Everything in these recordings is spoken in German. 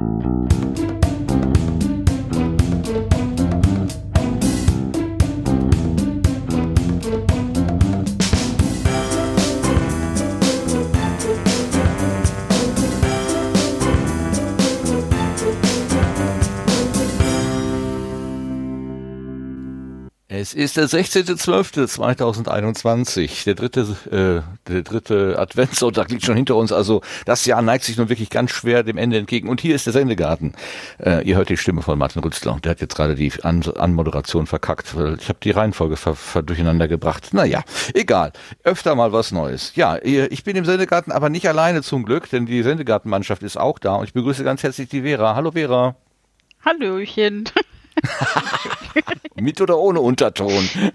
Thank you. Ist der 16.12.2021, der dritte, äh, der dritte Adventssonntag liegt schon hinter uns. Also das Jahr neigt sich nun wirklich ganz schwer dem Ende entgegen. Und hier ist der Sendegarten. Äh, ihr hört die Stimme von Martin Rützler. Der hat jetzt gerade die An Anmoderation verkackt. Ich habe die Reihenfolge ver ver durcheinander gebracht. Naja, egal. Öfter mal was Neues. Ja, ich bin im Sendegarten, aber nicht alleine zum Glück, denn die Sendegartenmannschaft ist auch da. Und ich begrüße ganz herzlich die Vera. Hallo Vera. Hallöchen. Mit oder ohne Unterton?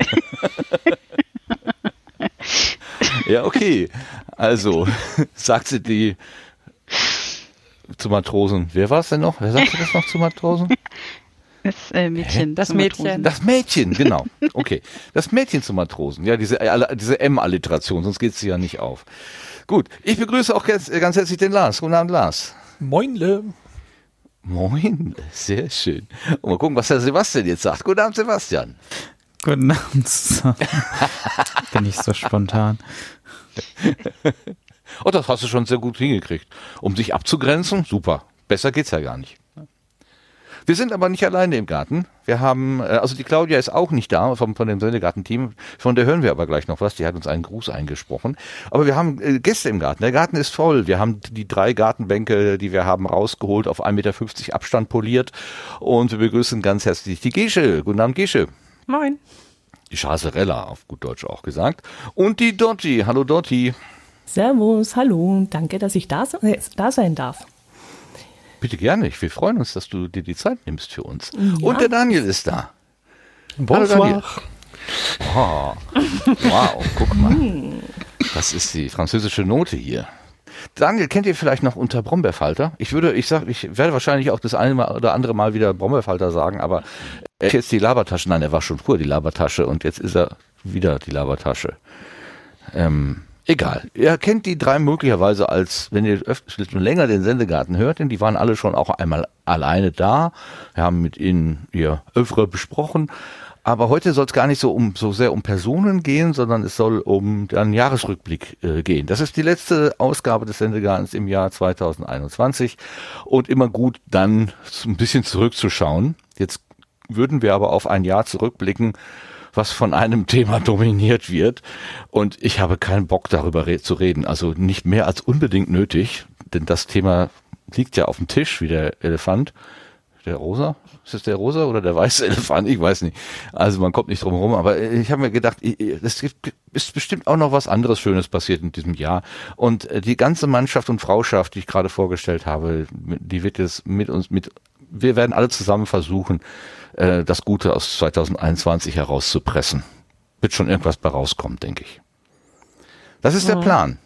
ja, okay. Also, sagt sie die zu Matrosen. Wer war es denn noch? Wer sagte das noch zu Matrosen? Das äh, Mädchen. Hä? Das Mädchen. Das Mädchen, genau. Okay. Das Mädchen zu Matrosen. Ja, diese, äh, diese M-Alliteration, sonst geht sie ja nicht auf. Gut. Ich begrüße auch ganz, ganz herzlich den Lars. Guten Abend, Lars. Moinle. Moin, sehr schön. Und mal gucken, was der Sebastian jetzt sagt. Guten Abend, Sebastian. Guten Abend zusammen. Bin ich so spontan. oh, das hast du schon sehr gut hingekriegt. Um sich abzugrenzen, super. Besser geht's ja gar nicht. Wir sind aber nicht alleine im Garten. Wir haben, äh, also die Claudia ist auch nicht da vom, von dem Sendegarten-Team. Von der hören wir aber gleich noch was. Die hat uns einen Gruß eingesprochen. Aber wir haben äh, Gäste im Garten. Der Garten ist voll. Wir haben die drei Gartenbänke, die wir haben, rausgeholt, auf 1,50 Meter Abstand poliert. Und wir begrüßen ganz herzlich die Gesche. Guten Abend, Gesche. Moin. Die Chaserella, auf gut Deutsch auch gesagt. Und die Dotti. Hallo, Dotti. Servus, hallo. Danke, dass ich da, da sein darf. Bitte gerne. Wir freuen uns, dass du dir die Zeit nimmst für uns. Ja. Und der Daniel ist da. Bonsoir. Hallo Daniel. Oh. Wow, guck mal. Das ist die französische Note hier. Daniel, kennt ihr vielleicht noch unter Brombeerfalter? Ich würde, ich sag, ich werde wahrscheinlich auch das eine oder andere Mal wieder Brombeerfalter sagen, aber er ist jetzt die Labertasche. Nein, er war schon früher die Labertasche und jetzt ist er wieder die Labertasche. Ähm, Egal. Ihr kennt die drei möglicherweise als, wenn ihr öfter schon länger den Sendegarten hört, denn die waren alle schon auch einmal alleine da. Wir haben mit ihnen ihr Övre besprochen. Aber heute soll es gar nicht so um so sehr um Personen gehen, sondern es soll um einen Jahresrückblick äh, gehen. Das ist die letzte Ausgabe des Sendegartens im Jahr 2021 und immer gut dann ein bisschen zurückzuschauen. Jetzt würden wir aber auf ein Jahr zurückblicken, was von einem Thema dominiert wird. Und ich habe keinen Bock darüber re zu reden. Also nicht mehr als unbedingt nötig, denn das Thema liegt ja auf dem Tisch wie der Elefant. Der rosa? Ist es der rosa oder der weiße Elefant? Ich weiß nicht. Also man kommt nicht drum herum. Aber ich habe mir gedacht, es ist bestimmt auch noch was anderes Schönes passiert in diesem Jahr. Und äh, die ganze Mannschaft und Frauschaft, die ich gerade vorgestellt habe, die wird jetzt mit uns, mit, wir werden alle zusammen versuchen, äh, das Gute aus 2021 herauszupressen. Wird schon irgendwas bei rauskommen, denke ich. Das ist der Plan.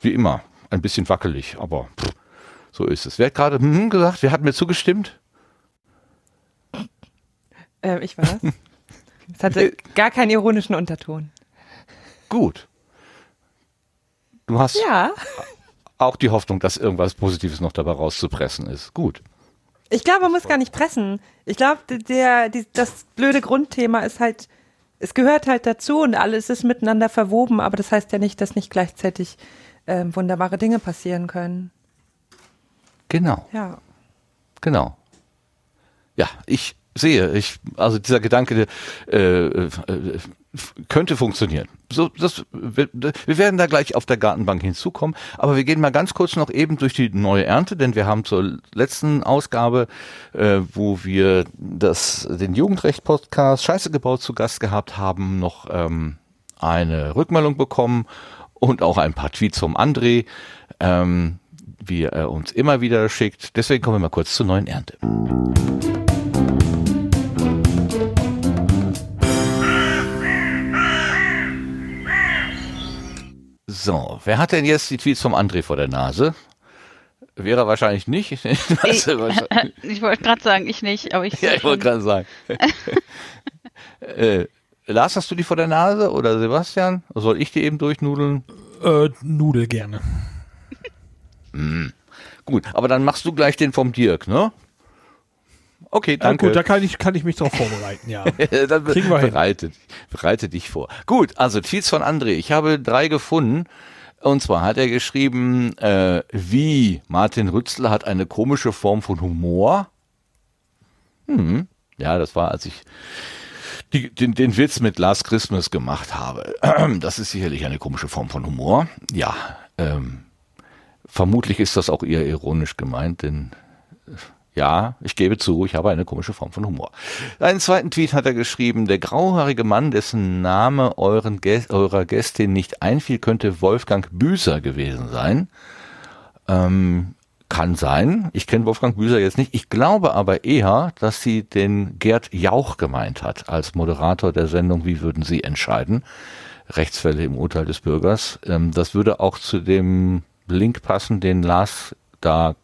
Wie immer. Ein bisschen wackelig, aber pff, so ist es. Wer hat gerade hm gesagt? Wer hat mir zugestimmt? Ähm, ich war das. Es hatte gar keinen ironischen Unterton. Gut. Du hast ja. auch die Hoffnung, dass irgendwas Positives noch dabei rauszupressen ist. Gut. Ich glaube, man muss gar nicht pressen. Ich glaube, der, die, das blöde Grundthema ist halt, es gehört halt dazu und alles ist miteinander verwoben, aber das heißt ja nicht, dass nicht gleichzeitig äh, wunderbare Dinge passieren können. Genau. Ja. Genau. Ja, ich sehe, ich, also dieser Gedanke äh, äh, könnte funktionieren. So, das, wir, wir werden da gleich auf der Gartenbank hinzukommen, aber wir gehen mal ganz kurz noch eben durch die neue Ernte, denn wir haben zur letzten Ausgabe, äh, wo wir das, den Jugendrecht-Podcast Scheiße gebaut zu Gast gehabt haben, noch ähm, eine Rückmeldung bekommen und auch ein paar Tweets vom André, ähm, wie er uns immer wieder schickt. Deswegen kommen wir mal kurz zur neuen Ernte. So, wer hat denn jetzt die Tweets vom André vor der Nase? Wäre wahrscheinlich nicht. ich, ich wollte gerade sagen, ich nicht, aber ich. Ja, ich wollte gerade sagen. äh, Lars, hast du die vor der Nase oder Sebastian? Soll ich die eben durchnudeln? Äh, Nudel gerne. mm. Gut, aber dann machst du gleich den vom Dirk, ne? Okay, danke. Ja, gut, da kann ich, kann ich mich drauf vorbereiten, ja. dann Kriegen wir bereite, bereite dich vor. Gut, also Tweets von André. Ich habe drei gefunden. Und zwar hat er geschrieben, äh, wie Martin Rützler hat eine komische Form von Humor. Hm. Ja, das war, als ich die, den, den Witz mit Last Christmas gemacht habe. Das ist sicherlich eine komische Form von Humor. Ja, ähm, vermutlich ist das auch eher ironisch gemeint, denn ja, ich gebe zu, ich habe eine komische Form von Humor. Einen zweiten Tweet hat er geschrieben, der grauhaarige Mann, dessen Name euren Gäst, eurer Gästin nicht einfiel, könnte Wolfgang Büßer gewesen sein. Ähm, kann sein. Ich kenne Wolfgang Büßer jetzt nicht. Ich glaube aber eher, dass sie den Gerd Jauch gemeint hat als Moderator der Sendung Wie würden Sie entscheiden? Rechtsfälle im Urteil des Bürgers. Ähm, das würde auch zu dem Link passen, den Lars da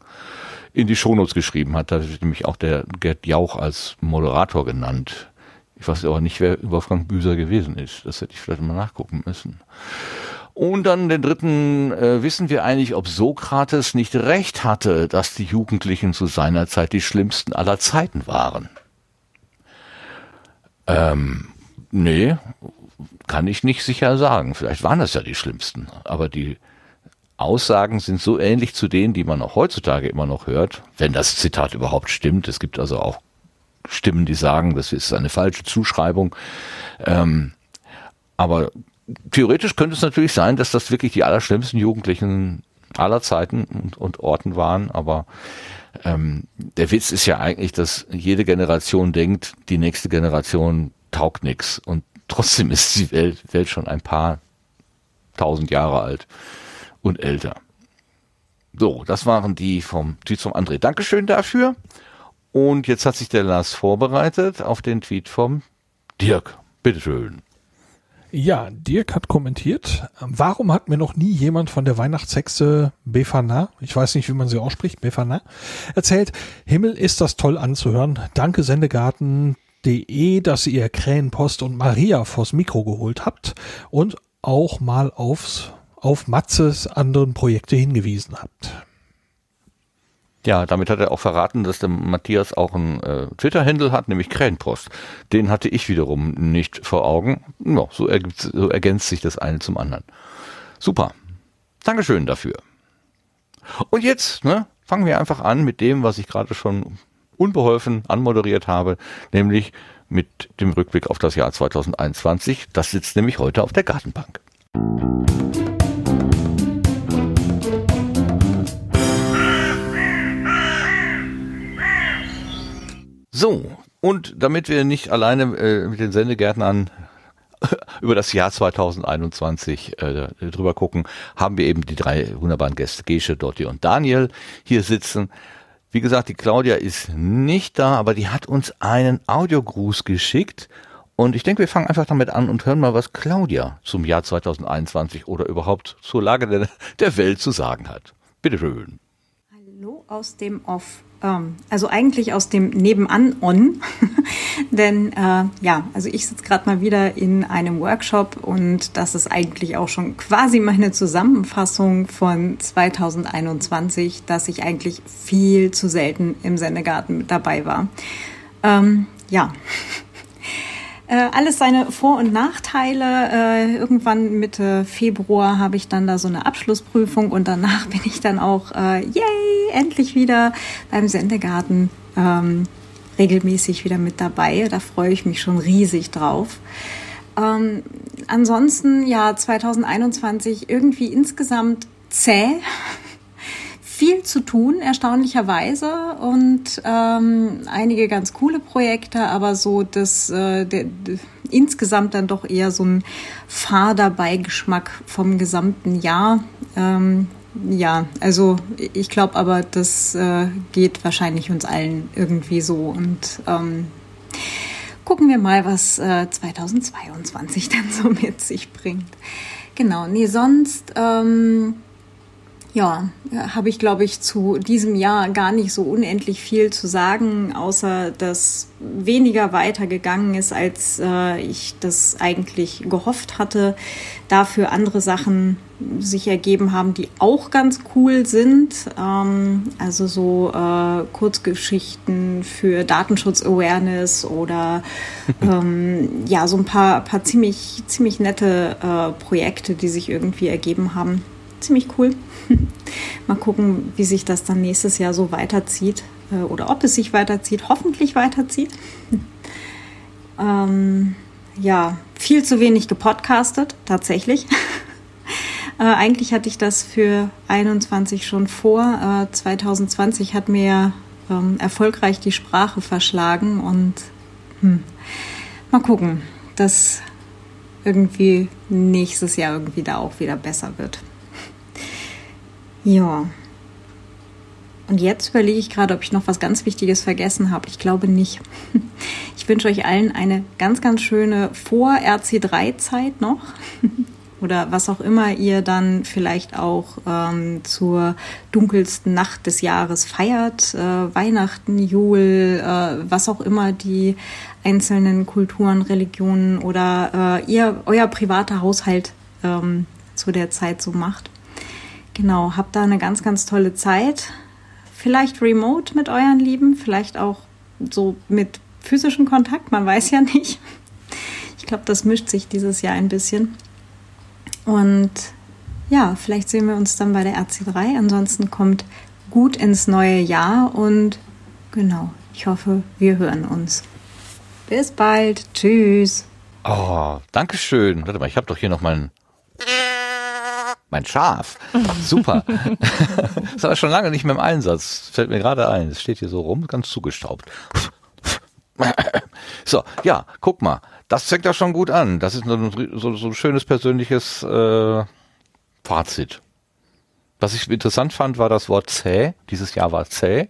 in die Shownotes geschrieben hat. Da wird nämlich auch der Gerd Jauch als Moderator genannt. Ich weiß aber nicht, wer Wolfgang Büser gewesen ist. Das hätte ich vielleicht mal nachgucken müssen. Und dann den dritten, äh, wissen wir eigentlich, ob Sokrates nicht recht hatte, dass die Jugendlichen zu seiner Zeit die schlimmsten aller Zeiten waren? Ähm, nee, kann ich nicht sicher sagen. Vielleicht waren das ja die schlimmsten. Aber die Aussagen sind so ähnlich zu denen, die man auch heutzutage immer noch hört, wenn das Zitat überhaupt stimmt. Es gibt also auch Stimmen, die sagen, das ist eine falsche Zuschreibung. Ähm, aber theoretisch könnte es natürlich sein, dass das wirklich die allerschlimmsten Jugendlichen aller Zeiten und, und Orten waren, aber ähm, der Witz ist ja eigentlich, dass jede Generation denkt, die nächste Generation taugt nichts und trotzdem ist die Welt, Welt schon ein paar tausend Jahre alt und älter. So, das waren die vom Tweet vom André. Dankeschön dafür. Und jetzt hat sich der Lars vorbereitet auf den Tweet vom Dirk. Bitteschön. Ja, Dirk hat kommentiert, warum hat mir noch nie jemand von der Weihnachtshexe Befana, ich weiß nicht, wie man sie ausspricht, Befana, erzählt, Himmel ist das toll anzuhören. Danke Sendegarten.de, dass ihr Krähenpost und Maria vors Mikro geholt habt und auch mal aufs auf Matzes anderen Projekte hingewiesen habt. Ja, damit hat er auch verraten, dass der Matthias auch einen äh, Twitter-Handle hat, nämlich Krähenpost. Den hatte ich wiederum nicht vor Augen. Ja, so, ergibt, so ergänzt sich das eine zum anderen. Super. Dankeschön dafür. Und jetzt ne, fangen wir einfach an mit dem, was ich gerade schon unbeholfen anmoderiert habe, nämlich mit dem Rückblick auf das Jahr 2021. Das sitzt nämlich heute auf der Gartenbank. So, und damit wir nicht alleine äh, mit den Sendegärtnern über das Jahr 2021 äh, drüber gucken, haben wir eben die drei wunderbaren Gäste, Gesche, Dotti und Daniel, hier sitzen. Wie gesagt, die Claudia ist nicht da, aber die hat uns einen Audiogruß geschickt. Und ich denke, wir fangen einfach damit an und hören mal, was Claudia zum Jahr 2021 oder überhaupt zur Lage der, der Welt zu sagen hat. Bitte schön. Hallo aus dem Off. Ähm, also eigentlich aus dem Nebenan-On. Denn äh, ja, also ich sitze gerade mal wieder in einem Workshop und das ist eigentlich auch schon quasi meine Zusammenfassung von 2021, dass ich eigentlich viel zu selten im Sendegarten mit dabei war. Ähm, ja. Äh, alles seine Vor- und Nachteile. Äh, irgendwann Mitte Februar habe ich dann da so eine Abschlussprüfung und danach bin ich dann auch, äh, yay, endlich wieder beim Sendegarten ähm, regelmäßig wieder mit dabei. Da freue ich mich schon riesig drauf. Ähm, ansonsten, ja, 2021 irgendwie insgesamt zäh viel zu tun, erstaunlicherweise, und ähm, einige ganz coole Projekte, aber so das äh, der, der, insgesamt dann doch eher so ein fader Beigeschmack vom gesamten Jahr. Ähm, ja, also ich glaube aber, das äh, geht wahrscheinlich uns allen irgendwie so und ähm, gucken wir mal, was äh, 2022 dann so mit sich bringt. Genau, nee, sonst ähm, ja, habe ich, glaube ich, zu diesem Jahr gar nicht so unendlich viel zu sagen, außer dass weniger weitergegangen ist, als äh, ich das eigentlich gehofft hatte. Dafür andere Sachen sich ergeben haben, die auch ganz cool sind. Ähm, also so äh, Kurzgeschichten für Datenschutz-Awareness oder ähm, ja, so ein paar, paar ziemlich, ziemlich nette äh, Projekte, die sich irgendwie ergeben haben. Ziemlich cool. Mal gucken, wie sich das dann nächstes Jahr so weiterzieht äh, oder ob es sich weiterzieht. Hoffentlich weiterzieht. ähm, ja, viel zu wenig gepodcastet, tatsächlich. äh, eigentlich hatte ich das für 21 schon vor. Äh, 2020 hat mir ähm, erfolgreich die Sprache verschlagen und hm, mal gucken, dass irgendwie nächstes Jahr irgendwie da auch wieder besser wird. Ja. Und jetzt überlege ich gerade, ob ich noch was ganz Wichtiges vergessen habe. Ich glaube nicht. Ich wünsche euch allen eine ganz, ganz schöne Vor-RC3-Zeit noch. Oder was auch immer ihr dann vielleicht auch ähm, zur dunkelsten Nacht des Jahres feiert. Äh, Weihnachten, Jul, äh, was auch immer die einzelnen Kulturen, Religionen oder äh, ihr, euer privater Haushalt ähm, zu der Zeit so macht. Genau, habt da eine ganz, ganz tolle Zeit. Vielleicht remote mit euren Lieben, vielleicht auch so mit physischem Kontakt, man weiß ja nicht. Ich glaube, das mischt sich dieses Jahr ein bisschen. Und ja, vielleicht sehen wir uns dann bei der RC3. Ansonsten kommt gut ins neue Jahr und genau, ich hoffe, wir hören uns. Bis bald. Tschüss. Oh, danke schön. Warte mal, ich habe doch hier noch meinen mein Schaf. Super. ist aber schon lange nicht mehr im Einsatz. Fällt mir gerade ein. Es steht hier so rum, ganz zugestaubt. so, ja, guck mal. Das fängt ja schon gut an. Das ist so, so, ein schönes persönliches äh, Fazit. Was ich interessant fand, war das Wort zäh. Dieses Jahr war zäh.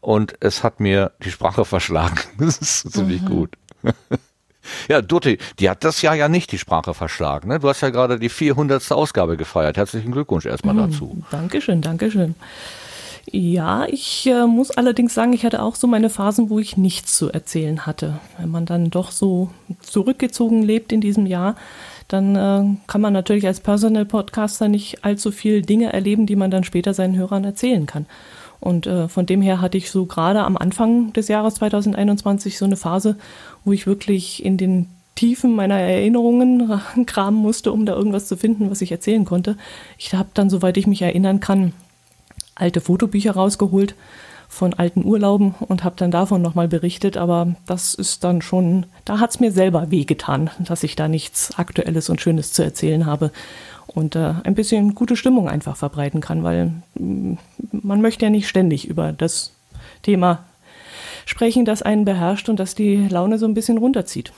Und es hat mir die Sprache verschlagen. Das ist ziemlich mhm. gut. Ja, Dutti, die hat das Jahr ja nicht die Sprache verschlagen. Ne? Du hast ja gerade die 400. Ausgabe gefeiert. Herzlichen Glückwunsch erstmal mhm, dazu. Dankeschön, Dankeschön. Ja, ich äh, muss allerdings sagen, ich hatte auch so meine Phasen, wo ich nichts zu erzählen hatte. Wenn man dann doch so zurückgezogen lebt in diesem Jahr, dann äh, kann man natürlich als Personal Podcaster nicht allzu viel Dinge erleben, die man dann später seinen Hörern erzählen kann. Und äh, von dem her hatte ich so gerade am Anfang des Jahres 2021 so eine Phase, wo ich wirklich in den Tiefen meiner Erinnerungen kramen musste, um da irgendwas zu finden, was ich erzählen konnte. Ich habe dann, soweit ich mich erinnern kann, alte Fotobücher rausgeholt von alten Urlauben und habe dann davon nochmal berichtet, aber das ist dann schon, da hat es mir selber wehgetan, dass ich da nichts Aktuelles und Schönes zu erzählen habe und äh, ein bisschen gute Stimmung einfach verbreiten kann, weil mm, man möchte ja nicht ständig über das Thema sprechen, das einen beherrscht und das die Laune so ein bisschen runterzieht.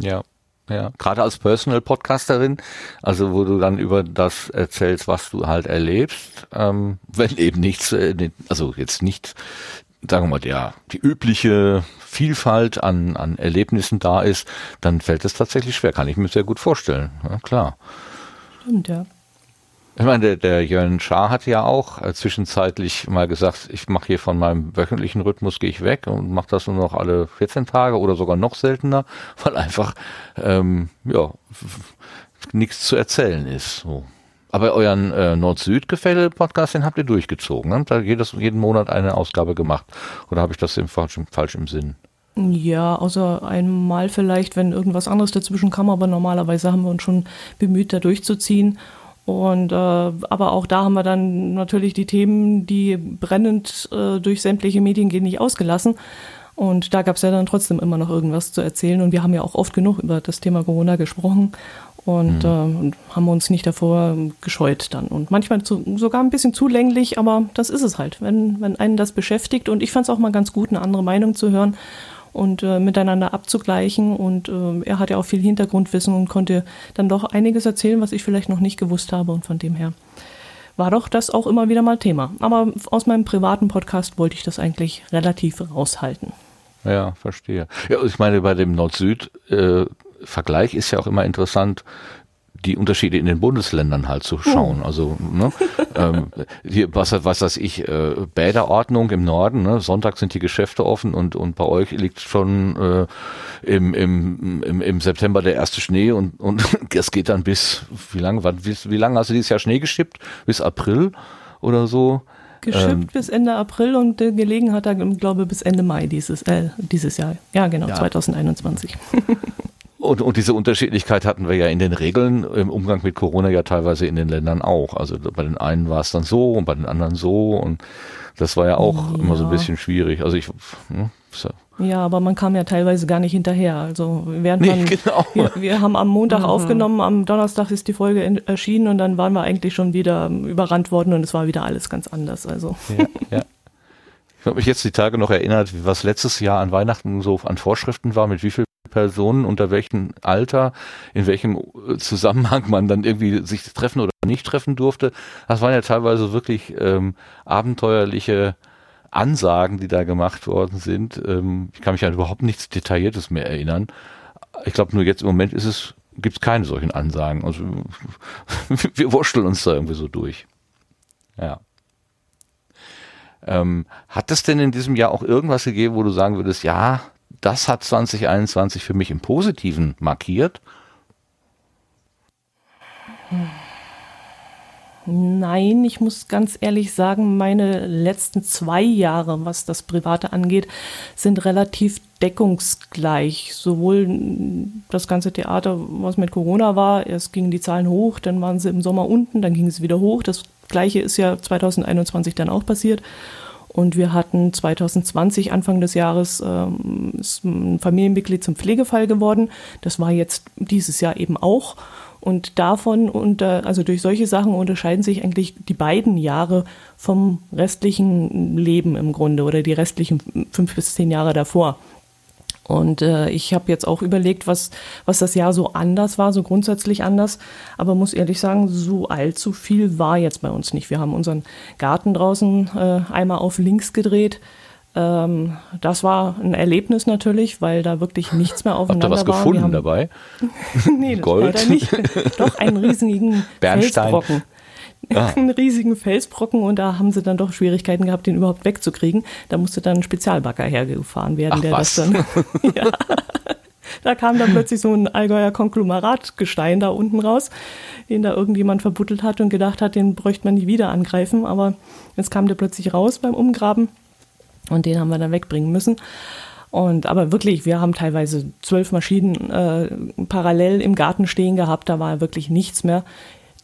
Ja, ja, gerade als Personal Podcasterin, also wo du dann über das erzählst, was du halt erlebst, ähm, wenn eben nichts, äh, also jetzt nicht, sagen wir mal, der, die übliche Vielfalt an, an Erlebnissen da ist, dann fällt es tatsächlich schwer, kann ich mir sehr gut vorstellen. Ja, klar. Stimmt, ja. Ich meine, der, der Jörn Schaar hat ja auch äh, zwischenzeitlich mal gesagt, ich mache hier von meinem wöchentlichen Rhythmus, gehe ich weg und mache das nur noch alle 14 Tage oder sogar noch seltener, weil einfach ähm, ja nichts zu erzählen ist. So. Aber euren äh, Nord-Süd-Gefälle-Podcast, den habt ihr durchgezogen. Ne? Da jedes, jeden Monat eine Ausgabe gemacht. Oder habe ich das im falsch, falsch im Sinn? Ja, außer einmal vielleicht, wenn irgendwas anderes dazwischen kam, aber normalerweise haben wir uns schon bemüht, da durchzuziehen. Und äh, aber auch da haben wir dann natürlich die Themen, die brennend äh, durch sämtliche Medien gehen, nicht ausgelassen. Und da gab es ja dann trotzdem immer noch irgendwas zu erzählen. Und wir haben ja auch oft genug über das Thema Corona gesprochen und, mhm. äh, und haben uns nicht davor gescheut dann. Und manchmal zu, sogar ein bisschen zulänglich, aber das ist es halt, wenn, wenn einen das beschäftigt. Und ich fand es auch mal ganz gut, eine andere Meinung zu hören und äh, miteinander abzugleichen. Und äh, er hat ja auch viel Hintergrundwissen und konnte dann doch einiges erzählen, was ich vielleicht noch nicht gewusst habe. Und von dem her war doch das auch immer wieder mal Thema. Aber aus meinem privaten Podcast wollte ich das eigentlich relativ raushalten. Ja, verstehe. Ja, ich meine, bei dem Nord-Süd- äh, ist ja auch immer interessant die Unterschiede in den Bundesländern halt zu schauen. Also ne, ähm, hier, was, was weiß ich, äh, Bäderordnung im Norden, ne, Sonntag sind die Geschäfte offen und, und bei euch liegt schon äh, im, im, im, im September der erste Schnee und, und es geht dann bis, wie lange, wie, wie lange hast du dieses Jahr Schnee geschippt? Bis April oder so? Geschippt ähm, bis Ende April und gelegen hat er, glaube ich, bis Ende Mai dieses, äh, dieses Jahr. Ja, genau, ja. 2021. Und, und diese Unterschiedlichkeit hatten wir ja in den Regeln im Umgang mit Corona ja teilweise in den Ländern auch. Also bei den einen war es dann so und bei den anderen so und das war ja auch ja. immer so ein bisschen schwierig. Also ich, ne, so. Ja, aber man kam ja teilweise gar nicht hinterher. Also während man, genau. wir, wir, haben am Montag mhm. aufgenommen, am Donnerstag ist die Folge in, erschienen und dann waren wir eigentlich schon wieder überrannt worden und es war wieder alles ganz anders. Also. Ja, ja. Ich habe mich jetzt die Tage noch erinnert, was letztes Jahr an Weihnachten so an Vorschriften war, mit wie viel Personen, unter welchem Alter, in welchem äh, Zusammenhang man dann irgendwie sich treffen oder nicht treffen durfte. Das waren ja teilweise wirklich ähm, abenteuerliche Ansagen, die da gemacht worden sind. Ähm, ich kann mich an überhaupt nichts Detailliertes mehr erinnern. Ich glaube, nur jetzt im Moment ist es, gibt es keine solchen Ansagen. Also wir wurschteln uns da irgendwie so durch. Ja. Ähm, hat es denn in diesem Jahr auch irgendwas gegeben, wo du sagen würdest, ja, das hat 2021 für mich im Positiven markiert? Nein, ich muss ganz ehrlich sagen, meine letzten zwei Jahre, was das Private angeht, sind relativ deckungsgleich. Sowohl das ganze Theater, was mit Corona war, erst gingen die Zahlen hoch, dann waren sie im Sommer unten, dann ging es wieder hoch. Das gleiche ist ja 2021 dann auch passiert. Und wir hatten 2020, Anfang des Jahres, ähm, ist ein Familienmitglied zum Pflegefall geworden. Das war jetzt dieses Jahr eben auch. Und davon, und, also durch solche Sachen unterscheiden sich eigentlich die beiden Jahre vom restlichen Leben im Grunde oder die restlichen fünf bis zehn Jahre davor. Und äh, ich habe jetzt auch überlegt, was, was das Jahr so anders war, so grundsätzlich anders. Aber muss ehrlich sagen, so allzu viel war jetzt bei uns nicht. Wir haben unseren Garten draußen äh, einmal auf links gedreht. Ähm, das war ein Erlebnis natürlich, weil da wirklich nichts mehr aufeinander war. Habt ihr was war. gefunden dabei? nee, Gold? leider nicht. Doch einen riesigen Bernstein. Felsbrocken. Ah. einen riesigen Felsbrocken und da haben sie dann doch Schwierigkeiten gehabt, den überhaupt wegzukriegen. Da musste dann ein Spezialbagger hergefahren werden, Ach, der was? das dann. ja. Da kam dann plötzlich so ein Allgäuer Konglomeratgestein da unten raus, den da irgendjemand verbuddelt hat und gedacht hat, den bräuchte man nie wieder angreifen. Aber jetzt kam der plötzlich raus beim Umgraben und den haben wir dann wegbringen müssen. Und aber wirklich, wir haben teilweise zwölf Maschinen äh, parallel im Garten stehen gehabt, da war wirklich nichts mehr.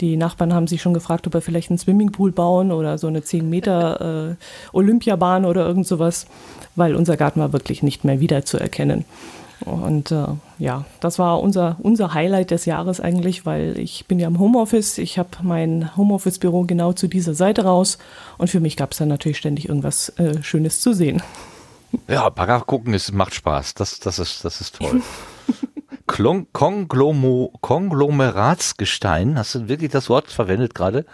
Die Nachbarn haben sich schon gefragt, ob wir vielleicht einen Swimmingpool bauen oder so eine 10 Meter äh, Olympiabahn oder irgend sowas, weil unser Garten war wirklich nicht mehr wiederzuerkennen. Und äh, ja, das war unser, unser Highlight des Jahres eigentlich, weil ich bin ja im Homeoffice. Ich habe mein Homeoffice-Büro genau zu dieser Seite raus und für mich gab es dann natürlich ständig irgendwas äh, Schönes zu sehen. Ja, Bagger gucken, es macht Spaß. Das, das, ist, das ist toll. Klon Konglomo Konglomeratsgestein, hast du wirklich das Wort verwendet gerade?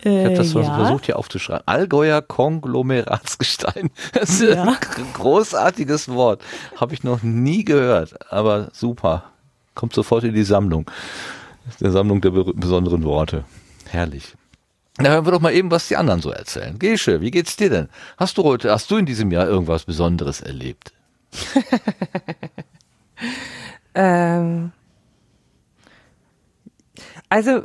Ich habe das äh, ja. versucht hier aufzuschreiben. Allgäuer Konglomeratsgestein. Das ist ja. ein großartiges Wort. Habe ich noch nie gehört, aber super. Kommt sofort in die Sammlung. Der Sammlung der besonderen Worte. Herrlich. Na, hören wir doch mal eben, was die anderen so erzählen. Gesche, wie geht's dir denn? Hast du heute, hast du in diesem Jahr irgendwas Besonderes erlebt? ähm, also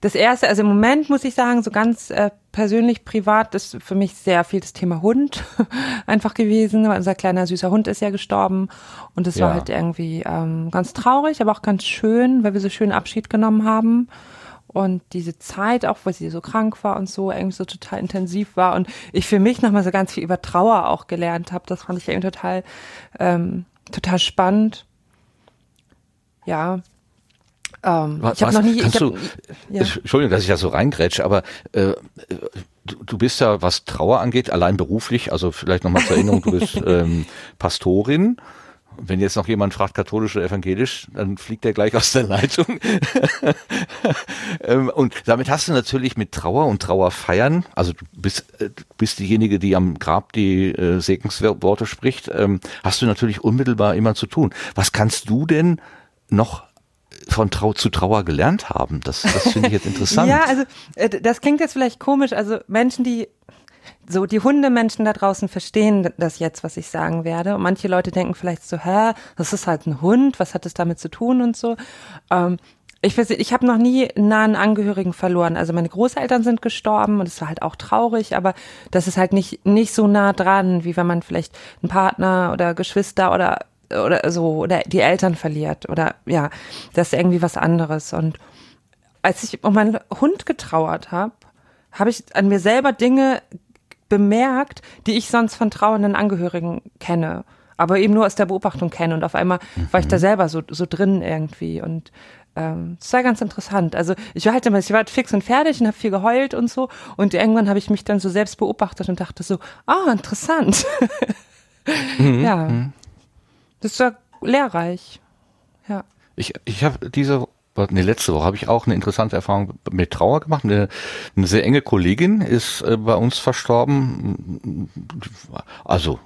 das erste, also im Moment muss ich sagen, so ganz äh, persönlich privat ist für mich sehr viel das Thema Hund einfach gewesen, weil unser kleiner süßer Hund ist ja gestorben und es ja. war halt irgendwie ähm, ganz traurig, aber auch ganz schön, weil wir so schön Abschied genommen haben und diese Zeit auch, weil sie so krank war und so irgendwie so total intensiv war und ich für mich nochmal so ganz viel über Trauer auch gelernt habe, das fand ich irgendwie total ähm, total spannend. Ja, ähm, was, ich habe noch nie. Kannst hab, du, ja. Entschuldigung, dass ich da so reingrätsche, aber äh, du, du bist ja, was Trauer angeht, allein beruflich, also vielleicht nochmal zur Erinnerung, du bist ähm, Pastorin. Wenn jetzt noch jemand fragt, katholisch oder evangelisch, dann fliegt er gleich aus der Leitung. Ähm, und damit hast du natürlich mit Trauer und Trauerfeiern, also du bist, äh, du bist diejenige, die am Grab die äh, Segensworte spricht, ähm, hast du natürlich unmittelbar immer zu tun. Was kannst du denn noch von Trau zu Trauer gelernt haben. Das, das finde ich jetzt interessant. ja, also äh, das klingt jetzt vielleicht komisch. Also Menschen, die so die Hundemenschen da draußen verstehen das jetzt, was ich sagen werde. Und manche Leute denken vielleicht so, hä, das ist halt ein Hund, was hat das damit zu tun und so. Ähm, ich weiß, ich habe noch nie einen nahen Angehörigen verloren. Also meine Großeltern sind gestorben und es war halt auch traurig, aber das ist halt nicht nicht so nah dran, wie wenn man vielleicht einen Partner oder Geschwister oder oder so oder die Eltern verliert oder ja, das ist irgendwie was anderes. Und als ich um meinen Hund getrauert habe, habe ich an mir selber Dinge bemerkt, die ich sonst von trauernden Angehörigen kenne, aber eben nur aus der Beobachtung kenne. Und auf einmal mhm. war ich da mhm. selber so, so drin irgendwie. Und ähm, das war ganz interessant. Also ich war halt immer, ich war halt fix und fertig und habe viel geheult und so. Und irgendwann habe ich mich dann so selbst beobachtet und dachte so, ah, interessant. mhm. Ja. Mhm. Das war lehrreich. Ja. Ich, ich habe diese nee, letzte Woche habe ich auch eine interessante Erfahrung mit Trauer gemacht. Eine, eine sehr enge Kollegin ist äh, bei uns verstorben. Also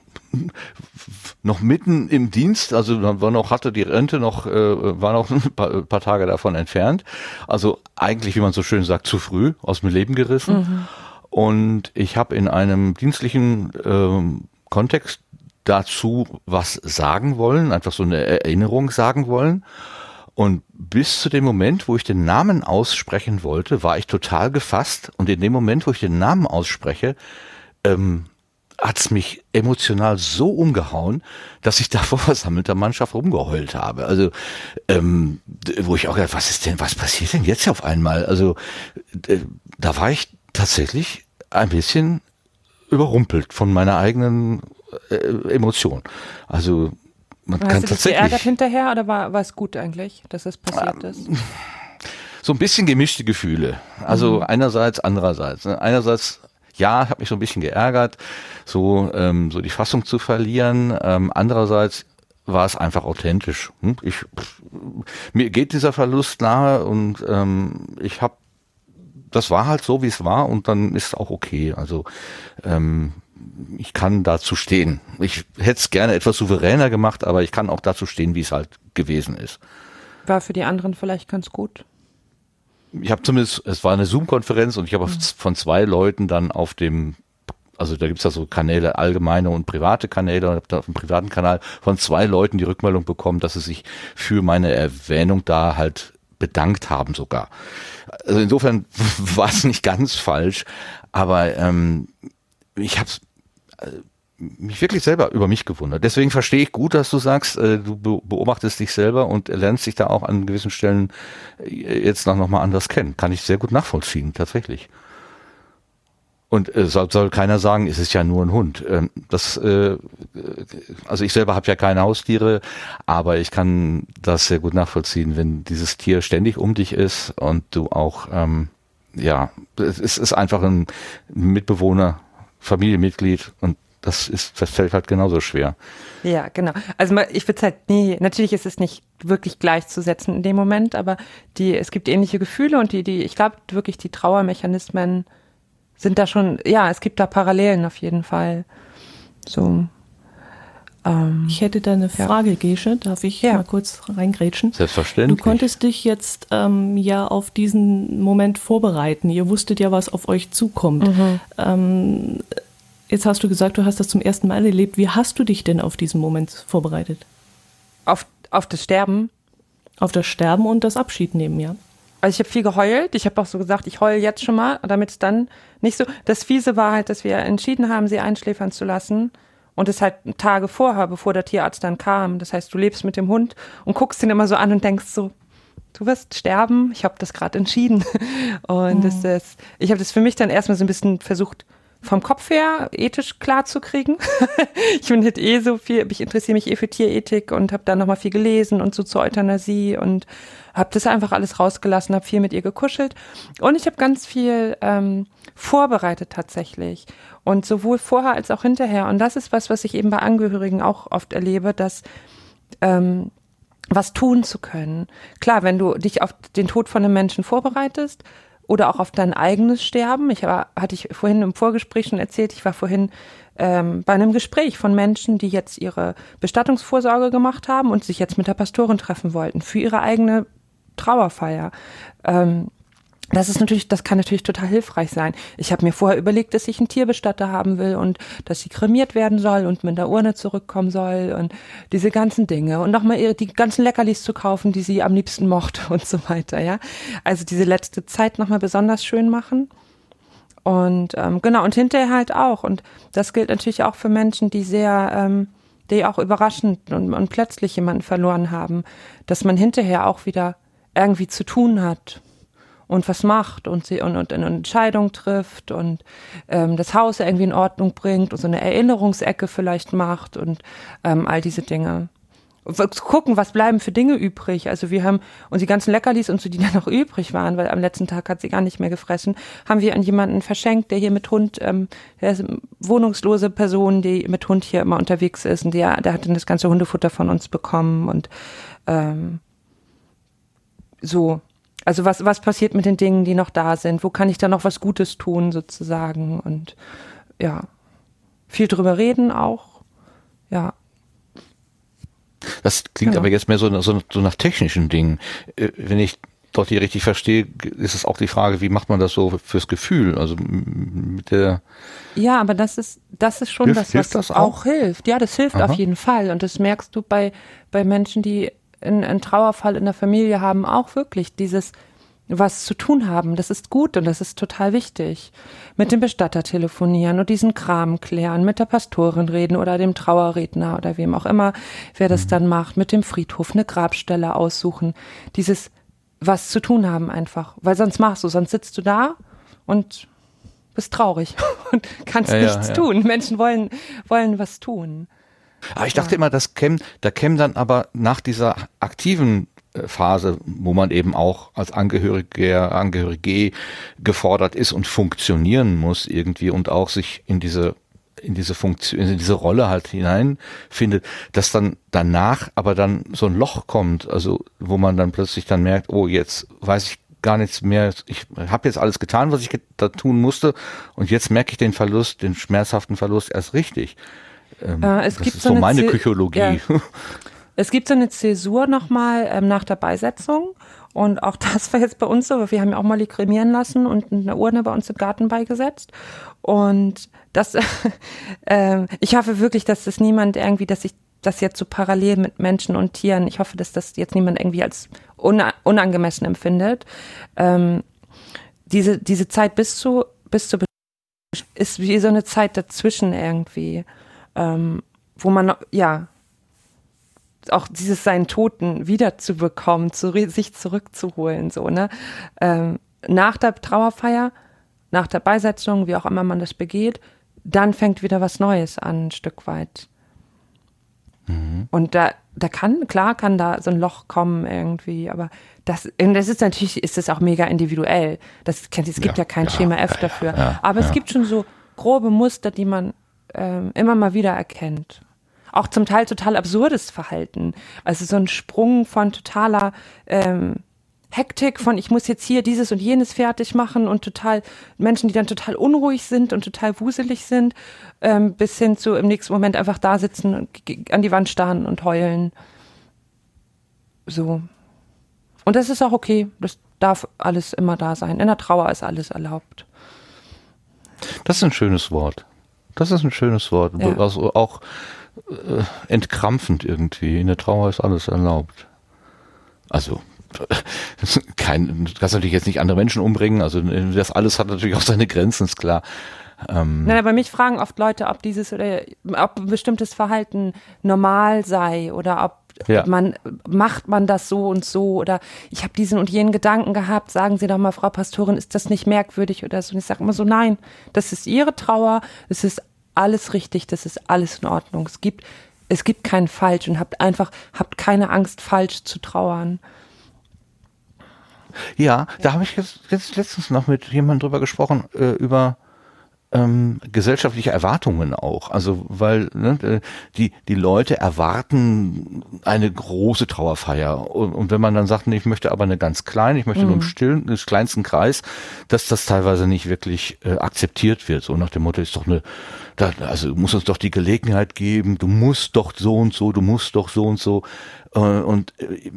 noch mitten im Dienst, also war noch hatte die Rente noch äh, war noch ein paar, paar, Tage davon entfernt. Also eigentlich, wie man so schön sagt, zu früh aus dem Leben gerissen. Mhm. Und ich habe in einem dienstlichen äh, Kontext dazu was sagen wollen, einfach so eine Erinnerung sagen wollen. Und bis zu dem Moment, wo ich den Namen aussprechen wollte, war ich total gefasst. Und in dem Moment, wo ich den Namen ausspreche, ähm, hat's mich emotional so umgehauen, dass ich da vor versammelter Mannschaft rumgeheult habe. Also, ähm, wo ich auch gedacht, was ist denn, was passiert denn jetzt auf einmal? Also, da war ich tatsächlich ein bisschen überrumpelt von meiner eigenen äh, Emotion. Also man Hast kann du dich geärgert hinterher oder war, war es gut eigentlich, dass es passiert ist? So ein bisschen gemischte Gefühle. Also mhm. einerseits, andererseits. Ne? Einerseits ja, habe mich so ein bisschen geärgert, so ähm, so die Fassung zu verlieren. Ähm, andererseits war es einfach authentisch. Hm? Ich pff, mir geht dieser Verlust nahe und ähm, ich habe das war halt so, wie es war und dann ist auch okay. Also ähm, ich kann dazu stehen. Ich hätte es gerne etwas souveräner gemacht, aber ich kann auch dazu stehen, wie es halt gewesen ist. War für die anderen vielleicht ganz gut. Ich habe zumindest, es war eine Zoom-Konferenz und ich habe mhm. von zwei Leuten dann auf dem, also da gibt's ja so Kanäle, allgemeine und private Kanäle, und habe da auf dem privaten Kanal von zwei Leuten die Rückmeldung bekommen, dass sie sich für meine Erwähnung da halt bedankt haben sogar. Also insofern war es nicht ganz falsch, aber ähm, ich habe mich wirklich selber über mich gewundert. Deswegen verstehe ich gut, dass du sagst, äh, du beobachtest dich selber und lernst dich da auch an gewissen Stellen äh, jetzt noch, noch mal anders kennen. Kann ich sehr gut nachvollziehen, tatsächlich. Und äh, soll, soll keiner sagen, es ist ja nur ein Hund. Ähm, das, äh, also ich selber habe ja keine Haustiere, aber ich kann das sehr gut nachvollziehen, wenn dieses Tier ständig um dich ist und du auch, ähm, ja, es ist einfach ein Mitbewohner Familienmitglied und das ist, das fällt halt genauso schwer. Ja, genau. Also ich würde halt nie, natürlich ist es nicht wirklich gleichzusetzen in dem Moment, aber die, es gibt ähnliche Gefühle und die, die, ich glaube wirklich die Trauermechanismen sind da schon, ja, es gibt da Parallelen auf jeden Fall. So. Ähm, ich hätte da eine Frage, ja. Gesche. Darf ich ja. mal kurz reingrätschen? Selbstverständlich. Du konntest dich jetzt ähm, ja auf diesen Moment vorbereiten. Ihr wusstet ja, was auf euch zukommt. Mhm. Ähm, jetzt hast du gesagt, du hast das zum ersten Mal erlebt. Wie hast du dich denn auf diesen Moment vorbereitet? Auf, auf das Sterben? Auf das Sterben und das Abschiednehmen, ja. Also ich habe viel geheult. Ich habe auch so gesagt, ich heule jetzt schon mal, damit es dann nicht so. Das Fiese war halt, dass wir entschieden haben, sie einschläfern zu lassen und es halt Tage vorher, bevor der Tierarzt dann kam. Das heißt, du lebst mit dem Hund und guckst ihn immer so an und denkst so, du wirst sterben. Ich habe das gerade entschieden. Und mhm. das, das, ich habe das für mich dann erstmal so ein bisschen versucht, vom Kopf her ethisch klar zu kriegen. ich bin halt eh so viel, ich interessiere mich eh für Tierethik und habe da nochmal viel gelesen und so zur Euthanasie und habe das einfach alles rausgelassen, habe viel mit ihr gekuschelt und ich habe ganz viel ähm, vorbereitet tatsächlich und sowohl vorher als auch hinterher. Und das ist was, was ich eben bei Angehörigen auch oft erlebe, dass ähm, was tun zu können. Klar, wenn du dich auf den Tod von einem Menschen vorbereitest oder auch auf dein eigenes Sterben. Ich war, hatte ich vorhin im Vorgespräch schon erzählt, ich war vorhin ähm, bei einem Gespräch von Menschen, die jetzt ihre Bestattungsvorsorge gemacht haben und sich jetzt mit der Pastorin treffen wollten für ihre eigene Trauerfeier. Ähm, das ist natürlich, das kann natürlich total hilfreich sein. Ich habe mir vorher überlegt, dass ich einen Tierbestatter haben will und dass sie kremiert werden soll und mit der Urne zurückkommen soll und diese ganzen Dinge und nochmal die ganzen Leckerlis zu kaufen, die sie am liebsten mochte und so weiter, ja. Also diese letzte Zeit nochmal besonders schön machen. Und ähm, genau, und hinterher halt auch. Und das gilt natürlich auch für Menschen, die sehr, ähm, die auch überraschend und, und plötzlich jemanden verloren haben, dass man hinterher auch wieder irgendwie zu tun hat und was macht und sie und, und eine Entscheidung trifft und ähm, das Haus irgendwie in Ordnung bringt und so eine Erinnerungsecke vielleicht macht und ähm, all diese Dinge. Gucken, was bleiben für Dinge übrig. Also wir haben, und die ganzen Leckerlis und so, die da noch übrig waren, weil am letzten Tag hat sie gar nicht mehr gefressen, haben wir an jemanden verschenkt, der hier mit Hund, ähm, der ist wohnungslose Person, die mit Hund hier immer unterwegs ist und der, der hat dann das ganze Hundefutter von uns bekommen und ähm, so. Also was, was passiert mit den Dingen, die noch da sind? Wo kann ich da noch was Gutes tun, sozusagen? Und ja, viel drüber reden auch. Ja. Das klingt genau. aber jetzt mehr so, so, so nach technischen Dingen. Äh, wenn ich dort hier richtig verstehe, ist es auch die Frage, wie macht man das so fürs Gefühl? Also mit der. Ja, aber das ist, das ist schon hilft, was, was das auch? auch? hilft. Ja, das hilft Aha. auf jeden Fall. Und das merkst du bei, bei Menschen, die einen Trauerfall in der Familie haben, auch wirklich dieses was zu tun haben. Das ist gut und das ist total wichtig. Mit dem Bestatter telefonieren und diesen Kram klären, mit der Pastorin reden oder dem Trauerredner oder wem auch immer, wer das mhm. dann macht, mit dem Friedhof eine Grabstelle aussuchen. Dieses was zu tun haben einfach. Weil sonst machst du, sonst sitzt du da und bist traurig und kannst ja, nichts ja, ja. tun. Menschen wollen, wollen was tun. Aber ich dachte immer, das käme, da käme dann aber nach dieser aktiven äh, Phase, wo man eben auch als Angehöriger, Angehörige gefordert ist und funktionieren muss irgendwie und auch sich in diese in diese Funktion, in diese Rolle halt hineinfindet, dass dann danach aber dann so ein Loch kommt, also wo man dann plötzlich dann merkt, oh, jetzt weiß ich gar nichts mehr, ich habe jetzt alles getan, was ich da tun musste. Und jetzt merke ich den Verlust, den schmerzhaften Verlust erst richtig. Ähm, äh, es das gibt ist so, so meine Psychologie. Ja. Es gibt so eine Zäsur nochmal ähm, nach der Beisetzung. Und auch das war jetzt bei uns so, wir haben ja auch mal die kremieren lassen und eine Urne bei uns im Garten beigesetzt. Und das, äh, ich hoffe wirklich, dass das niemand irgendwie, dass ich das jetzt so parallel mit Menschen und Tieren, ich hoffe, dass das jetzt niemand irgendwie als unangemessen empfindet. Ähm, diese, diese Zeit bis zu, bis zu ist wie so eine Zeit dazwischen irgendwie ähm, wo man, ja, auch dieses seinen Toten wiederzubekommen, zu, sich zurückzuholen, so, ne? Ähm, nach der Trauerfeier, nach der Beisetzung, wie auch immer man das begeht, dann fängt wieder was Neues an, ein Stück weit. Mhm. Und da, da kann, klar kann da so ein Loch kommen irgendwie, aber das, das ist natürlich, ist das auch mega individuell. Das, es gibt ja, ja kein ja, Schema F dafür. Ja, aber es gibt schon so grobe Muster, die man ähm, immer mal wieder erkennt. Auch zum Teil total absurdes Verhalten. Also so ein Sprung von totaler ähm, Hektik von ich muss jetzt hier dieses und jenes fertig machen und total Menschen, die dann total unruhig sind und total wuselig sind, ähm, bis hin zu im nächsten Moment einfach da sitzen und an die Wand starren und heulen. So. Und das ist auch okay. Das darf alles immer da sein. In der Trauer ist alles erlaubt. Das ist ein schönes Wort. Das ist ein schönes Wort. Ja. Also auch äh, entkrampfend irgendwie. In der Trauer ist alles erlaubt. Also kein, du kannst natürlich jetzt nicht andere Menschen umbringen, also das alles hat natürlich auch seine Grenzen, ist klar. Ähm, Nein, aber mich fragen oft Leute, ob dieses oder ob ein bestimmtes Verhalten normal sei oder ob ja. man macht man das so und so oder ich habe diesen und jenen Gedanken gehabt, sagen Sie doch mal, Frau Pastorin, ist das nicht merkwürdig oder so? Und ich sage immer so, nein, das ist Ihre Trauer, es ist alles richtig, das ist alles in Ordnung. Es gibt, es gibt kein Falsch und habt einfach, habt keine Angst, falsch zu trauern. Ja, ja. da habe ich jetzt, jetzt letztens noch mit jemandem drüber gesprochen, äh, über ähm, gesellschaftliche Erwartungen auch. Also weil ne, äh, die die Leute erwarten eine große Trauerfeier und, und wenn man dann sagt, nee, ich möchte aber eine ganz kleine, ich möchte mhm. nur im mhm. stillen, im kleinsten Kreis, dass das teilweise nicht wirklich äh, akzeptiert wird. So nach dem Motto ist doch eine, da, also muss uns doch die Gelegenheit geben, du musst doch so und so, du musst doch so und so und äh,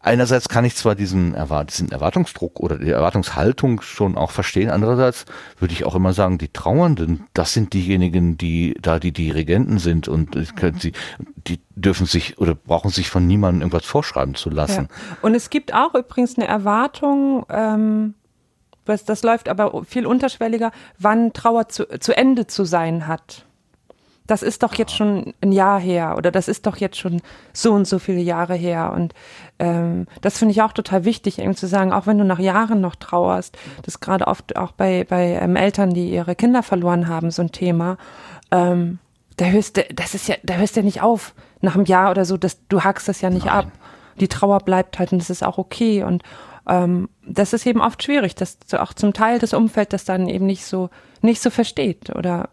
einerseits kann ich zwar diesen, Erwart diesen Erwartungsdruck oder die Erwartungshaltung schon auch verstehen, andererseits würde ich auch immer sagen, die Trauernden, das sind diejenigen, die da die Dirigenten sind und sie, die dürfen sich oder brauchen sich von niemandem irgendwas vorschreiben zu lassen. Ja. Und es gibt auch übrigens eine Erwartung, ähm, das, das läuft aber viel unterschwelliger, wann Trauer zu, zu Ende zu sein hat das ist doch jetzt schon ein Jahr her oder das ist doch jetzt schon so und so viele Jahre her. Und ähm, das finde ich auch total wichtig, eben zu sagen, auch wenn du nach Jahren noch trauerst, das ist gerade oft auch bei, bei ähm, Eltern, die ihre Kinder verloren haben, so ein Thema, ähm, da hörst du, das ist ja, da hörst du ja nicht auf nach einem Jahr oder so, das, du hackst das ja nicht Nein. ab. Die Trauer bleibt halt und das ist auch okay. Und ähm, das ist eben oft schwierig, dass auch zum Teil das Umfeld das dann eben nicht so, nicht so versteht oder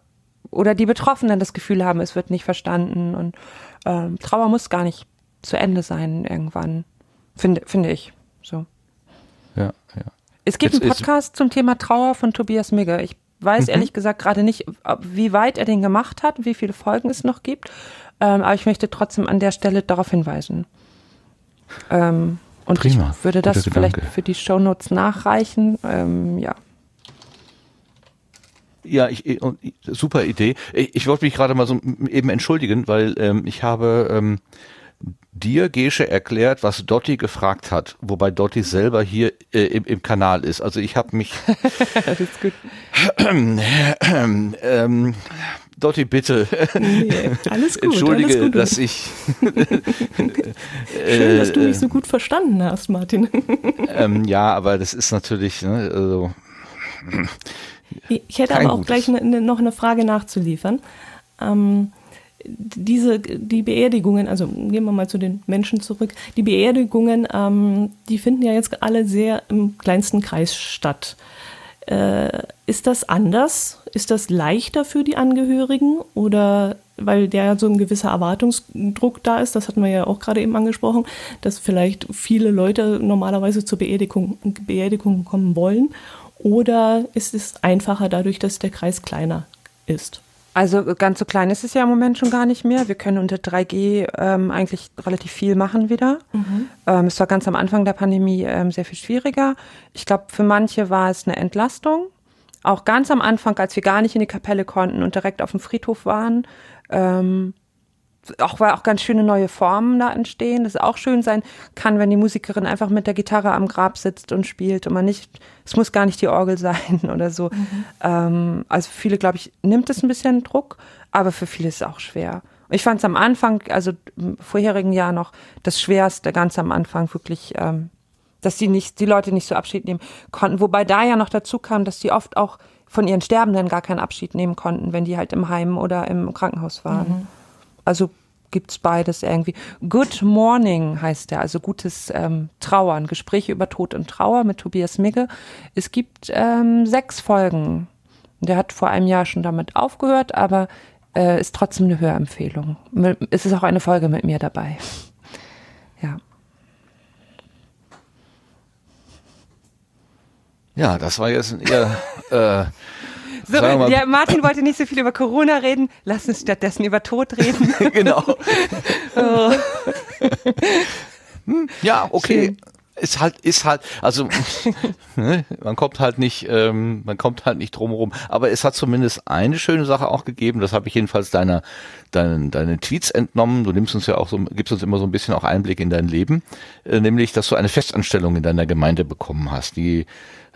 oder die Betroffenen das Gefühl haben, es wird nicht verstanden. Und ähm, Trauer muss gar nicht zu Ende sein irgendwann, finde, finde ich. So. Ja, ja. Es gibt Jetzt einen Podcast zum Thema Trauer von Tobias Migge. Ich weiß mhm. ehrlich gesagt gerade nicht, wie weit er den gemacht hat, wie viele Folgen es noch gibt. Ähm, aber ich möchte trotzdem an der Stelle darauf hinweisen. Ähm, und Prima. ich würde das vielleicht für die Shownotes nachreichen. Ähm, ja. Ja, ich, super Idee. Ich, ich wollte mich gerade mal so eben entschuldigen, weil ähm, ich habe ähm, dir, Gesche, erklärt, was Dotti gefragt hat, wobei Dotti selber hier äh, im, im Kanal ist. Also ich habe mich. das ist gut. ähm, Dotti, bitte. Nee, alles gut. Entschuldige, alles gut. dass ich. Schön, dass du mich so gut verstanden hast, Martin. ähm, ja, aber das ist natürlich, ne, also, ich hätte aber auch gutes. gleich ne, ne, noch eine Frage nachzuliefern. Ähm, diese, die Beerdigungen, also gehen wir mal zu den Menschen zurück, die Beerdigungen, ähm, die finden ja jetzt alle sehr im kleinsten Kreis statt. Äh, ist das anders? Ist das leichter für die Angehörigen oder weil der so ein gewisser Erwartungsdruck da ist, das hatten wir ja auch gerade eben angesprochen, dass vielleicht viele Leute normalerweise zur Beerdigung, Beerdigung kommen wollen oder ist es einfacher dadurch, dass der Kreis kleiner ist? Also ganz so klein ist es ja im Moment schon gar nicht mehr. Wir können unter 3G ähm, eigentlich relativ viel machen wieder. Mhm. Ähm, es war ganz am Anfang der Pandemie ähm, sehr viel schwieriger. Ich glaube, für manche war es eine Entlastung. Auch ganz am Anfang, als wir gar nicht in die Kapelle konnten und direkt auf dem Friedhof waren, ähm, auch weil auch ganz schöne neue Formen da entstehen, das auch schön sein kann, wenn die Musikerin einfach mit der Gitarre am Grab sitzt und spielt und man nicht, es muss gar nicht die Orgel sein oder so. Mhm. Ähm, also für viele, glaube ich, nimmt es ein bisschen Druck, aber für viele ist es auch schwer. Ich fand es am Anfang, also im vorherigen Jahr noch, das Schwerste ganz am Anfang wirklich, ähm, dass die nicht, die Leute nicht so Abschied nehmen konnten. Wobei da ja noch dazu kam, dass die oft auch von ihren Sterbenden gar keinen Abschied nehmen konnten, wenn die halt im Heim oder im Krankenhaus waren. Mhm. Also gibt's beides irgendwie. Good Morning heißt der, also gutes ähm, Trauern, Gespräche über Tod und Trauer mit Tobias Migge. Es gibt ähm, sechs Folgen. Der hat vor einem Jahr schon damit aufgehört, aber äh, ist trotzdem eine Hörempfehlung. Es ist auch eine Folge mit mir dabei. Ja. Ja, das war jetzt ein eher äh, so, ja, Martin wollte nicht so viel über Corona reden. Lass uns stattdessen über Tod reden. genau. oh. Hm, ja, okay. Schön. Ist halt, ist halt, also ne, man kommt halt nicht, ähm, man kommt halt nicht drumherum. Aber es hat zumindest eine schöne Sache auch gegeben. Das habe ich jedenfalls deiner, deinen, deinen Tweets entnommen. Du nimmst uns ja auch so, gibst uns immer so ein bisschen auch Einblick in dein Leben, äh, nämlich, dass du eine Festanstellung in deiner Gemeinde bekommen hast, die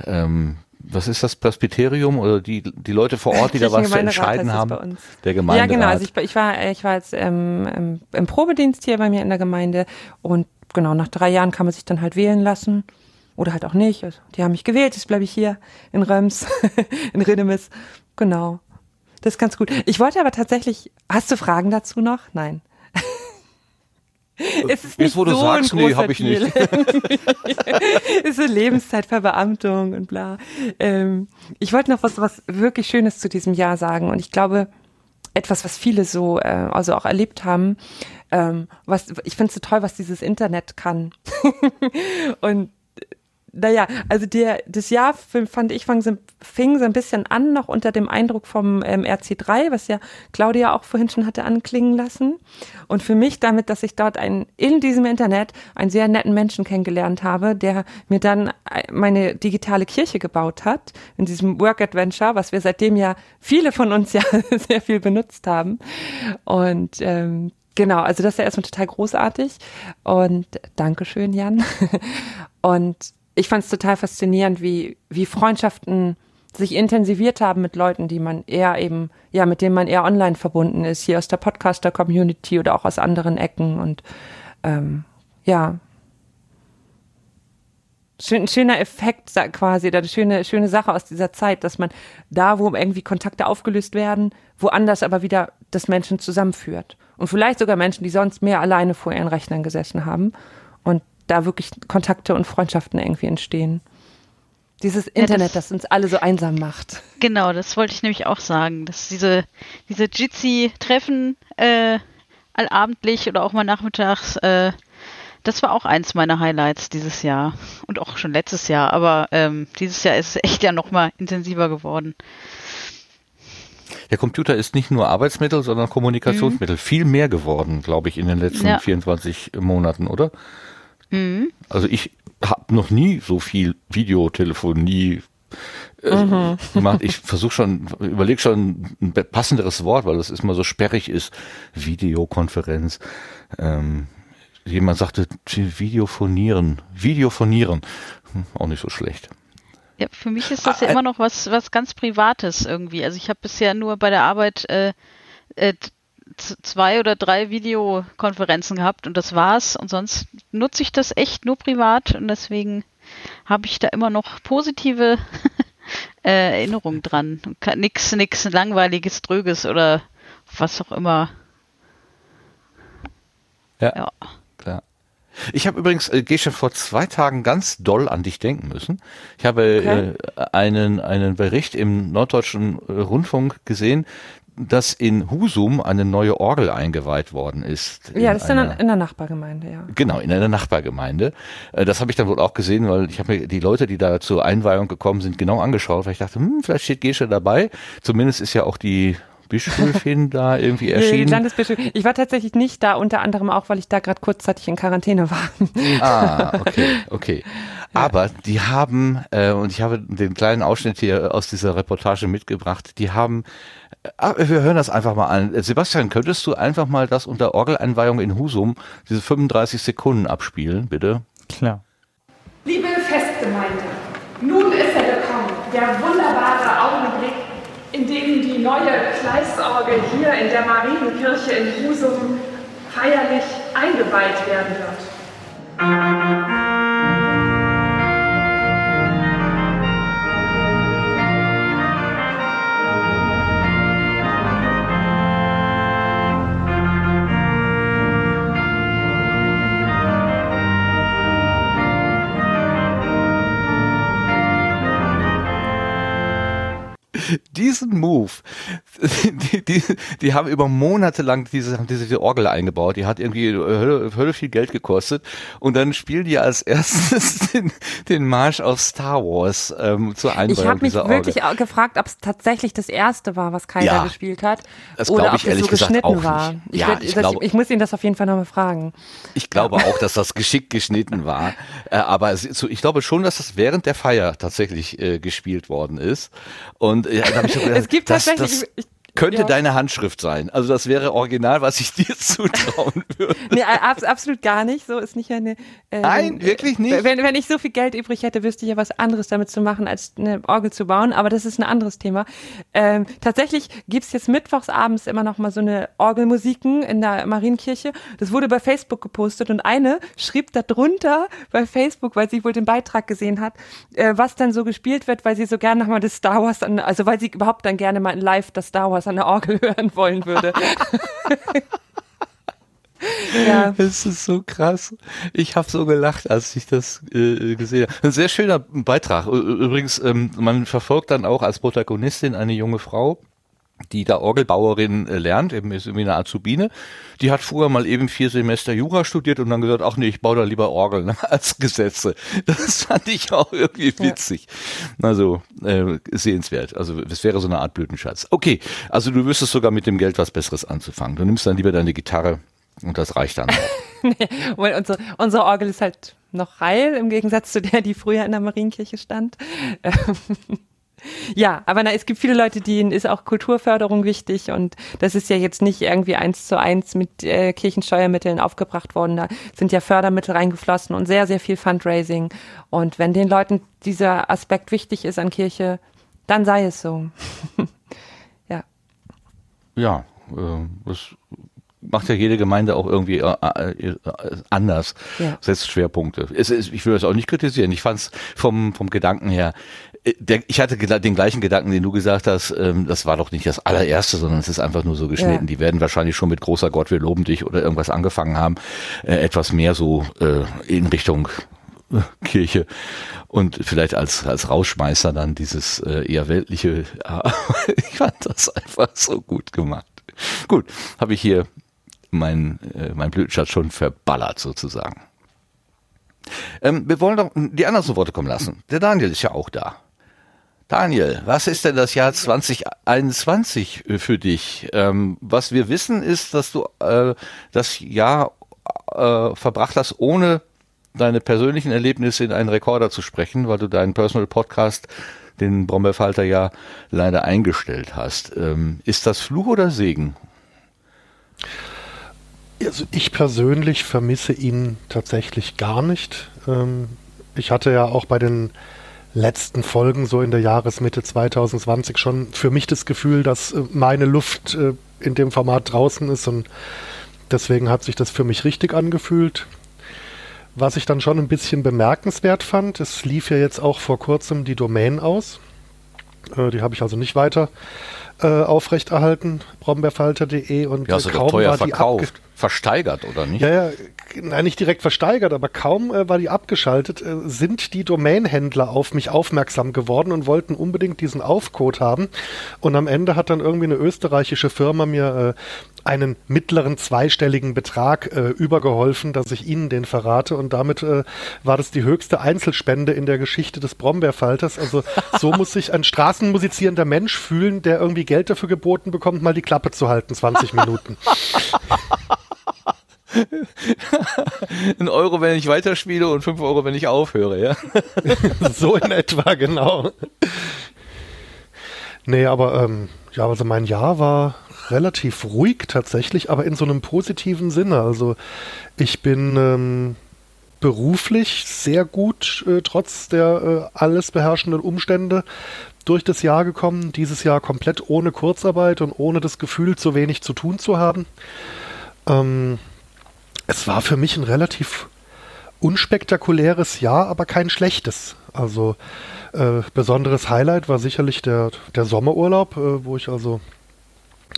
ähm, was ist das Presbyterium oder die, die Leute vor Ort, die da was zu entscheiden haben? Der Gemeinderat. Ja, genau. Also ich, ich war, ich war jetzt ähm, im, im Probedienst hier bei mir in der Gemeinde und genau, nach drei Jahren kann man sich dann halt wählen lassen. Oder halt auch nicht. Also, die haben mich gewählt, jetzt bleibe ich hier in Röms, in Redemis. Genau. Das ist ganz gut. Ich wollte aber tatsächlich, hast du Fragen dazu noch? Nein. Es ist Jetzt, wo du so sagst, nee, habe ich nicht. ist so Lebenszeitverbeamtung und bla. Ähm, ich wollte noch was, was wirklich Schönes zu diesem Jahr sagen und ich glaube, etwas, was viele so, äh, also auch erlebt haben, ähm, was, ich finde es so toll, was dieses Internet kann. und naja, also der, das Jahr fand ich fang fing so ein bisschen an, noch unter dem Eindruck vom ähm, RC3, was ja Claudia auch vorhin schon hatte anklingen lassen. Und für mich damit, dass ich dort einen, in diesem Internet einen sehr netten Menschen kennengelernt habe, der mir dann äh, meine digitale Kirche gebaut hat, in diesem Work Adventure, was wir seitdem ja viele von uns ja sehr viel benutzt haben. Und ähm, Genau, also das ist ja erstmal total großartig. Und Dankeschön, Jan. Und ich fand es total faszinierend, wie, wie Freundschaften sich intensiviert haben mit Leuten, die man eher eben, ja, mit denen man eher online verbunden ist, hier aus der Podcaster-Community oder auch aus anderen Ecken. Und ähm, ja, schön, schöner Effekt quasi, eine schöne, schöne Sache aus dieser Zeit, dass man da, wo irgendwie Kontakte aufgelöst werden, woanders aber wieder das Menschen zusammenführt. Und vielleicht sogar Menschen, die sonst mehr alleine vor ihren Rechnern gesessen haben und da wirklich Kontakte und Freundschaften irgendwie entstehen. Dieses Internet, ja, das, das, uns alle so einsam macht. Genau, das wollte ich nämlich auch sagen, dass diese, diese Jitsi-Treffen äh, allabendlich oder auch mal nachmittags, äh, das war auch eins meiner Highlights dieses Jahr und auch schon letztes Jahr, aber ähm, dieses Jahr ist es echt ja noch mal intensiver geworden. Der Computer ist nicht nur Arbeitsmittel, sondern Kommunikationsmittel. Mhm. Viel mehr geworden, glaube ich, in den letzten ja. 24 Monaten, oder? Mhm. Also ich habe noch nie so viel Videotelefonie äh, mhm. gemacht. Ich versuche schon, überlege schon ein passenderes Wort, weil das immer so sperrig ist. Videokonferenz. Ähm, jemand sagte Videophonieren. Videophonieren. Hm, auch nicht so schlecht. Ja, für mich ist das ja ah, immer noch was, was ganz Privates irgendwie. Also ich habe bisher nur bei der Arbeit äh, äh, zwei oder drei Videokonferenzen gehabt und das war's. Und sonst nutze ich das echt nur privat und deswegen habe ich da immer noch positive äh, Erinnerungen dran. Nix, nix langweiliges, dröges oder was auch immer. Ja. ja. Ich habe übrigens, äh, Gesche, vor zwei Tagen ganz doll an dich denken müssen. Ich habe okay. äh, einen, einen Bericht im Norddeutschen äh, Rundfunk gesehen, dass in Husum eine neue Orgel eingeweiht worden ist. Ja, das ist einer, in der Nachbargemeinde, ja. Genau, in einer Nachbargemeinde. Äh, das habe ich dann wohl auch gesehen, weil ich habe mir die Leute, die da zur Einweihung gekommen sind, genau angeschaut, weil ich dachte, hm, vielleicht steht Gesche dabei. Zumindest ist ja auch die Bischöfin da irgendwie erschienen? Landesbischöfin. Ich war tatsächlich nicht da, unter anderem auch, weil ich da gerade kurzzeitig in Quarantäne war. Ah, okay, okay. Aber die haben, äh, und ich habe den kleinen Ausschnitt hier aus dieser Reportage mitgebracht, die haben, äh, wir hören das einfach mal an. Sebastian, könntest du einfach mal das unter Orgeleinweihung in Husum, diese 35 Sekunden abspielen, bitte? Klar. Liebe Festgemeinde, nun ist er gekommen, der wunderbare Augenblick, in dem die neue Kleisorgel hier in der Marienkirche in Husum feierlich eingeweiht werden wird. Diesen Move, die, die, die haben über Monate lang diese, haben diese Orgel eingebaut. Die hat irgendwie Hölle, Hölle viel Geld gekostet. Und dann spielen die als erstes den, den Marsch aus Star Wars ähm, zur Einweihung Ich habe mich wirklich gefragt, ob es tatsächlich das erste war, was Kaiser ja, gespielt hat. Das oder ob ich ehrlich so gesagt auch war. Nicht. Ich, ja, würd, ich, glaub, ich, muss ihn das auf jeden Fall nochmal fragen. Ich glaube ja. auch, dass das geschickt geschnitten war. Äh, aber es, so, ich glaube schon, dass das während der Feier tatsächlich äh, gespielt worden ist. Und äh, habe ich gedacht, es gibt das, tatsächlich, das, ich, könnte ja. deine Handschrift sein. Also das wäre original, was ich dir zutrauen würde. nee, ab, absolut gar nicht. So ist nicht eine. Ähm, Nein, wirklich nicht. Wenn, wenn ich so viel Geld übrig hätte, wüsste ich ja was anderes damit zu machen, als eine Orgel zu bauen. Aber das ist ein anderes Thema. Ähm, tatsächlich gibt's jetzt mittwochs abends immer noch mal so eine Orgelmusiken in der Marienkirche. Das wurde bei Facebook gepostet und eine schrieb da drunter bei Facebook, weil sie wohl den Beitrag gesehen hat, äh, was dann so gespielt wird, weil sie so gerne nochmal das Star Wars, an, also weil sie überhaupt dann gerne mal in Live das Star Wars an der Orgel hören wollen würde. ja. Es ist so krass. Ich habe so gelacht, als ich das äh, gesehen habe. Ein sehr schöner Beitrag. Übrigens, ähm, man verfolgt dann auch als Protagonistin eine junge Frau, die da Orgelbauerin äh, lernt, eben ist irgendwie eine Azubine, die hat früher mal eben vier Semester Jura studiert und dann gesagt, ach nee, ich baue da lieber Orgeln ne, als Gesetze. Das fand ich auch irgendwie witzig. Ja. Also äh, sehenswert. Also es wäre so eine Art Blütenschatz. Okay, also du wüsstest sogar mit dem Geld was Besseres anzufangen. Du nimmst dann lieber deine Gitarre und das reicht dann nee, weil unsere, unsere Orgel ist halt noch heil, im Gegensatz zu der, die früher in der Marienkirche stand. Ja, aber na, es gibt viele Leute, denen ist auch Kulturförderung wichtig und das ist ja jetzt nicht irgendwie eins zu eins mit äh, Kirchensteuermitteln aufgebracht worden. Da sind ja Fördermittel reingeflossen und sehr, sehr viel Fundraising. Und wenn den Leuten dieser Aspekt wichtig ist an Kirche, dann sei es so. ja. Ja, äh, das macht ja jede Gemeinde auch irgendwie äh, äh, anders, ja. setzt Schwerpunkte. Ist, ich will das auch nicht kritisieren. Ich fand es vom, vom Gedanken her äh, ich hatte den gleichen Gedanken, den du gesagt hast, ähm, das war doch nicht das allererste, sondern es ist einfach nur so geschnitten. Ja. Die werden wahrscheinlich schon mit großer Gott, wir loben dich oder irgendwas angefangen haben, äh, etwas mehr so äh, in Richtung äh, Kirche und vielleicht als, als Rausschmeißer dann dieses eher weltliche. ich fand das einfach so gut gemacht. Gut, habe ich hier mein, äh, mein Blütenschatz schon verballert sozusagen. Ähm, wir wollen doch die anderen Worte kommen lassen. Der Daniel ist ja auch da. Daniel, was ist denn das Jahr 2021 für dich? Ähm, was wir wissen ist, dass du äh, das Jahr äh, verbracht hast, ohne deine persönlichen Erlebnisse in einen Rekorder zu sprechen, weil du deinen Personal Podcast, den Brombeerfalter, ja leider eingestellt hast. Ähm, ist das Fluch oder Segen? Also ich persönlich vermisse ihn tatsächlich gar nicht. Ähm, ich hatte ja auch bei den letzten Folgen, so in der Jahresmitte 2020, schon für mich das Gefühl, dass äh, meine Luft äh, in dem Format draußen ist und deswegen hat sich das für mich richtig angefühlt. Was ich dann schon ein bisschen bemerkenswert fand, es lief ja jetzt auch vor kurzem die Domain aus. Äh, die habe ich also nicht weiter äh, aufrechterhalten, brombeerfalter.de und ja, kaum teuer war die verkauft versteigert, oder nicht? Ja, ja, nein, nicht direkt versteigert, aber kaum äh, war die abgeschaltet, äh, sind die Domainhändler auf mich aufmerksam geworden und wollten unbedingt diesen Aufcode haben. Und am Ende hat dann irgendwie eine österreichische Firma mir äh, einen mittleren zweistelligen Betrag äh, übergeholfen, dass ich ihnen den verrate. Und damit äh, war das die höchste Einzelspende in der Geschichte des Brombeerfalters. Also so muss sich ein straßenmusizierender Mensch fühlen, der irgendwie Geld dafür geboten bekommt, mal die Klappe zu halten, 20 Minuten. Ein Euro, wenn ich weiterspiele und fünf Euro, wenn ich aufhöre, ja? so in etwa, genau. Nee, aber ähm, ja, also mein Jahr war relativ ruhig tatsächlich, aber in so einem positiven Sinne. Also ich bin ähm, beruflich sehr gut, äh, trotz der äh, alles beherrschenden Umstände, durch das Jahr gekommen. Dieses Jahr komplett ohne Kurzarbeit und ohne das Gefühl, zu wenig zu tun zu haben. Ähm, es war für mich ein relativ unspektakuläres Jahr, aber kein schlechtes. Also äh, besonderes Highlight war sicherlich der, der Sommerurlaub, äh, wo ich also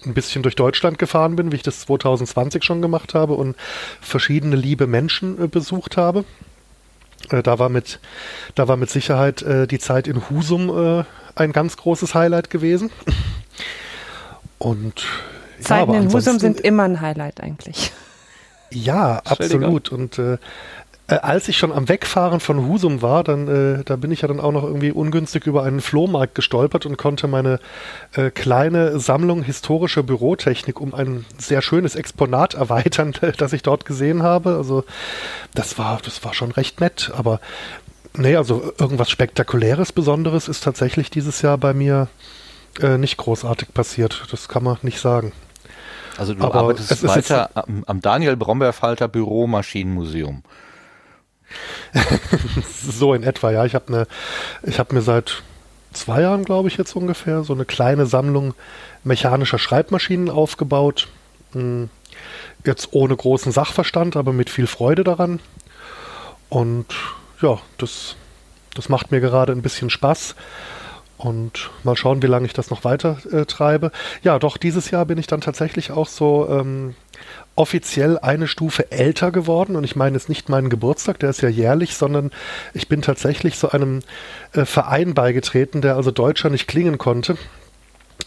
ein bisschen durch Deutschland gefahren bin, wie ich das 2020 schon gemacht habe und verschiedene liebe Menschen äh, besucht habe. Äh, da war mit, da war mit Sicherheit äh, die Zeit in Husum äh, ein ganz großes Highlight gewesen. Und Zeiten ja, in Husum sind immer ein Highlight eigentlich. Ja, absolut. Und äh, äh, als ich schon am Wegfahren von Husum war, dann äh, da bin ich ja dann auch noch irgendwie ungünstig über einen Flohmarkt gestolpert und konnte meine äh, kleine Sammlung historischer Bürotechnik um ein sehr schönes Exponat erweitern, das ich dort gesehen habe. Also das war das war schon recht nett, aber nee, also irgendwas spektakuläres Besonderes ist tatsächlich dieses Jahr bei mir äh, nicht großartig passiert. Das kann man nicht sagen. Also du Aber arbeitest weiter am, am, Daniel Brombeerfalter Büro Maschinenmuseum. so in etwa, ja. Ich habe ne, ich habe mir seit zwei Jahren, glaube ich, jetzt ungefähr so eine kleine Sammlung mechanischer Schreibmaschinen aufgebaut. Hm, jetzt ohne großen Sachverstand, aber mit viel Freude daran. Und ja, das, das macht mir gerade ein bisschen Spaß. Und mal schauen, wie lange ich das noch weiter äh, treibe. Ja, doch, dieses Jahr bin ich dann tatsächlich auch so ähm, offiziell eine Stufe älter geworden. Und ich meine jetzt nicht meinen Geburtstag, der ist ja jährlich, sondern ich bin tatsächlich so einem äh, Verein beigetreten, der also deutscher nicht klingen konnte.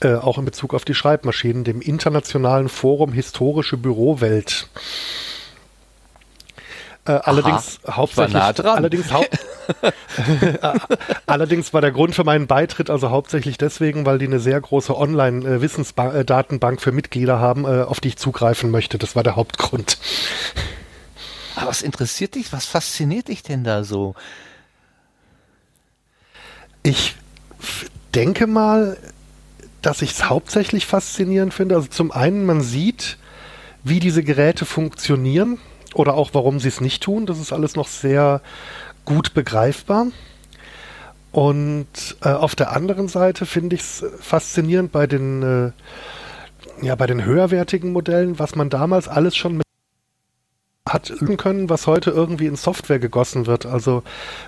Äh, auch in Bezug auf die Schreibmaschinen, dem Internationalen Forum Historische Bürowelt. Äh, allerdings hauptsächlich. Nah dran. Allerdings, hau allerdings war der Grund für meinen Beitritt also hauptsächlich deswegen, weil die eine sehr große Online-Wissensdatenbank für Mitglieder haben, äh, auf die ich zugreifen möchte. Das war der Hauptgrund. Aber was interessiert dich? Was fasziniert dich denn da so? Ich denke mal, dass ich es hauptsächlich faszinierend finde. Also zum einen, man sieht, wie diese Geräte funktionieren oder auch warum sie es nicht tun. Das ist alles noch sehr gut begreifbar. Und äh, auf der anderen Seite finde ich es faszinierend bei den, äh, ja, bei den höherwertigen Modellen, was man damals alles schon mit hat können, was heute irgendwie in Software gegossen wird. Also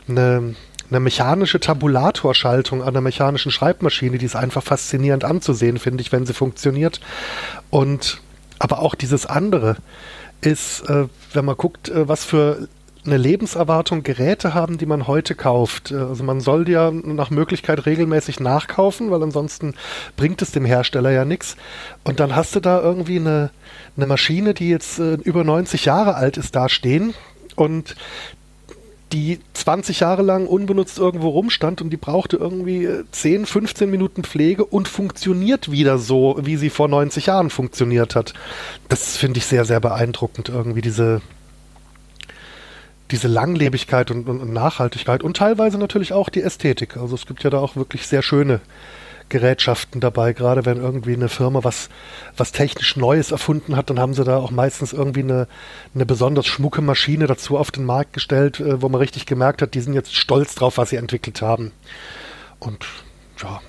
eine, eine mechanische Tabulatorschaltung an der mechanischen Schreibmaschine, die ist einfach faszinierend anzusehen, finde ich, wenn sie funktioniert. Und aber auch dieses andere, ist, äh, wenn man guckt, äh, was für eine Lebenserwartung Geräte haben, die man heute kauft. Äh, also man soll die ja nach Möglichkeit regelmäßig nachkaufen, weil ansonsten bringt es dem Hersteller ja nichts. Und dann hast du da irgendwie eine, eine Maschine, die jetzt äh, über 90 Jahre alt ist, da stehen und die 20 Jahre lang unbenutzt irgendwo rumstand und die brauchte irgendwie 10, äh, 15 Minuten Pflege und funktioniert wieder so, wie sie vor 90 Jahren funktioniert hat. Das finde ich sehr, sehr beeindruckend, irgendwie diese, diese Langlebigkeit und, und, und Nachhaltigkeit und teilweise natürlich auch die Ästhetik. Also es gibt ja da auch wirklich sehr schöne Gerätschaften dabei. Gerade wenn irgendwie eine Firma was, was technisch Neues erfunden hat, dann haben sie da auch meistens irgendwie eine, eine besonders schmucke Maschine dazu auf den Markt gestellt, äh, wo man richtig gemerkt hat, die sind jetzt stolz drauf, was sie entwickelt haben. Und ja.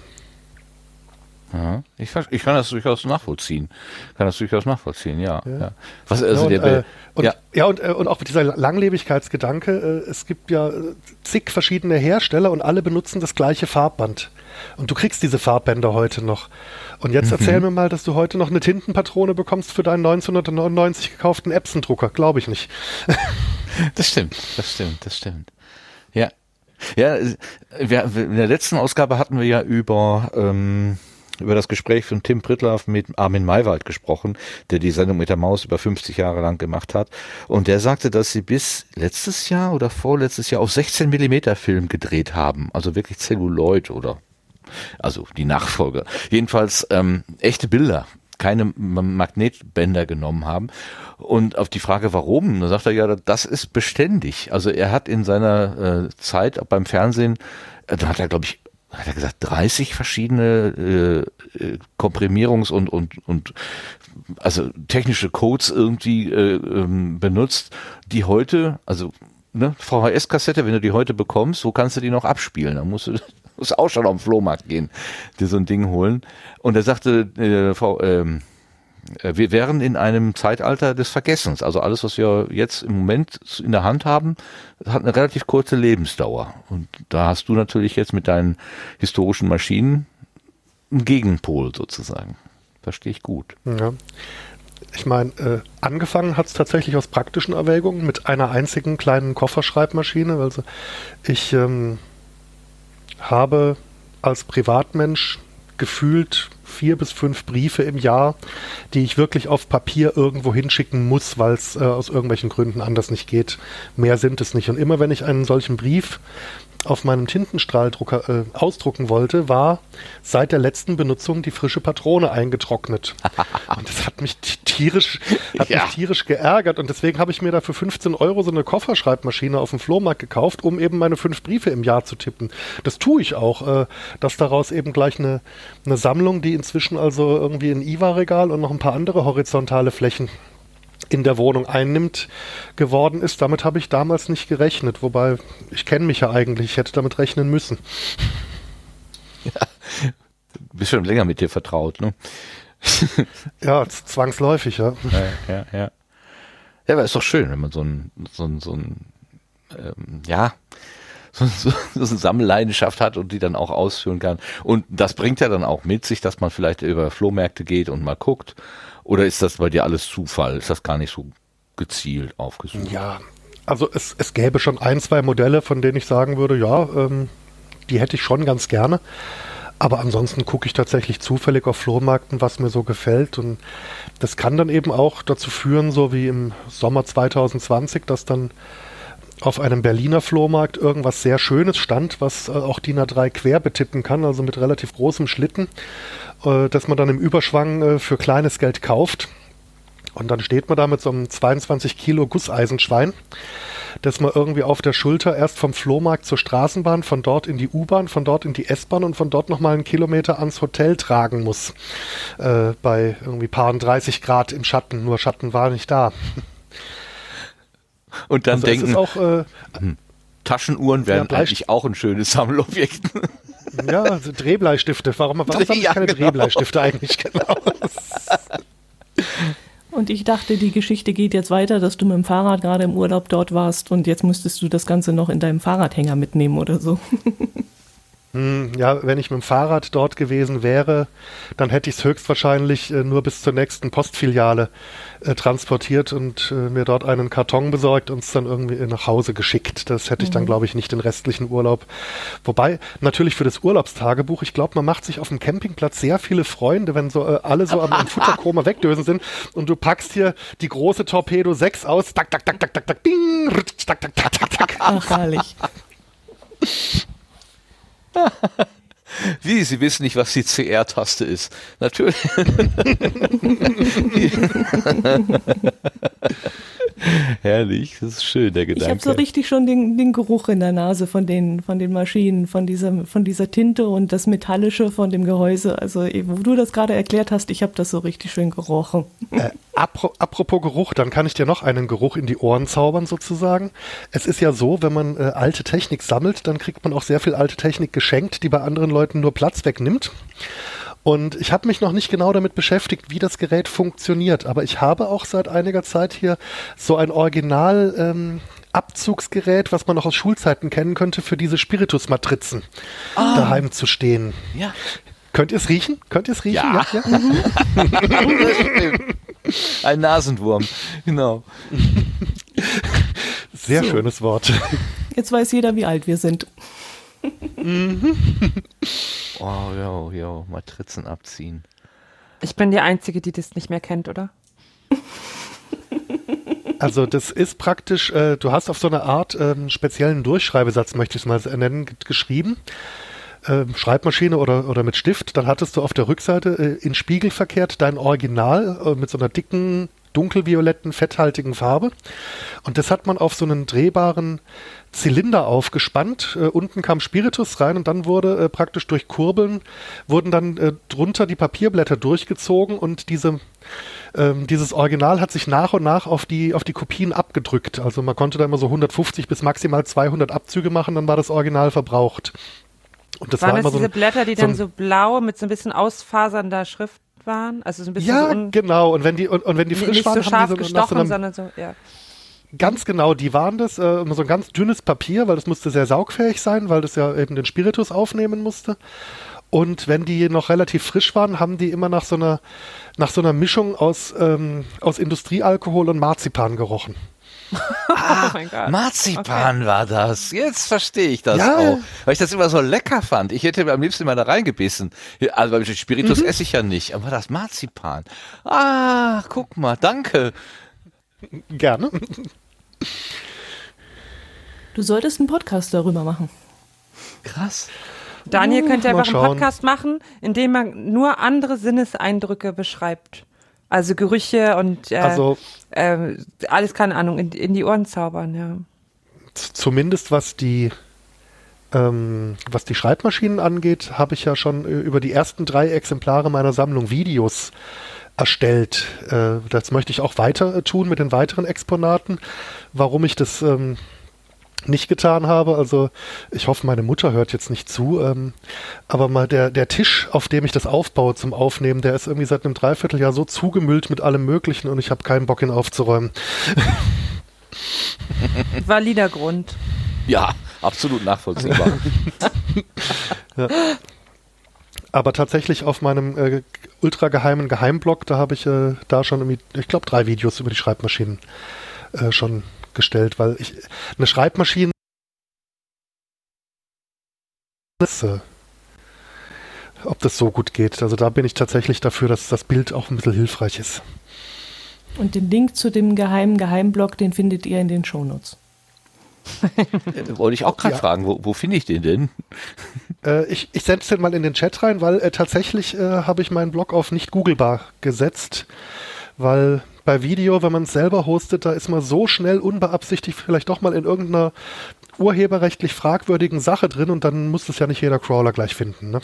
Ja, ich, ich, kann das durchaus nachvollziehen. Kann das durchaus nachvollziehen, ja. ja. ja. Was, also ja, und, der, äh, und, ja. ja und, äh, und auch dieser Langlebigkeitsgedanke, äh, es gibt ja äh, zig verschiedene Hersteller und alle benutzen das gleiche Farbband. Und du kriegst diese Farbbänder heute noch. Und jetzt mhm. erzähl mir mal, dass du heute noch eine Tintenpatrone bekommst für deinen 1999 gekauften Epson-Drucker. Glaube ich nicht. das stimmt, das stimmt, das stimmt. Ja. Ja, wir, in der letzten Ausgabe hatten wir ja über, ähm, über das Gespräch von Tim Prittlaff mit Armin Maywald gesprochen, der die Sendung mit der Maus über 50 Jahre lang gemacht hat. Und der sagte, dass sie bis letztes Jahr oder vorletztes Jahr auf 16 Millimeter Film gedreht haben. Also wirklich Celluloid oder also die Nachfolger. Jedenfalls ähm, echte Bilder, keine Magnetbänder genommen haben. Und auf die Frage, warum, da sagt er ja, das ist beständig. Also er hat in seiner äh, Zeit beim Fernsehen, äh, da hat er, glaube ich, hat er gesagt, 30 verschiedene äh, äh, Komprimierungs- und, und, und also technische Codes irgendwie äh, ähm, benutzt, die heute, also ne, VHS-Kassette, wenn du die heute bekommst, wo kannst du die noch abspielen? Da musst du muss auch schon auf den Flohmarkt gehen, dir so ein Ding holen. Und er sagte, äh, Frau, ähm, äh, wir wären in einem Zeitalter des Vergessens. Also alles, was wir jetzt im Moment in der Hand haben, hat eine relativ kurze Lebensdauer. Und da hast du natürlich jetzt mit deinen historischen Maschinen einen Gegenpol sozusagen. Verstehe ich gut. Ja. Ich meine, äh, angefangen hat es tatsächlich aus praktischen Erwägungen mit einer einzigen kleinen Kofferschreibmaschine. Also ich ähm, habe als Privatmensch gefühlt vier bis fünf Briefe im Jahr, die ich wirklich auf Papier irgendwo hinschicken muss, weil es äh, aus irgendwelchen Gründen anders nicht geht. Mehr sind es nicht. Und immer wenn ich einen solchen Brief auf meinem Tintenstrahldrucker äh, ausdrucken wollte, war seit der letzten Benutzung die frische Patrone eingetrocknet. und das hat mich tierisch, hat ja. mich tierisch geärgert und deswegen habe ich mir da für 15 Euro so eine Kofferschreibmaschine auf dem Flohmarkt gekauft, um eben meine fünf Briefe im Jahr zu tippen. Das tue ich auch, äh, dass daraus eben gleich eine, eine Sammlung, die inzwischen also irgendwie ein IWA-Regal und noch ein paar andere horizontale Flächen in der Wohnung einnimmt, geworden ist. Damit habe ich damals nicht gerechnet, wobei ich kenne mich ja eigentlich, ich hätte damit rechnen müssen. Ja, du bist schon länger mit dir vertraut, ne? ja, zwangsläufig, ja. Ja, ja, ja. Ja, aber ist doch schön, wenn man so ein, so ein, so ein ähm, ja, so, so, so eine Sammelleidenschaft hat und die dann auch ausführen kann. Und das bringt ja dann auch mit sich, dass man vielleicht über Flohmärkte geht und mal guckt oder ist das bei dir alles Zufall? Ist das gar nicht so gezielt aufgesucht? Ja, also es, es gäbe schon ein, zwei Modelle, von denen ich sagen würde, ja, ähm, die hätte ich schon ganz gerne. Aber ansonsten gucke ich tatsächlich zufällig auf Flohmärkten, was mir so gefällt. Und das kann dann eben auch dazu führen, so wie im Sommer 2020, dass dann auf einem Berliner Flohmarkt irgendwas sehr Schönes stand, was äh, auch DIN A3 quer betippen kann, also mit relativ großem Schlitten, äh, dass man dann im Überschwang äh, für kleines Geld kauft. Und dann steht man da mit so einem 22 Kilo Gusseisenschwein, das man irgendwie auf der Schulter erst vom Flohmarkt zur Straßenbahn, von dort in die U-Bahn, von dort in die S-Bahn und von dort nochmal einen Kilometer ans Hotel tragen muss. Äh, bei irgendwie paar 30 Grad im Schatten, nur Schatten war nicht da. Und dann Also es denken, ist auch, äh, Taschenuhren wären Ja, eigentlich auch ein schönes Sammelobjekt. ja, also Drehbleistifte. Warum, warum Dreh- habe ich ja, keine genau. Drehbleistifte eigentlich? Genau. Und ich dachte, die Geschichte geht jetzt weiter, dass du mit dem Fahrrad gerade im Urlaub dort warst und jetzt müsstest du das Ganze noch in deinem Fahrradhänger mitnehmen oder so. Hm, Ja, wenn ich mit dem Fahrrad dort gewesen wäre, dann hätte ich es höchstwahrscheinlich äh, nur bis zur nächsten Postfiliale äh, transportiert und äh, mir dort einen Karton besorgt und es dann irgendwie äh, nach Hause geschickt. Das hätte ich dann, glaube ich, nicht den restlichen Urlaub. Wobei, natürlich für das Urlaubstagebuch, ich glaube, man macht sich auf dem Campingplatz sehr viele Freunde, wenn so äh, alle so am, am Futterkoma wegdösen sind und du packst hier die große Torpedo 6 aus, tak, tak, tak, tak, tak, tak, bing, tak, tak, tak, tak, tak. Ach, herrlich. Wie, Sie wissen nicht, was die CR-Taste ist. Natürlich. Herrlich, das ist schön, der Ich Gedanke. habe so richtig schon den, den Geruch in der Nase von den, von den Maschinen, von dieser, von dieser Tinte und das Metallische von dem Gehäuse. Also, eh, wo du das gerade erklärt hast, ich habe das so richtig schön gerochen. Äh, apro apropos Geruch, dann kann ich dir noch einen Geruch in die Ohren zaubern sozusagen. Es ist ja so, wenn man äh, alte Technik sammelt, dann kriegt man auch sehr viel alte Technik geschenkt, die bei anderen Leuten nur Platz wegnimmt. Und ich habe mich noch nicht genau damit beschäftigt, wie das Gerät funktioniert, aber ich habe auch seit einiger Zeit hier so ein Original ähm, Abzugsgerät, was man noch aus Schulzeiten kennen könnte, für diese Spiritusmatrizen daheim zu stehen. ja. Könnt ihr es riechen? Könnt ihr es riechen? Ja. Ein Nasenwurm, genau. Sehr schönes Wort. Jetzt weiß jeder, wie alt wir sind. Oh, ja, ja, Matrizen abziehen. Ich bin die Einzige, die das nicht mehr kennt, oder? Also das ist praktisch, äh, du hast auf so eine Art ähm, speziellen Durchschreibesatz, möchte ich es mal nennen, geschrieben. Ähm, Schreibmaschine oder, oder mit Stift, dann hattest du auf der Rückseite äh, in Spiegel verkehrt dein Original äh, mit so einer dicken, dunkelvioletten, fetthaltigen Farbe. Und das hat man auf so einen drehbaren Zylinder aufgespannt. Äh, unten kam Spiritus rein und dann wurde äh, praktisch durch Kurbeln, wurden dann äh, drunter die Papierblätter durchgezogen und diese ähm, dieses Original hat sich nach und nach auf die, auf die Kopien abgedrückt. Also man konnte da immer so 150 bis maximal 200 Abzüge machen, dann war das Original verbraucht. Und das Waren war immer das so diese ein, Blätter, die so dann so blau mit so ein bisschen ausfasernder Schrift waren? Also so ein bisschen ja, so genau. Und wenn die, und, und wenn die frisch nicht waren, so scharf haben die so so gestochen, einem, sondern so, ja. Ganz genau, die waren das, äh, so ein ganz dünnes Papier, weil das musste sehr saugfähig sein, weil das ja eben den Spiritus aufnehmen musste. Und wenn die noch relativ frisch waren, haben die immer nach so einer, nach so einer Mischung aus, ähm, aus Industriealkohol und Marzipan gerochen. oh mein Gott. Marzipan war das. Jetzt verstehe ich das Ja. auch. Weil ich das immer so lecker fand. Ich hätte am liebsten mal da reingebissen. Also beim Spiritus esse ich ja nicht. Aber das Marzipan. Ah, guck mal, danke. Gerne. Du solltest einen Podcast darüber machen. Krass. Daniel könnte Mal einfach einen. Podcast machen, in dem man nur andere Sinneseindrücke beschreibt. Also Gerüche und äh, Also äh, alles, keine Ahnung, in, in die Ohren zaubern, ja. zumindest was die ähm, was die Schreibmaschinen angeht, habe ich ja schon äh, über die ersten drei Exemplare meiner Sammlung Videos erstellt. Äh, das möchte ich auch weiter äh, tun mit den weiteren Exponaten. Warum ich das ähm, nicht getan habe, also ich hoffe, meine Mutter hört jetzt nicht zu, ähm, aber mal der, der Tisch, auf dem ich das aufbaue zum Aufnehmen, der ist irgendwie seit einem Dreivierteljahr so zugemüllt mit allem Möglichen und ich habe keinen Bock, ihn aufzuräumen. Valider Grund. Ja, absolut nachvollziehbar. Aber tatsächlich auf meinem äh, ultra geheimen Geheimblog, da habe ich äh, da schon irgendwie, ich glaube, drei Videos über die Schreibmaschinen äh, schon gestellt, weil ich eine Schreibmaschine ob das so gut geht. Also da bin ich tatsächlich dafür, dass das Bild auch ein bisschen hilfreich ist. Und den Link zu dem geheimen Geheimblog, den findet ihr in den Shownotes. Wollte ich auch gerade ja. fragen, wo, wo finde ich den denn? Äh, ich ich setze den mal in den Chat rein, weil äh, tatsächlich äh, habe ich meinen Blog auf nicht googlebar gesetzt, weil bei Video, wenn man es selber hostet, da ist man so schnell unbeabsichtigt vielleicht doch mal in irgendeiner urheberrechtlich fragwürdigen Sache drin und dann muss es ja nicht jeder Crawler gleich finden. Ne?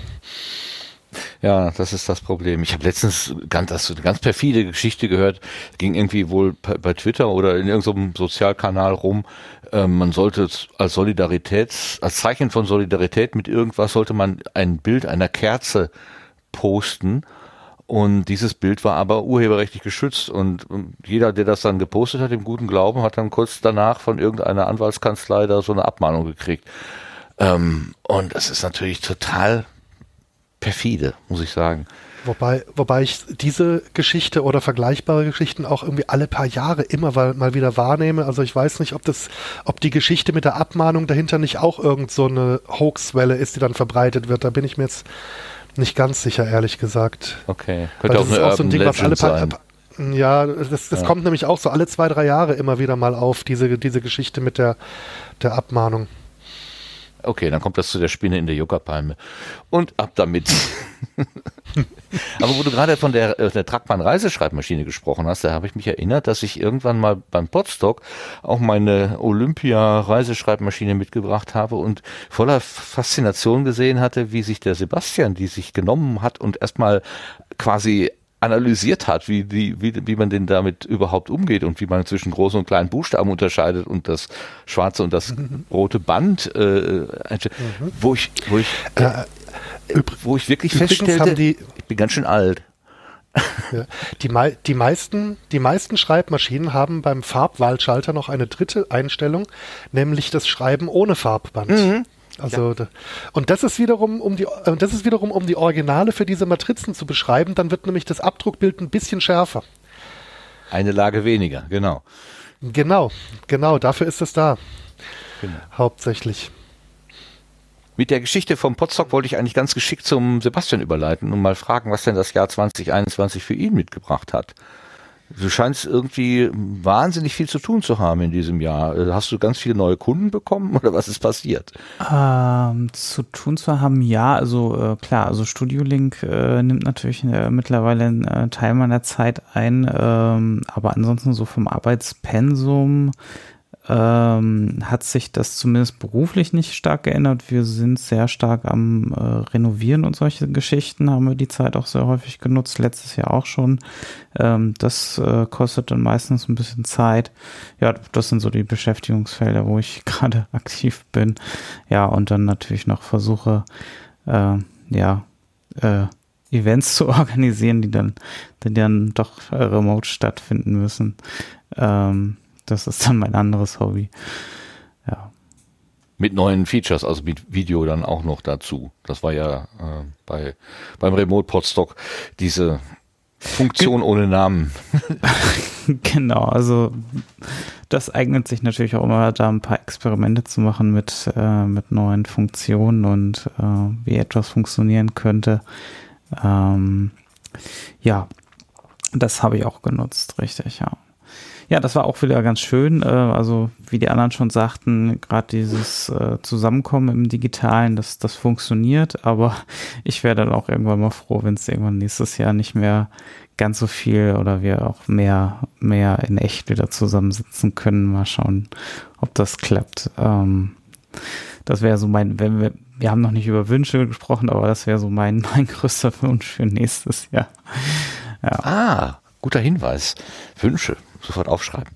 Ja, das ist das Problem. Ich habe letztens ganz, das, eine ganz perfide Geschichte gehört, ging irgendwie wohl bei Twitter oder in irgendeinem Sozialkanal rum. Ähm, man sollte als Solidarität, als Zeichen von Solidarität mit irgendwas sollte man ein Bild einer Kerze posten. Und dieses Bild war aber urheberrechtlich geschützt und jeder, der das dann gepostet hat, im guten Glauben, hat dann kurz danach von irgendeiner Anwaltskanzlei da so eine Abmahnung gekriegt. Ähm, und das ist natürlich total perfide, muss ich sagen. Wobei, wobei ich diese Geschichte oder vergleichbare Geschichten auch irgendwie alle paar Jahre immer mal wieder wahrnehme. Also ich weiß nicht, ob das, ob die Geschichte mit der Abmahnung dahinter nicht auch irgend so eine Hoaxwelle ist, die dann verbreitet wird. Da bin ich mir jetzt nicht ganz sicher, ehrlich gesagt. Okay. Könnte Weil das auch, ist auch so ein Ding, was alle paar, sein. Ja, das, das ja. kommt nämlich auch so alle zwei, drei Jahre immer wieder mal auf, diese, diese Geschichte mit der, der Abmahnung. Okay, dann kommt das zu der Spinne in der Juckerpalme. Und ab damit. Aber wo du gerade von der, äh, der Trackmann Reiseschreibmaschine gesprochen hast, da habe ich mich erinnert, dass ich irgendwann mal beim Podstock auch meine Olympia Reiseschreibmaschine mitgebracht habe und voller Faszination gesehen hatte, wie sich der Sebastian die sich genommen hat und erstmal quasi analysiert hat, wie, die, wie, wie man denn damit überhaupt umgeht und wie man zwischen großen und kleinen Buchstaben unterscheidet und das schwarze und das mhm. rote Band, äh, mhm. wo ich, wo ich, äh, äh, wo ich wirklich feststellte, die, ich bin ganz schön alt. Ja, die, die, meisten, die meisten Schreibmaschinen haben beim Farbwahlschalter noch eine dritte Einstellung, nämlich das Schreiben ohne Farbband. Mhm. Also ja. und das ist wiederum um die äh, das ist wiederum um die Originale für diese Matrizen zu beschreiben, dann wird nämlich das Abdruckbild ein bisschen schärfer. Eine Lage weniger, genau. Genau, genau, dafür ist es da. Genau. Hauptsächlich. Mit der Geschichte vom Potsdok wollte ich eigentlich ganz geschickt zum Sebastian überleiten und mal fragen, was denn das Jahr 2021 für ihn mitgebracht hat. Du scheinst irgendwie wahnsinnig viel zu tun zu haben in diesem Jahr. Hast du ganz viele neue Kunden bekommen oder was ist passiert? Ähm, zu tun zu haben, ja. Also äh, klar, also Studio Link äh, nimmt natürlich äh, mittlerweile einen äh, Teil meiner Zeit ein, ähm, aber ansonsten so vom Arbeitspensum ähm, hat sich das zumindest beruflich nicht stark geändert. Wir sind sehr stark am äh, Renovieren und solche Geschichten haben wir die Zeit auch sehr häufig genutzt, letztes Jahr auch schon. Ähm, das äh, kostet dann meistens ein bisschen Zeit. Ja, das sind so die Beschäftigungsfelder, wo ich gerade aktiv bin. Ja, und dann natürlich noch versuche, äh, ja, Events zu organisieren, die dann, die dann doch äh, remote stattfinden müssen. Ähm, das ist dann mein anderes Hobby. Ja. Mit neuen Features, also mit Video dann auch noch dazu. Das war ja äh, bei beim Remote Podstock diese Funktion ohne Namen. genau, also das eignet sich natürlich auch immer, da ein paar Experimente zu machen mit, äh, mit neuen Funktionen und äh, wie etwas funktionieren könnte. Ähm, ja, das habe ich auch genutzt, richtig, ja. Ja, das war auch wieder ganz schön. Äh, also wie die anderen schon sagten, gerade dieses äh, Zusammenkommen im Digitalen, das, das funktioniert. Aber ich wäre dann auch irgendwann mal froh, wenn es irgendwann nächstes Jahr nicht mehr ganz so viel oder wir auch mehr, mehr in echt wieder zusammensitzen können. Mal schauen, ob das klappt. Ähm, das wäre so mein, wenn wir, wir haben noch nicht über Wünsche gesprochen, aber das wäre so mein, mein größter Wunsch für nächstes Jahr. Ja. Ah, guter Hinweis. Wünsche sofort aufschreiben.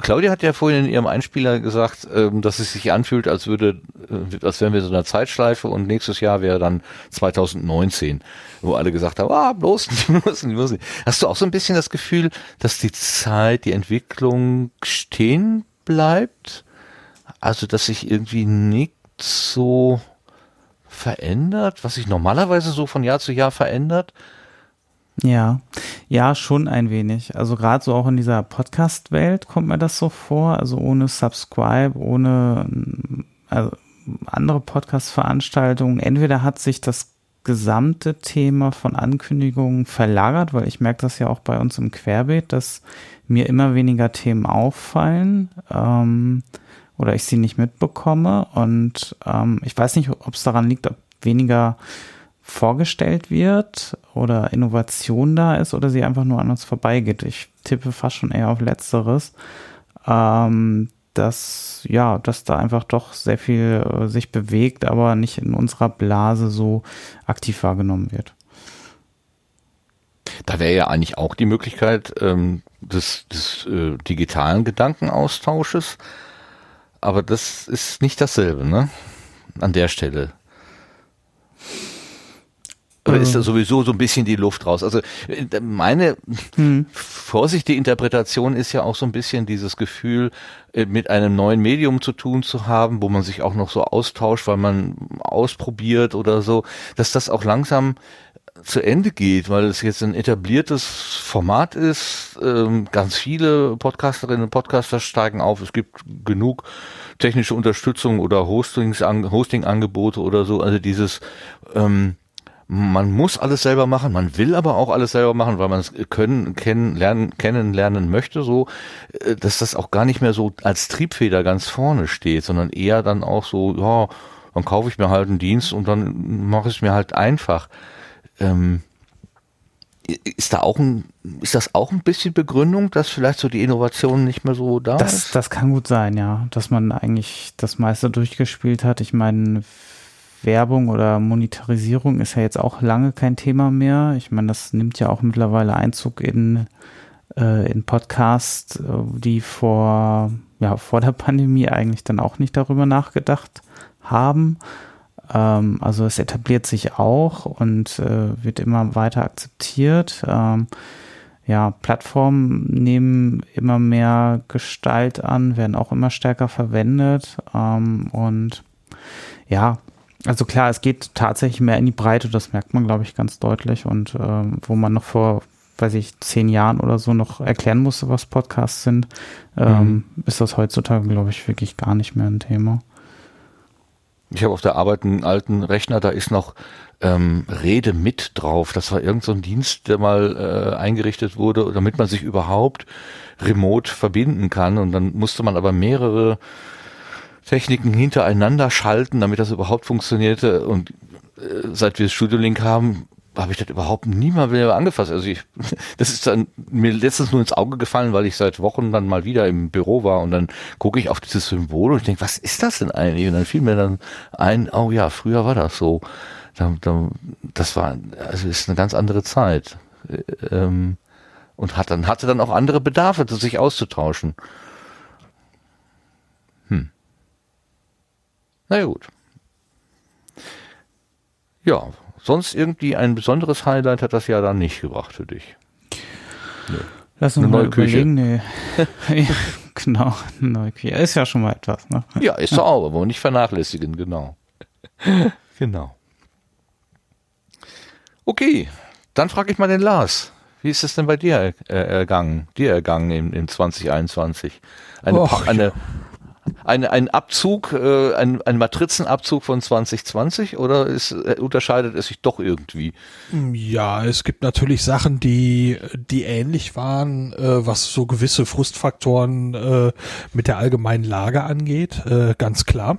Claudia hat ja vorhin in ihrem Einspieler gesagt, ähm, dass es sich anfühlt, als würde, äh, als wären wir so in einer Zeitschleife und nächstes Jahr wäre dann 2019, wo alle gesagt haben, ah, bloß nicht, bloß nicht, bloß nicht. Hast du auch so ein bisschen das Gefühl, dass die Zeit, die Entwicklung stehen bleibt? Also, dass sich irgendwie nichts so verändert, was sich normalerweise so von Jahr zu Jahr verändert? Ja, ja, schon ein wenig. Also gerade so auch in dieser Podcast-Welt kommt mir das so vor. Also ohne Subscribe, ohne also andere Podcast-Veranstaltungen. Entweder hat sich das gesamte Thema von Ankündigungen verlagert, weil ich merke das ja auch bei uns im Querbeet, dass mir immer weniger Themen auffallen ähm, oder ich sie nicht mitbekomme. Und ähm, ich weiß nicht, ob es daran liegt, ob weniger vorgestellt wird oder Innovation da ist oder sie einfach nur an uns vorbeigeht. Ich tippe fast schon eher auf Letzteres. Ähm, dass ja, dass da einfach doch sehr viel äh, sich bewegt, aber nicht in unserer Blase so aktiv wahrgenommen wird. Da wäre ja eigentlich auch die Möglichkeit ähm, des, des äh, digitalen Gedankenaustausches, aber das ist nicht dasselbe, ne? An der Stelle. Oder ist da sowieso so ein bisschen die Luft raus? Also äh, meine hm. vorsichtige Interpretation ist ja auch so ein bisschen dieses Gefühl, äh, mit einem neuen Medium zu tun zu haben, wo man sich auch noch so austauscht, weil man ausprobiert oder so, dass das auch langsam zu Ende geht, weil es jetzt ein etabliertes Format ist. Ähm, ganz viele Podcasterinnen und Podcaster steigen auf. Es gibt genug technische Unterstützung oder Hosting-Angebote oder so. Also dieses ähm, man muss alles selber machen, man will aber auch alles selber machen, weil man es können, kennen, lernen, kennenlernen möchte, so, äh, dass das auch gar nicht mehr so als Triebfeder ganz vorne steht, sondern eher dann auch so, ja, dann kaufe ich mir halt einen Dienst und dann mache ich es mir halt einfach. Ähm, ist da auch ein, ist das auch ein bisschen Begründung, dass vielleicht so die Innovation nicht mehr so da das, ist? Das kann gut sein, ja, dass man eigentlich das meiste durchgespielt hat. Ich meine, Werbung oder Monetarisierung ist ja jetzt auch lange kein Thema mehr. Ich meine, das nimmt ja auch mittlerweile Einzug in, äh, in Podcasts, äh, die vor, ja, vor der Pandemie eigentlich dann auch nicht darüber nachgedacht haben. Ähm, also es etabliert sich auch und äh, wird immer weiter akzeptiert. Ähm, ja, Plattformen nehmen immer mehr Gestalt an, werden auch immer stärker verwendet ähm, und ja, also klar, es geht tatsächlich mehr in die Breite, das merkt man, glaube ich, ganz deutlich. Und äh, wo man noch vor, weiß ich, zehn Jahren oder so noch erklären musste, was Podcasts sind, ähm, mhm. ist das heutzutage, glaube ich, wirklich gar nicht mehr ein Thema. Ich habe auf der Arbeit einen alten Rechner, da ist noch ähm, Rede mit drauf. Das war irgendein so Dienst, der mal äh, eingerichtet wurde, damit man sich überhaupt remote verbinden kann. Und dann musste man aber mehrere Techniken hintereinander schalten, damit das überhaupt funktionierte. Und äh, seit wir Studio Link haben, habe ich das überhaupt niemals mehr angefasst. Also ich, das ist dann mir letztens nur ins Auge gefallen, weil ich seit Wochen dann mal wieder im Büro war und dann gucke ich auf dieses Symbol und ich denke, was ist das denn eigentlich? Und dann fiel mir dann ein, oh ja, früher war das so. Da, da, das war, also ist eine ganz andere Zeit. Äh, ähm, und hat dann, hatte dann auch andere Bedarfe, sich auszutauschen. Na ja, gut. Ja, sonst irgendwie ein besonderes Highlight hat das ja dann nicht gebracht für dich. Nee. Lass uns eine mal überlegen. Nee. genau, eine neue Küche. Ist ja schon mal etwas, ne? Ja, ist doch auch, aber nicht vernachlässigen, genau. genau. Okay, dann frage ich mal den Lars. Wie ist es denn bei dir äh, ergangen, dir ergangen im, im 2021? Eine, Och, eine, ja ein, ein Abzug, äh, ein, ein Matrizenabzug von 2020 oder ist, äh, unterscheidet es sich doch irgendwie? Ja, es gibt natürlich Sachen, die, die ähnlich waren, äh, was so gewisse Frustfaktoren äh, mit der allgemeinen Lage angeht, äh, ganz klar.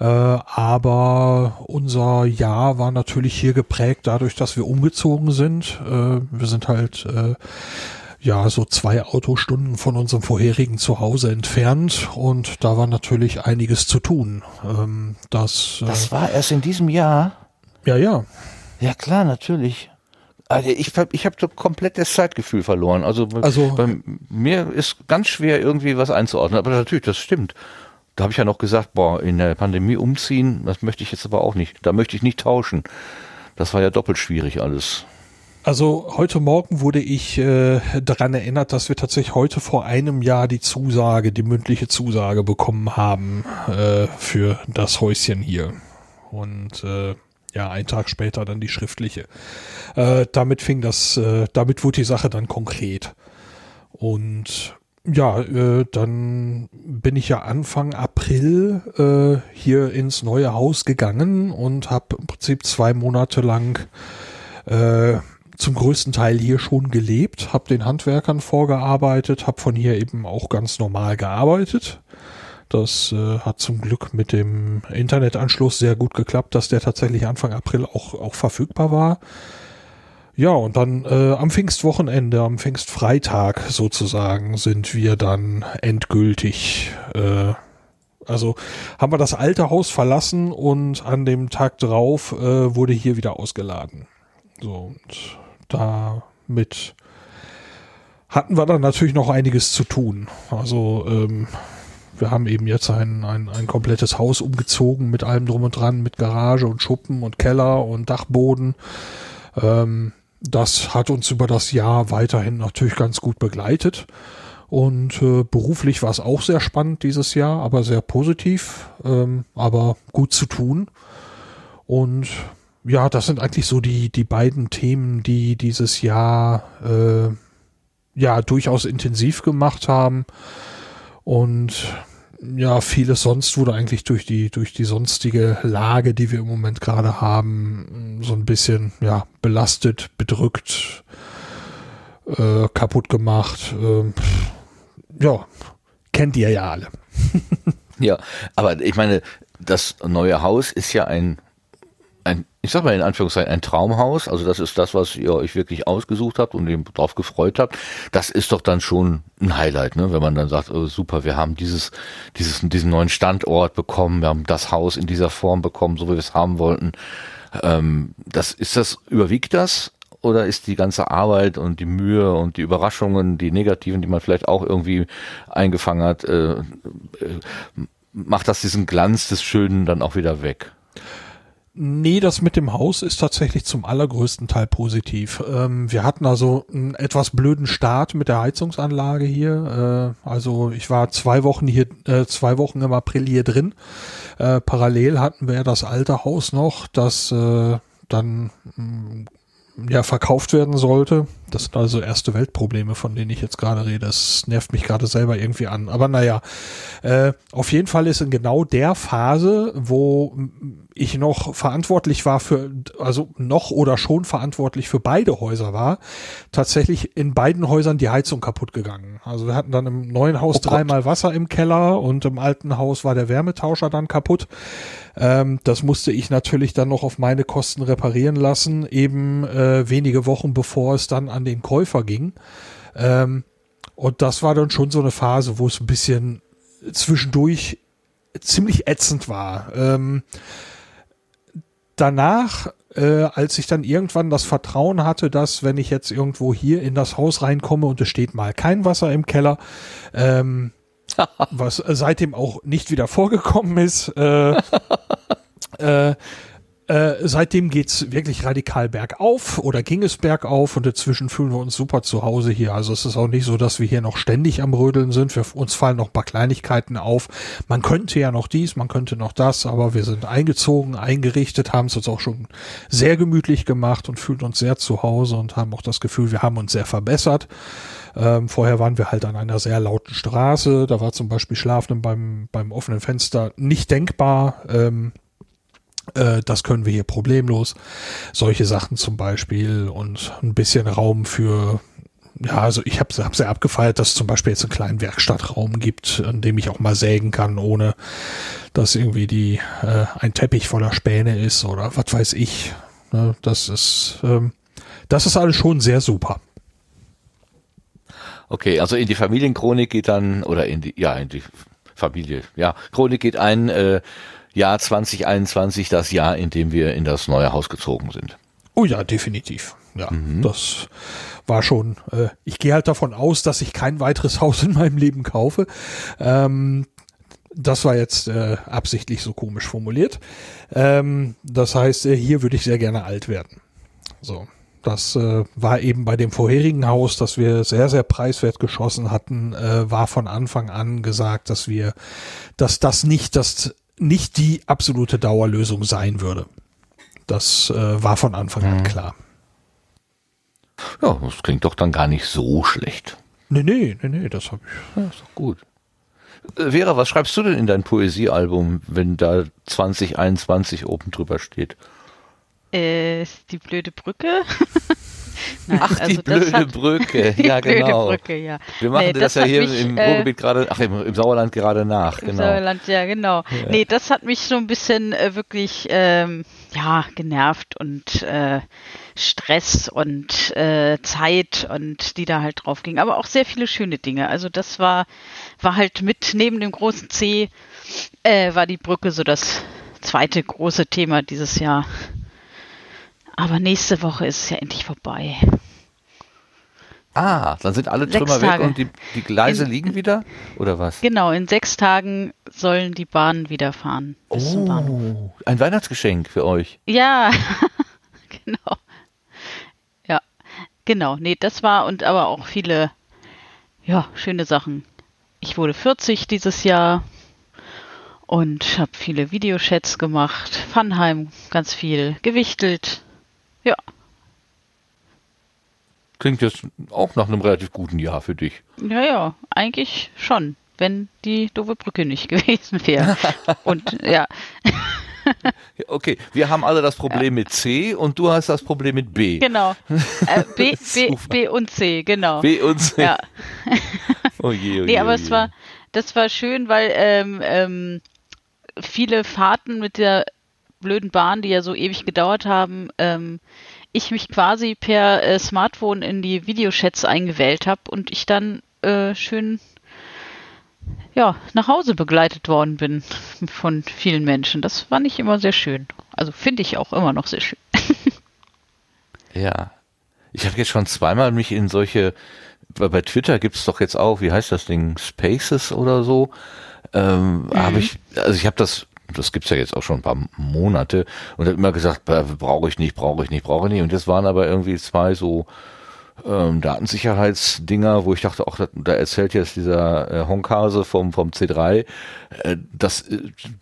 Äh, aber unser Jahr war natürlich hier geprägt dadurch, dass wir umgezogen sind. Äh, wir sind halt äh, ja, so zwei Autostunden von unserem vorherigen Zuhause entfernt und da war natürlich einiges zu tun. Ähm, das, äh, das war erst in diesem Jahr? Ja, ja. Ja, klar, natürlich. Also ich habe ich hab so komplett das Zeitgefühl verloren. Also, also bei mir ist ganz schwer irgendwie was einzuordnen. Aber natürlich, das stimmt. Da habe ich ja noch gesagt, boah, in der Pandemie umziehen, das möchte ich jetzt aber auch nicht. Da möchte ich nicht tauschen. Das war ja doppelt schwierig alles. Also heute Morgen wurde ich äh, daran erinnert, dass wir tatsächlich heute vor einem Jahr die Zusage, die mündliche Zusage bekommen haben äh, für das Häuschen hier. Und äh, ja, einen Tag später dann die schriftliche. Äh, damit fing das, äh, damit wurde die Sache dann konkret. Und ja, äh, dann bin ich ja Anfang April äh, hier ins neue Haus gegangen und habe im Prinzip zwei Monate lang äh, zum größten Teil hier schon gelebt, habe den Handwerkern vorgearbeitet, habe von hier eben auch ganz normal gearbeitet. Das äh, hat zum Glück mit dem Internetanschluss sehr gut geklappt, dass der tatsächlich Anfang April auch, auch verfügbar war. Ja, und dann äh, am Pfingstwochenende, am Pfingstfreitag sozusagen, sind wir dann endgültig, äh, also haben wir das alte Haus verlassen und an dem Tag drauf äh, wurde hier wieder ausgeladen. So, und damit hatten wir dann natürlich noch einiges zu tun. Also ähm, wir haben eben jetzt ein, ein, ein komplettes Haus umgezogen mit allem drum und dran, mit Garage und Schuppen und Keller und Dachboden. Ähm, das hat uns über das Jahr weiterhin natürlich ganz gut begleitet. Und äh, beruflich war es auch sehr spannend dieses Jahr, aber sehr positiv, ähm, aber gut zu tun. Und ja, das sind eigentlich so die, die beiden Themen, die dieses Jahr äh, ja durchaus intensiv gemacht haben. Und ja, vieles sonst wurde eigentlich durch die, durch die sonstige Lage, die wir im Moment gerade haben, so ein bisschen, ja, belastet, bedrückt, äh, kaputt gemacht. Äh, ja, kennt ihr ja alle. ja, aber ich meine, das neue Haus ist ja ein ein, ich sag mal in Anführungszeichen, ein Traumhaus, also das ist das, was ihr euch wirklich ausgesucht habt und eben drauf gefreut habt, das ist doch dann schon ein Highlight, ne? wenn man dann sagt, oh, super, wir haben dieses, dieses, diesen neuen Standort bekommen, wir haben das Haus in dieser Form bekommen, so wie wir es haben wollten. Ähm, das, ist das, überwiegt das? Oder ist die ganze Arbeit und die Mühe und die Überraschungen, die negativen, die man vielleicht auch irgendwie eingefangen hat, äh, äh, macht das diesen Glanz des Schönen dann auch wieder weg? Nee, das mit dem Haus ist tatsächlich zum allergrößten Teil positiv. Ähm, wir hatten also einen etwas blöden Start mit der Heizungsanlage hier. Äh, also ich war zwei Wochen hier, äh, zwei Wochen im April hier drin. Äh, parallel hatten wir das alte Haus noch, das äh, dann mm, ja verkauft werden sollte. Das sind also erste Weltprobleme, von denen ich jetzt gerade rede. Das nervt mich gerade selber irgendwie an. Aber naja, äh, auf jeden Fall ist in genau der Phase, wo ich noch verantwortlich war für, also noch oder schon verantwortlich für beide Häuser war, tatsächlich in beiden Häusern die Heizung kaputt gegangen. Also wir hatten dann im neuen Haus oh dreimal Wasser im Keller und im alten Haus war der Wärmetauscher dann kaputt. Ähm, das musste ich natürlich dann noch auf meine Kosten reparieren lassen, eben äh, wenige Wochen bevor es dann an den Käufer ging. Ähm, und das war dann schon so eine Phase, wo es ein bisschen zwischendurch ziemlich ätzend war. Ähm, danach, äh, als ich dann irgendwann das Vertrauen hatte, dass wenn ich jetzt irgendwo hier in das Haus reinkomme und es steht mal kein Wasser im Keller, ähm, was seitdem auch nicht wieder vorgekommen ist, äh, äh, äh, seitdem geht's wirklich radikal bergauf oder ging es bergauf und inzwischen fühlen wir uns super zu Hause hier. Also es ist auch nicht so, dass wir hier noch ständig am Rödeln sind. Wir, uns fallen noch ein paar Kleinigkeiten auf. Man könnte ja noch dies, man könnte noch das, aber wir sind eingezogen, eingerichtet, haben es uns auch schon sehr gemütlich gemacht und fühlen uns sehr zu Hause und haben auch das Gefühl, wir haben uns sehr verbessert. Ähm, vorher waren wir halt an einer sehr lauten Straße. Da war zum Beispiel Schlafen beim, beim offenen Fenster nicht denkbar. Ähm, äh, das können wir hier problemlos. Solche Sachen zum Beispiel und ein bisschen Raum für ja, also ich habe sehr abgefeiert, dass es zum Beispiel jetzt einen kleinen Werkstattraum gibt, an dem ich auch mal sägen kann, ohne dass irgendwie die äh, ein Teppich voller Späne ist oder was weiß ich. Ne, das ist ähm, das ist alles schon sehr super. Okay, also in die Familienchronik geht dann oder in die ja in die Familie ja Chronik geht ein. Äh, Jahr 2021 das Jahr, in dem wir in das neue Haus gezogen sind. Oh ja, definitiv. Ja, mhm. das war schon. Äh, ich gehe halt davon aus, dass ich kein weiteres Haus in meinem Leben kaufe. Ähm, das war jetzt äh, absichtlich so komisch formuliert. Ähm, das heißt, äh, hier würde ich sehr gerne alt werden. So. Das äh, war eben bei dem vorherigen Haus, das wir sehr, sehr preiswert geschossen hatten, äh, war von Anfang an gesagt, dass wir, dass das nicht das nicht die absolute Dauerlösung sein würde. Das äh, war von Anfang an mhm. klar. Ja, das klingt doch dann gar nicht so schlecht. Nee, nee, nee, nee, das habe ich. Ja, ist doch gut. Äh, Vera, was schreibst du denn in dein Poesiealbum, wenn da 2021 oben drüber steht? Äh, die blöde Brücke. Nein, ach, die also blöde hat, Brücke, ja die genau. Blöde Brücke, ja. Wir machen nee, das, das ja hier mich, im äh, Ruhrgebiet gerade, ach, im, im, Sauerland gerade nach, im genau. Sauerland, ja, genau. Ja. Nee, das hat mich so ein bisschen äh, wirklich, ähm, ja, genervt und äh, Stress und äh, Zeit und die da halt drauf ging. Aber auch sehr viele schöne Dinge. Also das war, war halt mit neben dem großen C, äh, war die Brücke so das zweite große Thema dieses Jahr. Aber nächste Woche ist es ja endlich vorbei. Ah, dann sind alle Trümmer sechs weg Tage. und die, die Gleise in, liegen wieder? Oder was? Genau, in sechs Tagen sollen die Bahnen wieder fahren. Oh, ein Weihnachtsgeschenk für euch. Ja, genau. Ja, genau. Nee, das war und aber auch viele, ja, schöne Sachen. Ich wurde 40 dieses Jahr und habe viele Videochats gemacht. Funheim ganz viel gewichtelt. Ja. Klingt jetzt auch nach einem relativ guten Jahr für dich. Ja, ja, eigentlich schon, wenn die doofe Brücke nicht gewesen wäre. und ja. Okay, wir haben alle das Problem ja. mit C und du hast das Problem mit B. Genau. Äh, B, B, B und C, genau. B und C. Ja. oh je, oh je, nee, aber oh je. es war, das war schön, weil ähm, ähm, viele Fahrten mit der blöden Bahn, die ja so ewig gedauert haben, ähm, ich mich quasi per äh, Smartphone in die Videochats eingewählt habe und ich dann äh, schön ja, nach Hause begleitet worden bin von vielen Menschen. Das fand ich immer sehr schön. Also finde ich auch immer noch sehr schön. ja. Ich habe jetzt schon zweimal mich in solche, bei Twitter gibt es doch jetzt auch, wie heißt das Ding, Spaces oder so. Ähm, mhm. habe ich, also ich habe das das gibt's ja jetzt auch schon ein paar Monate und hat immer gesagt, brauche ich nicht, brauche ich nicht, brauche ich nicht. Und das waren aber irgendwie zwei so ähm, Datensicherheitsdinger, wo ich dachte, auch da, da erzählt jetzt dieser äh, Honkase vom, vom C3, äh, das, äh,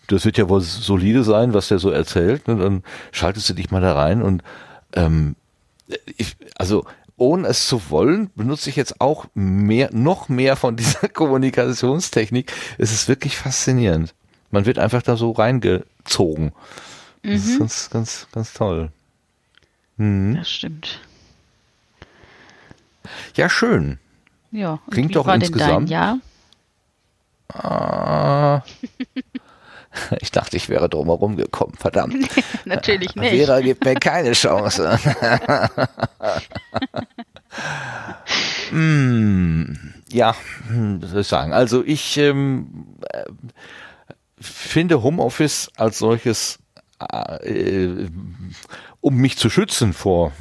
das wird ja wohl solide sein, was der so erzählt. Und dann schaltest du dich mal da rein und ähm, ich, also ohne es zu wollen, benutze ich jetzt auch mehr, noch mehr von dieser Kommunikationstechnik. Es ist wirklich faszinierend. Man wird einfach da so reingezogen. Mhm. Das ist mhm. ganz, ganz, ganz toll. Mhm. Das stimmt. Ja, schön. Ja. Klingt doch insgesamt. Ja. Ah, ich dachte, ich wäre drumherum gekommen, verdammt. Natürlich nicht. Vera gibt mir keine Chance. hm, ja, hm, was soll ich sagen? Also ich ähm, finde Homeoffice als solches, äh, um mich zu schützen vor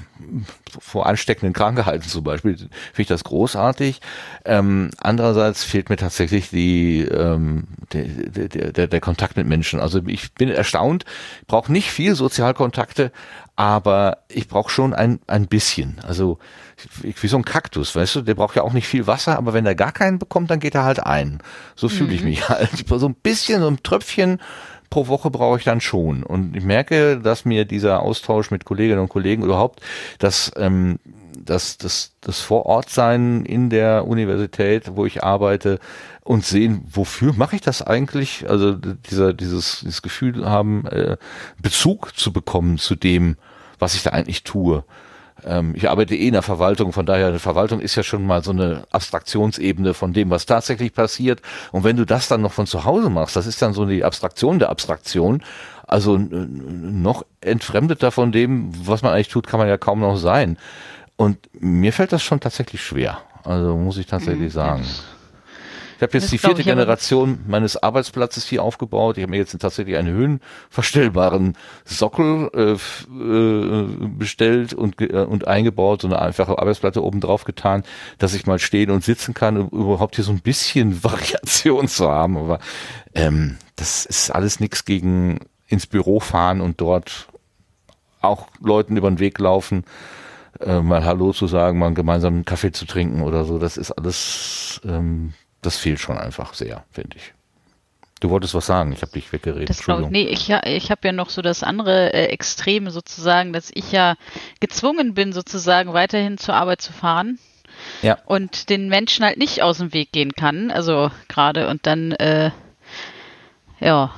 vor ansteckenden Krankheiten zum Beispiel, finde ich das großartig. Ähm, andererseits fehlt mir tatsächlich die, ähm, der, der, der, der Kontakt mit Menschen. Also ich bin erstaunt, ich brauche nicht viel Sozialkontakte, aber ich brauche schon ein, ein bisschen. Also wie so ein Kaktus, weißt du, der braucht ja auch nicht viel Wasser, aber wenn er gar keinen bekommt, dann geht er halt ein. So fühle ich mhm. mich halt. So ein bisschen, so ein Tröpfchen pro Woche brauche ich dann schon. Und ich merke, dass mir dieser Austausch mit Kolleginnen und Kollegen überhaupt, dass ähm, das, das, das Vorortsein in der Universität, wo ich arbeite und sehen, wofür mache ich das eigentlich? Also dieser, dieses, dieses Gefühl haben, äh, Bezug zu bekommen zu dem, was ich da eigentlich tue. Ähm, ich arbeite eh in der Verwaltung, von daher, die Verwaltung ist ja schon mal so eine Abstraktionsebene von dem, was tatsächlich passiert. Und wenn du das dann noch von zu Hause machst, das ist dann so die Abstraktion der Abstraktion. Also noch entfremdeter von dem, was man eigentlich tut, kann man ja kaum noch sein. Und mir fällt das schon tatsächlich schwer. Also muss ich tatsächlich mhm. sagen. Ich habe jetzt das die vierte Generation meines Arbeitsplatzes hier aufgebaut. Ich habe mir jetzt tatsächlich einen höhenverstellbaren Sockel äh, äh, bestellt und, äh, und eingebaut, so eine einfache Arbeitsplatte oben drauf getan, dass ich mal stehen und sitzen kann, um überhaupt hier so ein bisschen Variation zu haben. Aber ähm, das ist alles nichts gegen ins Büro fahren und dort auch Leuten über den Weg laufen, äh, mal Hallo zu sagen, mal gemeinsam einen Kaffee zu trinken oder so. Das ist alles ähm, das fehlt schon einfach sehr, finde ich. Du wolltest was sagen, ich habe dich weggeredet. Das glaub, nee, ich, ich habe ja noch so das andere äh, Extreme sozusagen, dass ich ja gezwungen bin, sozusagen weiterhin zur Arbeit zu fahren. ja. und den Menschen halt nicht aus dem Weg gehen kann. Also gerade und dann, äh, ja,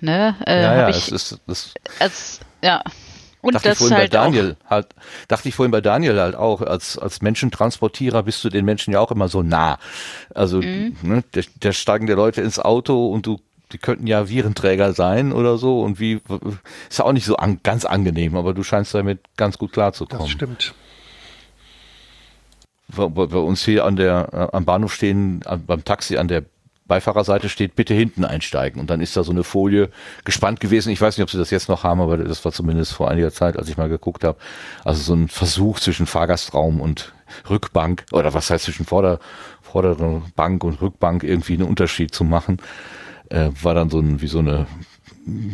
ne, äh, ja, ja, ich, es ist, das als, ja. Und dachte das ich vorhin halt bei Daniel halt, dachte ich vorhin bei Daniel halt auch, als, als Menschentransportierer bist du den Menschen ja auch immer so nah. Also, mhm. ne, der, der steigen die Leute ins Auto und du die könnten ja Virenträger sein oder so und wie ist ja auch nicht so an, ganz angenehm, aber du scheinst damit ganz gut klarzukommen. Das stimmt. Bei, bei uns hier an der äh, am Bahnhof stehen, an, beim Taxi an der Beifahrerseite steht, bitte hinten einsteigen. Und dann ist da so eine Folie gespannt gewesen. Ich weiß nicht, ob sie das jetzt noch haben, aber das war zumindest vor einiger Zeit, als ich mal geguckt habe. Also so ein Versuch zwischen Fahrgastraum und Rückbank oder was heißt zwischen Vorder, vordere Bank und Rückbank irgendwie einen Unterschied zu machen äh, war dann so ein, wie so eine,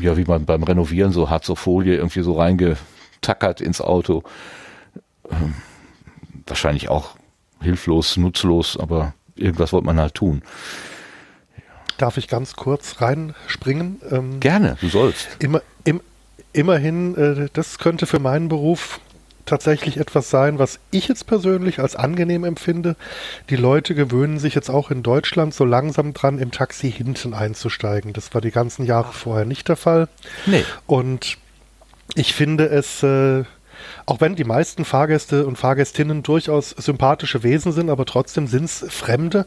ja, wie man beim Renovieren so hat, so Folie irgendwie so reingetackert ins Auto. Ähm, wahrscheinlich auch hilflos, nutzlos, aber irgendwas wollte man halt tun. Darf ich ganz kurz reinspringen? Ähm, Gerne, du sollst. Immer, im, immerhin, äh, das könnte für meinen Beruf tatsächlich etwas sein, was ich jetzt persönlich als angenehm empfinde. Die Leute gewöhnen sich jetzt auch in Deutschland so langsam dran, im Taxi hinten einzusteigen. Das war die ganzen Jahre vorher nicht der Fall. Nee. Und ich finde es, äh, auch wenn die meisten Fahrgäste und Fahrgästinnen durchaus sympathische Wesen sind, aber trotzdem sind es Fremde.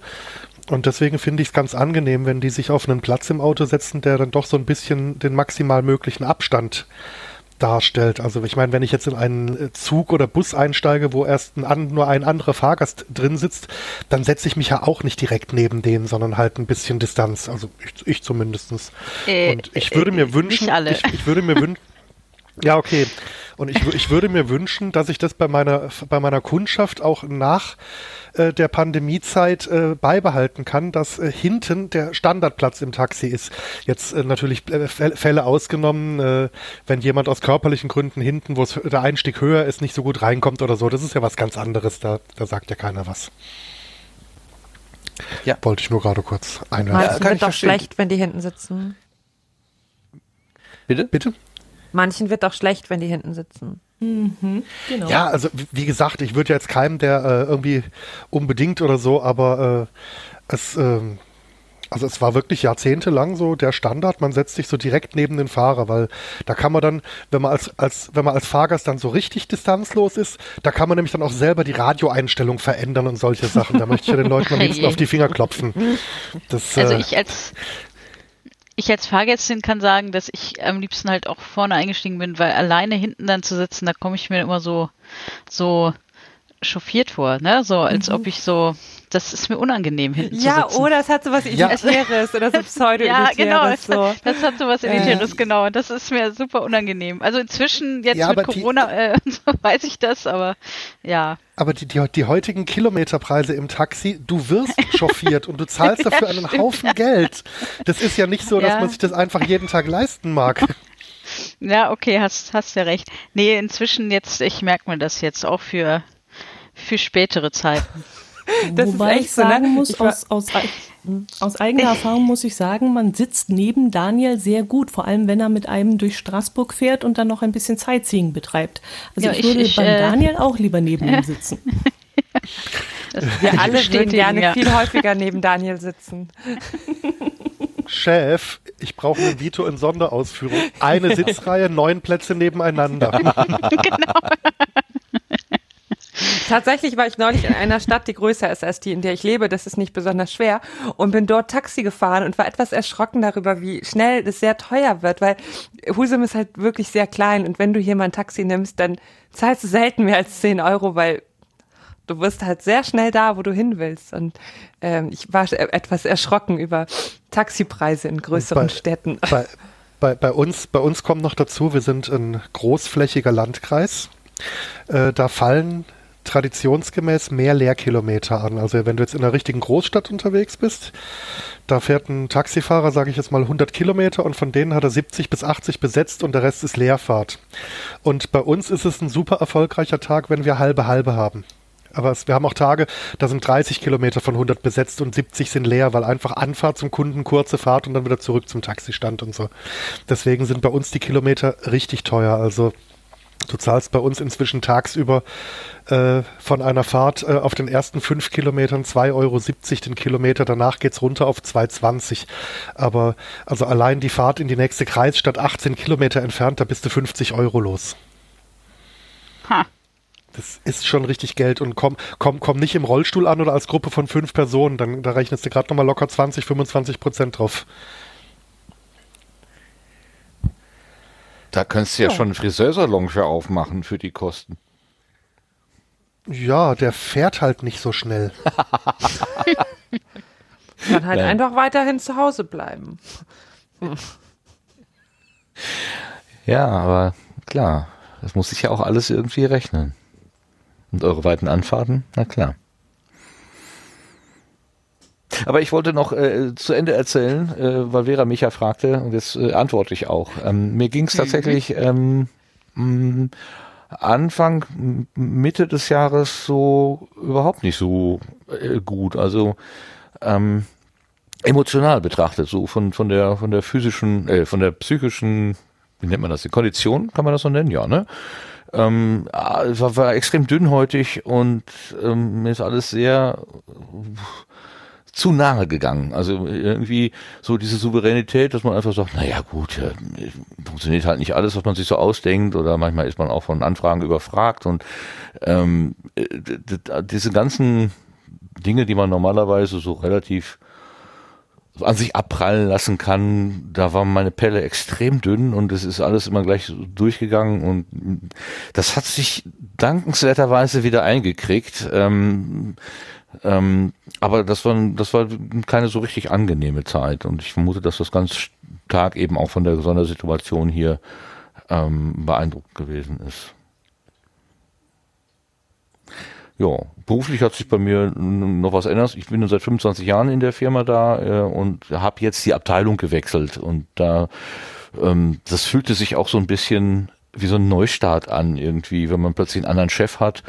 Und deswegen finde ich es ganz angenehm, wenn die sich auf einen Platz im Auto setzen, der dann doch so ein bisschen den maximal möglichen Abstand äh, darstellt. Also ich meine, wenn ich jetzt in einen Zug oder Bus einsteige, wo erst ein, nur ein anderer Fahrgast drin sitzt, dann setze ich mich ja auch nicht direkt neben denen, sondern halt ein bisschen Distanz. Also ich, ich zumindestens. Äh, Und ich würde mir äh, wünschen, ich, ich würde mir wünschen, ja, okay. Und ich, ich würde mir wünschen, dass ich das bei meiner, bei meiner Kundschaft auch nach äh, der Pandemiezeit äh, beibehalten kann, dass äh, hinten der Standardplatz im Taxi ist. Jetzt äh, natürlich äh, Fälle ausgenommen, äh, wenn jemand aus körperlichen Gründen hinten, wo der Einstieg höher ist, nicht so gut reinkommt oder so. Das ist ja was ganz anderes. Da, da sagt ja keiner was. Ja. Wollte ich nur gerade kurz einwerfen. Manchen ja, wird doch schlecht, wenn die hinten sitzen. Bitte? Bitte? Manchen wird doch schlecht, wenn die hinten sitzen. Mhm, genau. Ja, also wie gesagt, ich würde jetzt keinem, der äh, irgendwie unbedingt oder so, aber äh, es, äh, also es war wirklich jahrzehntelang so der Standard, man setzt sich so direkt neben den Fahrer, weil da kann man dann, wenn man als, als, wenn man als Fahrgast dann so richtig distanzlos ist, da kann man nämlich dann auch selber die Radioeinstellung verändern und solche Sachen. Da möchte ich ja den Leuten am liebsten auf die Finger klopfen. Das, also äh, ich als ich als Fahrgästin kann sagen, dass ich am liebsten halt auch vorne eingestiegen bin, weil alleine hinten dann zu sitzen, da komme ich mir immer so, so chauffiert vor, ne? So als mhm. ob ich so das ist mir unangenehm hinten ja, zu sitzen. Ja, oder es hat so was Elitäres ja. oder so pseudo Ja, genau, es, so. das hat so was Elitäres, äh. genau. Und das ist mir super unangenehm. Also inzwischen, jetzt ja, mit Corona, die, äh, so weiß ich das, aber ja. Aber die, die, die heutigen Kilometerpreise im Taxi, du wirst chauffiert und du zahlst dafür einen stimmt, Haufen ja. Geld. Das ist ja nicht so, dass man sich das einfach jeden Tag leisten mag. Ja, okay, hast, hast ja recht. Nee, inzwischen jetzt, ich merke mir das jetzt auch für, für spätere Zeiten. Das Wobei ich sagen so, ne? muss, ich aus, aus, aus, eigener Erfahrung muss ich sagen, man sitzt neben Daniel sehr gut, vor allem wenn er mit einem durch Straßburg fährt und dann noch ein bisschen Sightseeing betreibt. Also ja, ich, würde ich, beim äh, Daniel auch lieber neben ihm sitzen. Wir alle würden gerne ja. viel häufiger neben Daniel sitzen. Chef, ich brauche ein Vito in Sonderausführung. Eine Sitzreihe, neun Plätze nebeneinander. genau. Tatsächlich war ich neulich in einer Stadt, die größer ist als die, in der ich lebe. Das ist nicht besonders schwer. Und bin dort Taxi gefahren und war etwas erschrocken darüber, wie schnell es sehr teuer wird, weil Husum ist halt wirklich sehr klein. Und wenn du hier mal ein Taxi nimmst, dann zahlst du selten mehr als 10 Euro, weil du wirst halt sehr schnell da, wo du hin willst. Und ähm, ich war etwas erschrocken über Taxipreise in größeren bei, Städten. Bei, bei, bei, uns, bei uns kommt noch dazu, wir sind ein großflächiger Landkreis. Äh, da fallen traditionsgemäß mehr Leerkilometer an. Also wenn du jetzt in einer richtigen Großstadt unterwegs bist, da fährt ein Taxifahrer, sage ich jetzt mal, 100 Kilometer und von denen hat er 70 bis 80 besetzt und der Rest ist Leerfahrt. Und bei uns ist es ein super erfolgreicher Tag, wenn wir halbe halbe haben. Aber es, wir haben auch Tage, da sind 30 Kilometer von 100 besetzt und 70 sind leer, weil einfach Anfahrt zum Kunden, kurze Fahrt und dann wieder zurück zum Taxistand und so. Deswegen sind bei uns die Kilometer richtig teuer. Also Du zahlst bei uns inzwischen tagsüber äh, von einer Fahrt äh, auf den ersten fünf Kilometern 2,70 Euro den Kilometer, danach geht's runter auf 2,20. Aber also allein die Fahrt in die nächste Kreisstadt 18 Kilometer entfernt, da bist du 50 Euro los. Ha. Das ist schon richtig Geld und komm, komm, komm nicht im Rollstuhl an oder als Gruppe von fünf Personen, dann da rechnest du gerade nochmal locker 20, 25 Prozent drauf. Da könntest du ja, ja. schon einen Friseursalon für aufmachen für die Kosten. Ja, der fährt halt nicht so schnell. Kann halt Nein. einfach weiterhin zu Hause bleiben. Ja, aber klar, das muss sich ja auch alles irgendwie rechnen. Und eure weiten Anfahrten, na klar. Aber ich wollte noch äh, zu Ende erzählen, äh, weil Vera mich ja fragte, und jetzt äh, antworte ich auch. Ähm, mir ging es mhm. tatsächlich ähm, mh, Anfang, Mitte des Jahres so überhaupt nicht so äh, gut. Also ähm, emotional betrachtet, so von, von der von der physischen, äh, von der psychischen, wie nennt man das, die Kondition, kann man das so nennen, ja, ne? Ähm, war, war extrem dünnhäutig und ähm, mir ist alles sehr zu nahe gegangen. Also irgendwie so diese Souveränität, dass man einfach sagt, naja gut, ja, funktioniert halt nicht alles, was man sich so ausdenkt oder manchmal ist man auch von Anfragen überfragt und ähm, diese ganzen Dinge, die man normalerweise so relativ an sich abprallen lassen kann, da war meine Pelle extrem dünn und es ist alles immer gleich durchgegangen und das hat sich dankenswerterweise wieder eingekriegt. Ähm, ähm, aber das war, das war keine so richtig angenehme Zeit und ich vermute, dass das ganz stark eben auch von der Sondersituation hier ähm, beeindruckt gewesen ist. Ja, beruflich hat sich bei mir noch was ändert. Ich bin seit 25 Jahren in der Firma da äh, und habe jetzt die Abteilung gewechselt und da ähm, das fühlte sich auch so ein bisschen wie so ein Neustart an irgendwie, wenn man plötzlich einen anderen Chef hat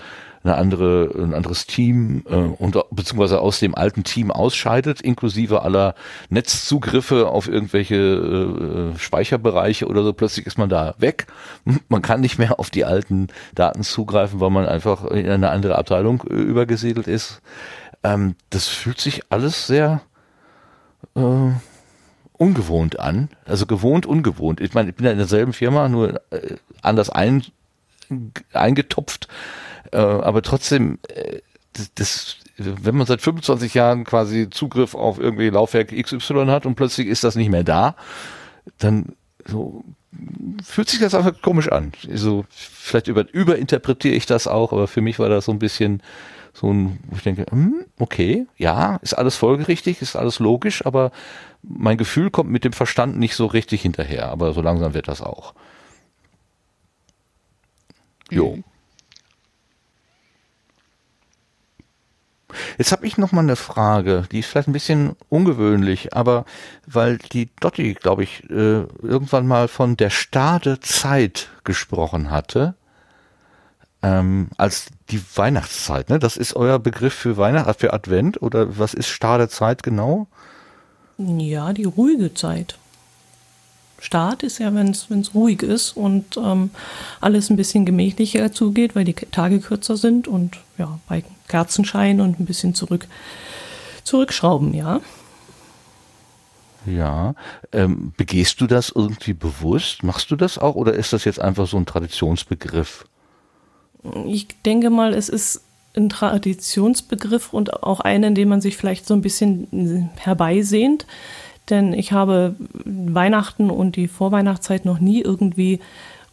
eine andere, ein anderes Team äh, und beziehungsweise aus dem alten Team ausscheidet, inklusive aller Netzzugriffe auf irgendwelche äh, Speicherbereiche oder so. Plötzlich ist man da weg. Man kann nicht mehr auf die alten Daten zugreifen, weil man einfach in eine andere Abteilung äh, übergesiedelt ist. Ähm, das fühlt sich alles sehr äh, ungewohnt an. Also gewohnt, ungewohnt. Ich meine, ich bin ja in derselben Firma, nur äh, anders ein, eingetopft. Äh, aber trotzdem, äh, das, das, wenn man seit 25 Jahren quasi Zugriff auf irgendwie Laufwerk XY hat und plötzlich ist das nicht mehr da, dann so, fühlt sich das einfach komisch an. So, vielleicht über, überinterpretiere ich das auch, aber für mich war das so ein bisschen so ein, wo ich denke, hm, okay, ja, ist alles folgerichtig, ist alles logisch, aber mein Gefühl kommt mit dem Verstand nicht so richtig hinterher, aber so langsam wird das auch. Jo. Mhm. Jetzt habe ich noch mal eine Frage, die ist vielleicht ein bisschen ungewöhnlich, aber weil die Dotti, glaube ich, äh, irgendwann mal von der Stade Zeit gesprochen hatte, ähm, als die Weihnachtszeit, ne? Das ist euer Begriff für Weihnacht, für Advent oder was ist Stade Zeit genau? Ja, die ruhige Zeit. Start ist ja, wenn es ruhig ist und ähm, alles ein bisschen gemächlicher zugeht, weil die Tage kürzer sind und ja, bei Kerzenschein und ein bisschen zurück, zurückschrauben, ja. Ja, ähm, begehst du das irgendwie bewusst? Machst du das auch oder ist das jetzt einfach so ein Traditionsbegriff? Ich denke mal, es ist ein Traditionsbegriff und auch einen, den man sich vielleicht so ein bisschen herbeisehnt. Denn ich habe Weihnachten und die Vorweihnachtszeit noch nie irgendwie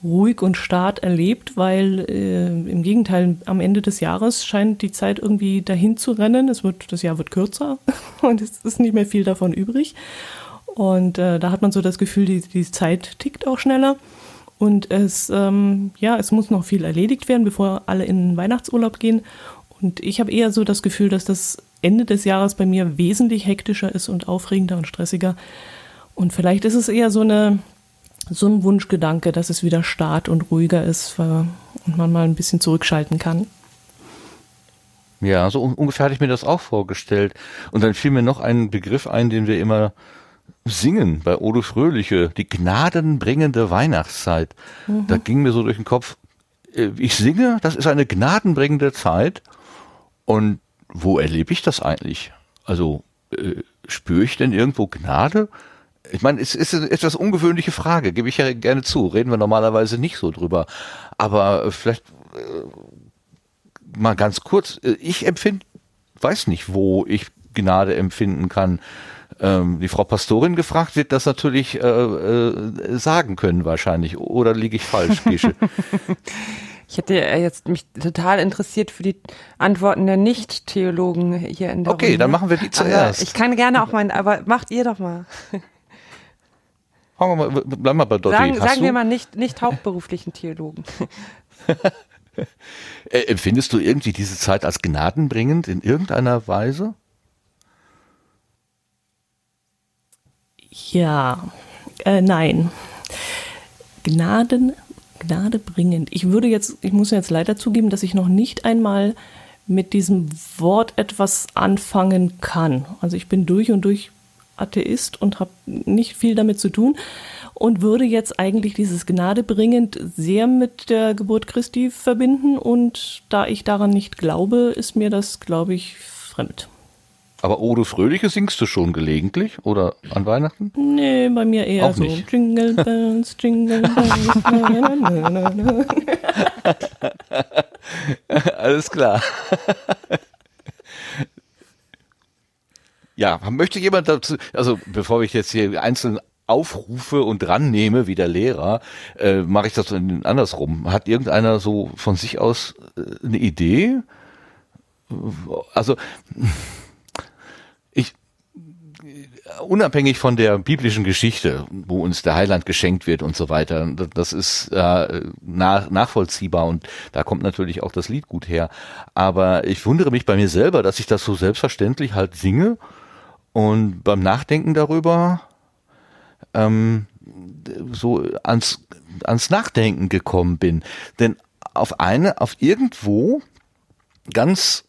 ruhig und stark erlebt, weil äh, im Gegenteil, am Ende des Jahres scheint die Zeit irgendwie dahin zu rennen. Es wird, das Jahr wird kürzer und es ist nicht mehr viel davon übrig. Und äh, da hat man so das Gefühl, die, die Zeit tickt auch schneller. Und es, ähm, ja, es muss noch viel erledigt werden, bevor alle in den Weihnachtsurlaub gehen. Und ich habe eher so das Gefühl, dass das Ende des Jahres bei mir wesentlich hektischer ist und aufregender und stressiger. Und vielleicht ist es eher so eine so ein Wunschgedanke, dass es wieder start und ruhiger ist und man mal ein bisschen zurückschalten kann. Ja, so ungefähr hatte ich mir das auch vorgestellt. Und dann fiel mir noch ein Begriff ein, den wir immer singen bei Odo Fröhliche, die gnadenbringende Weihnachtszeit. Mhm. Da ging mir so durch den Kopf, äh, ich singe, das ist eine gnadenbringende Zeit. Und wo erlebe ich das eigentlich? Also äh, spüre ich denn irgendwo Gnade? Ich meine, es ist eine etwas ungewöhnliche Frage, gebe ich ja gerne zu. Reden wir normalerweise nicht so drüber. Aber vielleicht äh, mal ganz kurz. Äh, ich empfinde, weiß nicht, wo ich Gnade empfinden kann. Ähm, die Frau Pastorin gefragt wird das natürlich äh, äh, sagen können wahrscheinlich. Oder liege ich falsch, Gesche? Ich hätte jetzt mich total interessiert für die Antworten der Nicht-Theologen hier in der Okay, Runde. dann machen wir die zuerst. Aber ich kann gerne auch meinen, aber macht ihr doch mal. Fangen wir mal, bleiben wir bei Dotti. Sagen, Hast sagen du, wir mal nicht, nicht hauptberuflichen Theologen. äh, empfindest du irgendwie diese Zeit als gnadenbringend in irgendeiner Weise? Ja, äh, nein. Gnaden, Gnade bringend. Ich würde jetzt, ich muss jetzt leider zugeben, dass ich noch nicht einmal mit diesem Wort etwas anfangen kann. Also ich bin durch und durch Atheist und habe nicht viel damit zu tun und würde jetzt eigentlich dieses Gnade bringend sehr mit der Geburt Christi verbinden und da ich daran nicht glaube, ist mir das, glaube ich, fremd. Aber Odo Fröhliche singst du schon gelegentlich oder an Weihnachten? Nee, bei mir eher Auch so. nicht. Jingle Bells, Jingle Bells. na, na, na, na. Alles klar. ja, möchte jemand dazu, also bevor ich jetzt hier einzeln aufrufe und dran nehme, wie der Lehrer, äh, mache ich das andersrum. Hat irgendeiner so von sich aus äh, eine Idee? Also unabhängig von der biblischen Geschichte, wo uns der Heiland geschenkt wird und so weiter, das ist äh, nach, nachvollziehbar und da kommt natürlich auch das Lied gut her. Aber ich wundere mich bei mir selber, dass ich das so selbstverständlich halt singe und beim Nachdenken darüber ähm, so ans, ans Nachdenken gekommen bin. Denn auf eine, auf irgendwo ganz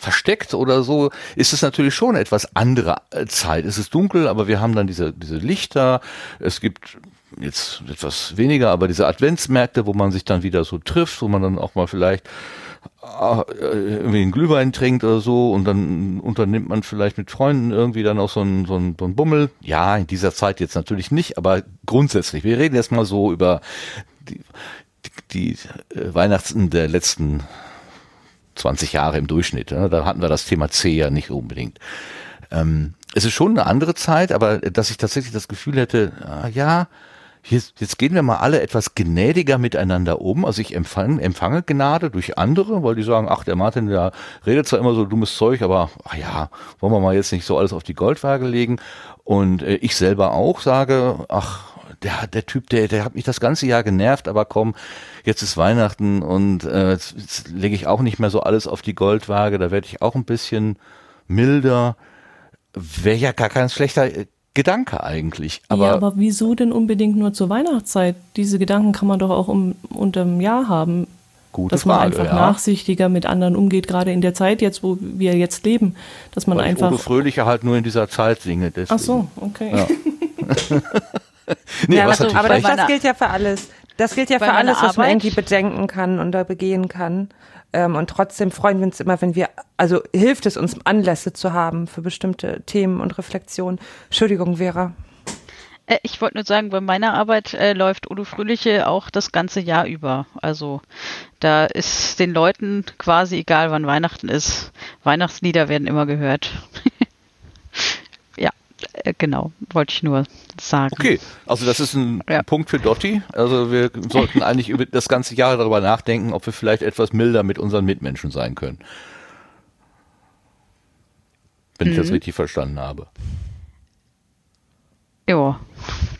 versteckt oder so, ist es natürlich schon etwas andere Zeit. Es ist dunkel, aber wir haben dann diese, diese Lichter. Es gibt jetzt etwas weniger, aber diese Adventsmärkte, wo man sich dann wieder so trifft, wo man dann auch mal vielleicht äh, irgendwie einen Glühwein trinkt oder so und dann unternimmt man vielleicht mit Freunden irgendwie dann auch so einen, so einen, so einen Bummel. Ja, in dieser Zeit jetzt natürlich nicht, aber grundsätzlich. Wir reden jetzt mal so über die, die, die Weihnachten der letzten 20 Jahre im Durchschnitt. Ne? Da hatten wir das Thema C ja nicht unbedingt. Ähm, es ist schon eine andere Zeit, aber dass ich tatsächlich das Gefühl hätte, ah, ja, jetzt, jetzt gehen wir mal alle etwas gnädiger miteinander um. Also ich empfange, empfange Gnade durch andere, weil die sagen, ach, der Martin, der redet zwar immer so dummes Zeug, aber ach ja, wollen wir mal jetzt nicht so alles auf die Goldwaage legen. Und äh, ich selber auch sage, ach, der, der Typ, der, der hat mich das ganze Jahr genervt, aber komm, jetzt ist Weihnachten und äh, jetzt, jetzt lege ich auch nicht mehr so alles auf die Goldwaage, da werde ich auch ein bisschen milder. Wäre ja gar kein schlechter äh, Gedanke eigentlich. Aber, ja, aber wieso denn unbedingt nur zur Weihnachtszeit? Diese Gedanken kann man doch auch um, unterm Jahr haben. gute dass man Frage, einfach ja. nachsichtiger mit anderen umgeht, gerade in der Zeit jetzt, wo wir jetzt leben, dass man Weil ich einfach. Odo Fröhliche halt nur in dieser Zeit singe. Deswegen. Ach so, okay. Ja. nee, ja, was aber, natürlich aber das, das gilt ja für alles. Das gilt ja für alles, was man irgendwie bedenken kann und da begehen kann. Ähm, und trotzdem freuen wir uns immer, wenn wir, also hilft es uns, Anlässe zu haben für bestimmte Themen und Reflexionen. Entschuldigung, Vera. Äh, ich wollte nur sagen, bei meiner Arbeit äh, läuft Udo Fröhliche auch das ganze Jahr über. Also da ist den Leuten quasi egal, wann Weihnachten ist. Weihnachtslieder werden immer gehört. Äh, genau, wollte ich nur sagen. Okay, also das ist ein Ja. Punkt für Dotti. Also wir sollten eigentlich über das ganze Jahr darüber nachdenken, ob wir vielleicht etwas milder mit unseren Mitmenschen sein können. Wenn ich Mhm. das richtig verstanden habe. Ja,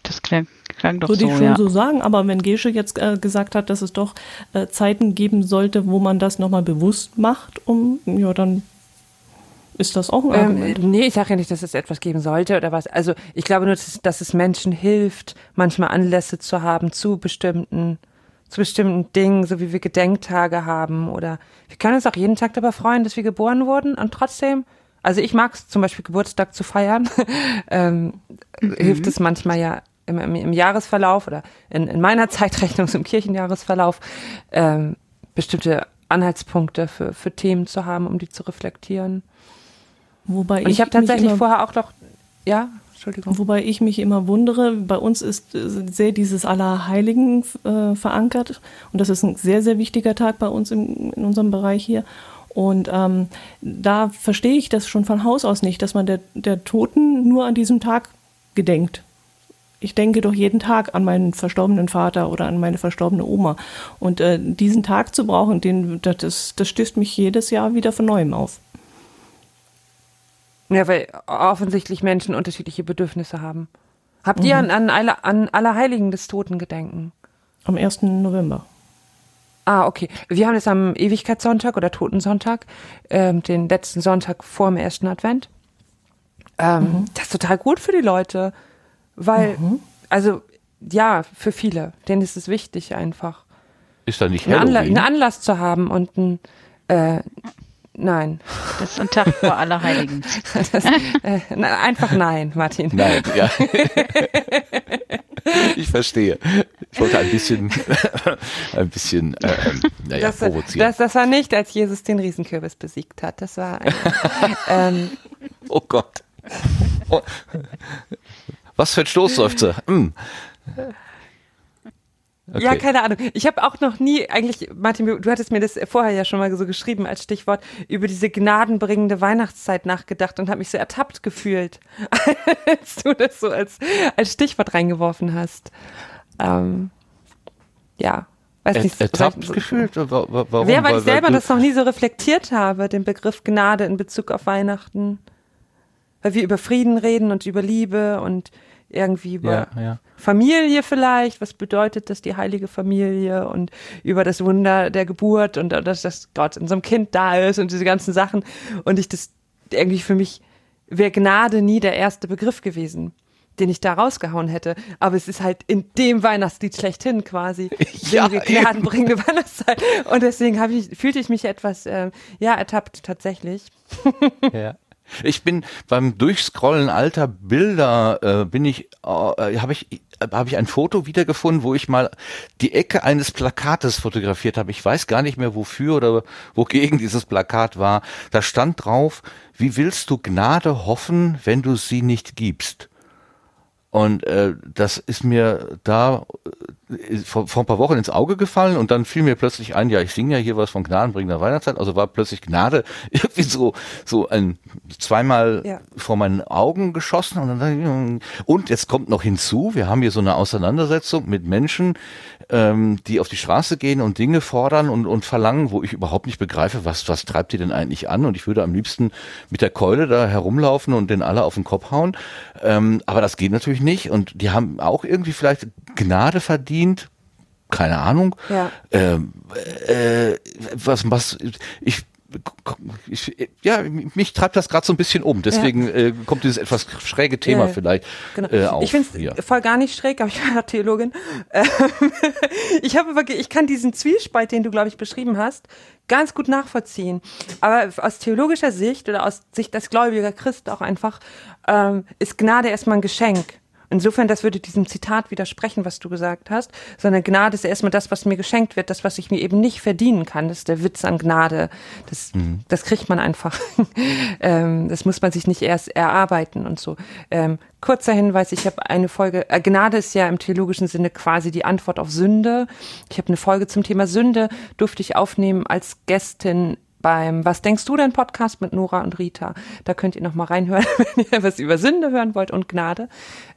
das klang, klang doch Würde so, ich schon ja. so sagen, aber wenn Gesche jetzt äh, gesagt hat, dass es doch äh, Zeiten geben sollte, wo man das nochmal bewusst macht, um, ja, dann ist das auch ein Ähm, Argument. nee, ich sage ja nicht, dass es etwas geben sollte oder was. Also ich glaube nur, dass, es- dass es Menschen hilft, manchmal Anlässe zu haben zu bestimmten, zu bestimmten Dingen, so wie wir Gedenktage haben oder wir können uns auch jeden Tag darüber freuen, dass wir geboren wurden und trotzdem, also ich mag es zum Beispiel Geburtstag zu feiern, ähm, hilft es manchmal ja im, im, im Jahresverlauf oder in, in meiner Zeitrechnung im Kirchenjahresverlauf ähm, bestimmte Anhaltspunkte für, für Themen zu haben, um die zu reflektieren. Wobei Und ich, habe tatsächlich mich immer, vorher auch noch, ja, Entschuldigung. Wobei ich mich immer wundere, bei uns ist äh, sehr dieses Allerheiligen äh, verankert und das ist ein sehr, sehr wichtiger Tag bei uns im, in unserem Bereich hier. Und ähm, da verstehe ich das schon von Haus aus nicht, dass man der, der Toten nur an diesem Tag gedenkt. Ich denke doch jeden Tag an meinen verstorbenen Vater oder an meine verstorbene Oma. Und äh, diesen Tag zu brauchen, den, das, das stößt mich jedes Jahr wieder von neuem auf. Ja, weil offensichtlich Menschen unterschiedliche Bedürfnisse haben. Habt ihr an, an, alle, an Allerheiligen des Toten gedenken? Am 1. November. Ah, okay. Wir haben es am Ewigkeitssonntag oder Totensonntag, ähm, den letzten Sonntag vor dem ersten Advent. Ähm, Das ist total gut für die Leute, weil, also ja, für viele, denen ist es wichtig einfach, Ist da nicht einen, Anla Halloween? einen Anlass zu haben und ein, äh, nein, Das ist ein Tag vor Allerheiligen. das, äh, na, einfach nein, Martin. Nein, ja. ich verstehe. Ich wollte ein bisschen, ein bisschen, äh, ähm, naja, Das, provozieren. das, das war nicht, als Jesus den Riesenkürbis besiegt hat. Das war ein, ähm, oh Gott. Oh. Was für ein Stoßseufzer. Hm. Okay. Ja, keine Ahnung. Ich habe auch noch nie, eigentlich, Martin, du hattest mir das vorher ja schon mal so geschrieben als Stichwort, über diese gnadenbringende Weihnachtszeit nachgedacht und habe mich so ertappt gefühlt, als du das so als, als Stichwort reingeworfen hast. Ähm, ja, weiß Er, nicht. so- ertappt so- gefühlt? Wa- wa- Warum? Ja, weil ich selber das noch nie so reflektiert habe, den Begriff Gnade in Bezug auf Weihnachten. Weil wir über Frieden reden und über Liebe und irgendwie über Ja, ja. Familie vielleicht, was bedeutet das, die heilige Familie und über das Wunder der Geburt und dass, dass Gott in so einem Kind da ist und diese ganzen Sachen. Und ich das irgendwie für mich wäre Gnade nie der erste Begriff gewesen, den ich da rausgehauen hätte. Aber es ist halt in dem Weihnachtslied schlechthin quasi Ja, die gnadenbringende Weihnachtszeit. Und deswegen ich, fühlte ich mich etwas, äh, ja, ertappt tatsächlich. Ja. Ich bin beim Durchscrollen alter Bilder äh, bin ich äh, habe ich habe ich ein Foto wiedergefunden, wo ich mal die Ecke eines Plakates fotografiert habe. Ich weiß gar nicht mehr wofür oder wogegen dieses Plakat war. Da stand drauf: Wie willst du Gnade hoffen, wenn du sie nicht gibst? Und äh, das ist mir da äh, vor, vor ein paar Wochen ins Auge gefallen und dann fiel mir plötzlich ein, ja, ich singe ja hier was von gnadenbringender Weihnachtszeit, also war plötzlich Gnade irgendwie so so ein zweimal Ja. vor meinen Augen geschossen und dann hm. und jetzt kommt noch hinzu, wir haben hier so eine Auseinandersetzung mit Menschen, ähm, die auf die Straße gehen und Dinge fordern und, und verlangen, wo ich überhaupt nicht begreife, was was treibt die denn eigentlich an und ich würde am liebsten mit der Keule da herumlaufen und den alle auf den Kopf hauen, ähm, aber das geht natürlich nicht und die haben auch irgendwie vielleicht Gnade verdient, keine Ahnung. Ja. Ähm, äh, was, was, ich, ich, ja, mich treibt das gerade so ein bisschen um. Deswegen äh, kommt dieses etwas schräge Thema Ja, ja. vielleicht Genau. äh, auf. ich finde es voll gar nicht schräg, aber ich war ja Theologin. Ähm, ich habe aber, ich kann diesen Zwiespalt, den du, glaube ich, beschrieben hast, ganz gut nachvollziehen. Aber aus theologischer Sicht oder aus Sicht als gläubiger Christ auch einfach, ähm, ist Gnade erstmal ein Geschenk. Insofern, das würde diesem Zitat widersprechen, was du gesagt hast, sondern Gnade ist erstmal das, was mir geschenkt wird, das, was ich mir eben nicht verdienen kann. Das ist der Witz an Gnade. Das, das kriegt man einfach. ähm, das muss man sich nicht erst erarbeiten und so. Ähm, kurzer Hinweis, ich habe eine Folge, äh, Gnade ist ja im theologischen Sinne quasi die Antwort auf Sünde. Ich habe eine Folge zum Thema Sünde, durfte ich aufnehmen als Gästin beim Was denkst du denn Podcast mit Nora und Rita. Da könnt ihr noch mal reinhören, wenn ihr was über Sünde hören wollt und Gnade.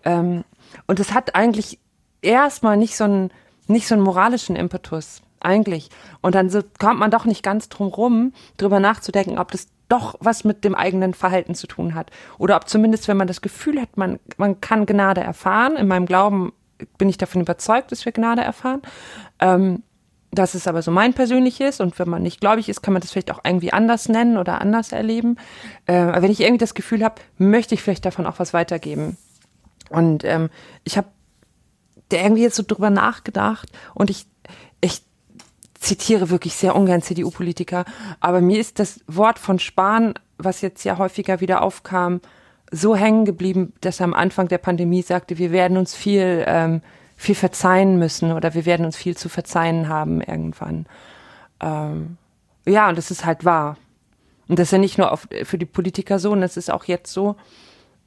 Ähm, und es hat eigentlich erstmal nicht so einen nicht so einen moralischen Impetus eigentlich. Und dann so kommt man doch nicht ganz drum rum, drüber nachzudenken, ob das doch was mit dem eigenen Verhalten zu tun hat. Oder ob zumindest, wenn man das Gefühl hat, man, man kann Gnade erfahren. In meinem Glauben bin ich davon überzeugt, dass wir Gnade erfahren. Ähm, das ist aber so mein persönliches und wenn man nicht gläubig ist, kann man das vielleicht auch irgendwie anders nennen oder anders erleben. Äh, aber wenn ich irgendwie das Gefühl habe, möchte ich vielleicht davon auch was weitergeben. Und ähm, ich habe irgendwie jetzt so drüber nachgedacht und ich, ich zitiere wirklich sehr ungern CDU-Politiker, aber mir ist das Wort von Spahn, was jetzt ja häufiger wieder aufkam, so hängen geblieben, dass er am Anfang der Pandemie sagte, wir werden uns viel, ähm, viel verzeihen müssen oder wir werden uns viel zu verzeihen haben irgendwann. Ähm, ja, und das ist halt wahr. Und das ist ja nicht nur auf, für die Politiker so, und das ist auch jetzt so.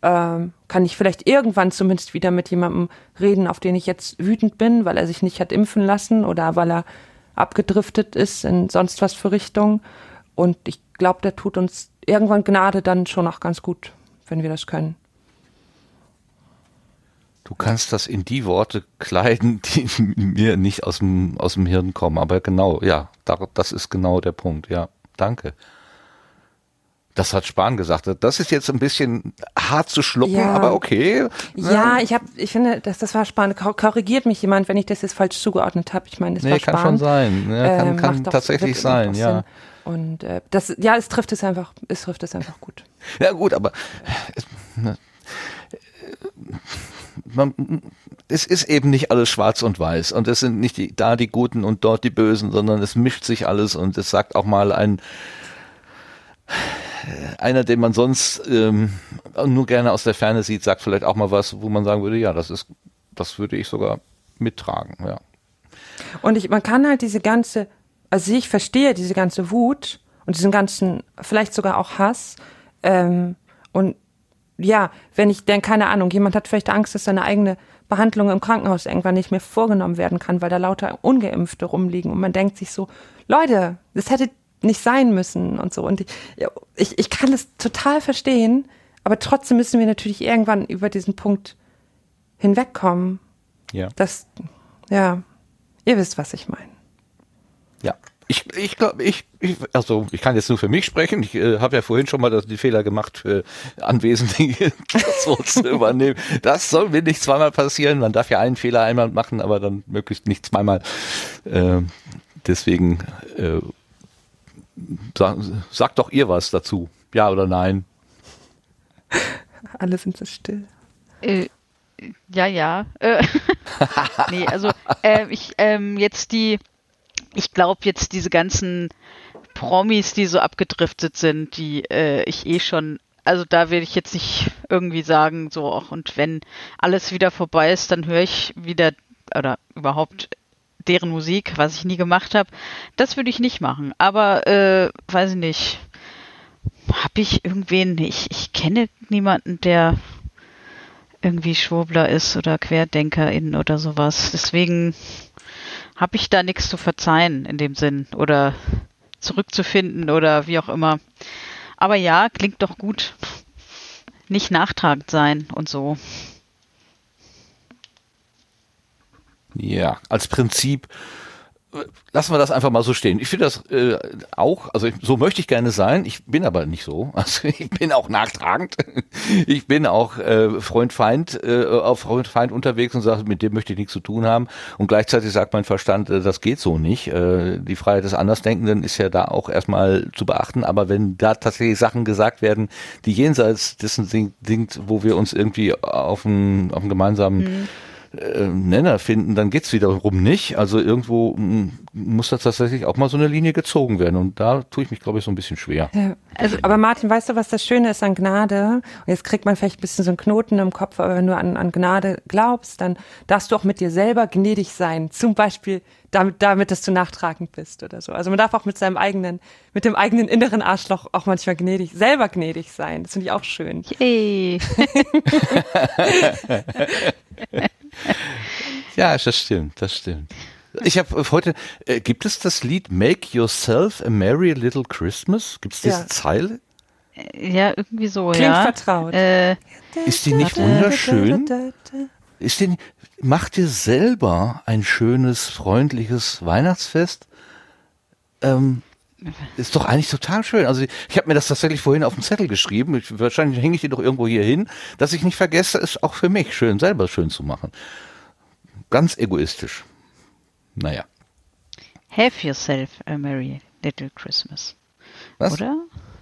Ähm, kann ich vielleicht irgendwann zumindest wieder mit jemandem reden, auf den ich jetzt wütend bin, weil er sich nicht hat impfen lassen oder weil er abgedriftet ist in sonst was für Richtung. Und ich glaube, der tut uns irgendwann Gnade dann schon auch ganz gut, wenn wir das können. Du kannst das in die Worte kleiden, die mir nicht aus dem, aus dem Hirn kommen. Aber genau, ja, das ist genau der Punkt. Ja, danke. Das hat Spahn gesagt. Das ist jetzt ein bisschen hart zu schlucken, ja. aber okay. Ja, ich habe, ich finde, dass das war Spahn. Korrigiert mich jemand, wenn ich das jetzt falsch zugeordnet habe. Ich meine, das nee, war Spahn. kann schon sein. Ja, kann, äh, kann tatsächlich sein, ja. Und äh, das, ja, es trifft es einfach, es trifft es einfach gut. Ja gut, aber ne, man, es ist eben nicht alles schwarz und weiß und es sind nicht die, da die Guten und dort die Bösen, sondern es mischt sich alles und es sagt auch mal ein einer, den man sonst ähm, nur gerne aus der Ferne sieht, sagt vielleicht auch mal was, wo man sagen würde, ja, das ist, das würde ich sogar mittragen, ja. Und ich, man kann halt diese ganze, also ich verstehe diese ganze Wut und diesen ganzen, vielleicht sogar auch Hass. Ähm, und ja, wenn ich denke, keine Ahnung, jemand hat vielleicht Angst, dass seine eigene Behandlung im Krankenhaus irgendwann nicht mehr vorgenommen werden kann, weil da lauter Ungeimpfte rumliegen und man denkt sich so, Leute, das hätte nicht sein müssen und so. Und ich, ich kann das total verstehen, aber trotzdem müssen wir natürlich irgendwann über diesen Punkt hinwegkommen. Ja. Das, ja, ihr wisst, was ich meine. Ja. Ich, ich glaube, ich, ich, also ich kann jetzt nur für mich sprechen. Ich äh, habe ja vorhin schon mal das, die Fehler gemacht, für Anwesende so zu übernehmen. Das soll mir nicht zweimal passieren. Man darf ja einen Fehler einmal machen, aber dann möglichst nicht zweimal. Äh, deswegen äh, sag, sag doch ihr was dazu. Ja oder nein? Alle sind so still. Äh, ja, ja. Äh, nee, also äh, ich ähm, jetzt die, ich glaube jetzt diese ganzen Promis, die so abgedriftet sind, die äh, ich eh schon, also da will ich jetzt nicht irgendwie sagen, so auch und wenn alles wieder vorbei ist, dann höre ich wieder oder überhaupt deren Musik, was ich nie gemacht habe. Das würde ich nicht machen. Aber äh, weiß ich nicht. Habe ich irgendwen? Ich, ich kenne niemanden, der irgendwie Schwurbler ist oder Querdenkerin oder sowas. Deswegen habe ich da nichts zu verzeihen in dem Sinn oder zurückzufinden oder wie auch immer. Aber ja, klingt doch gut. Nicht nachtragend sein und so. Ja, als Prinzip lassen wir das einfach mal so stehen. Ich finde das äh, auch, also ich, so möchte ich gerne sein. Ich bin aber nicht so. Also ich bin auch nachtragend. Ich bin auch äh, Freund-Feind äh, auf Freund-Feind unterwegs und sage, mit dem möchte ich nichts zu tun haben. Und gleichzeitig sagt mein Verstand, äh, das geht so nicht. Äh, die Freiheit des Andersdenkenden ist ja da auch erstmal zu beachten. Aber wenn da tatsächlich Sachen gesagt werden, die jenseits dessen sind, wo wir uns irgendwie auf einen gemeinsamen mhm äh, Nenner finden, dann geht's wiederum nicht. Also irgendwo hm, muss da tatsächlich auch mal so eine Linie gezogen werden. Und da tue ich mich, glaube ich, so ein bisschen schwer. Ja. Also, aber Martin, weißt du, was das Schöne ist an Gnade? Und jetzt kriegt man vielleicht ein bisschen so einen Knoten im Kopf, aber wenn du an, an Gnade glaubst, dann darfst du auch mit dir selber gnädig sein. Zum Beispiel damit, damit, dass du nachtragend bist oder so. Also man darf auch mit seinem eigenen, mit dem eigenen inneren Arschloch auch manchmal gnädig, selber gnädig sein. Das finde ich auch schön. Yay. ja, das stimmt, das stimmt. Ich habe heute, äh, gibt es das Lied Make Yourself a Merry Little Christmas? Gibt es diese ja. Zeile? Äh, ja, irgendwie so, Klingt ja. vertraut. Äh, ist die nicht wunderschön? Ist die, macht dir selber ein schönes, freundliches Weihnachtsfest? Ähm, ist doch eigentlich total schön. Also ich habe mir das tatsächlich vorhin auf den Zettel geschrieben. Ich, wahrscheinlich hänge ich die doch irgendwo hier hin, dass ich nicht vergesse, es auch für mich schön, selber schön zu machen. Ganz egoistisch. Naja. Have yourself a merry little Christmas. Was? Oder?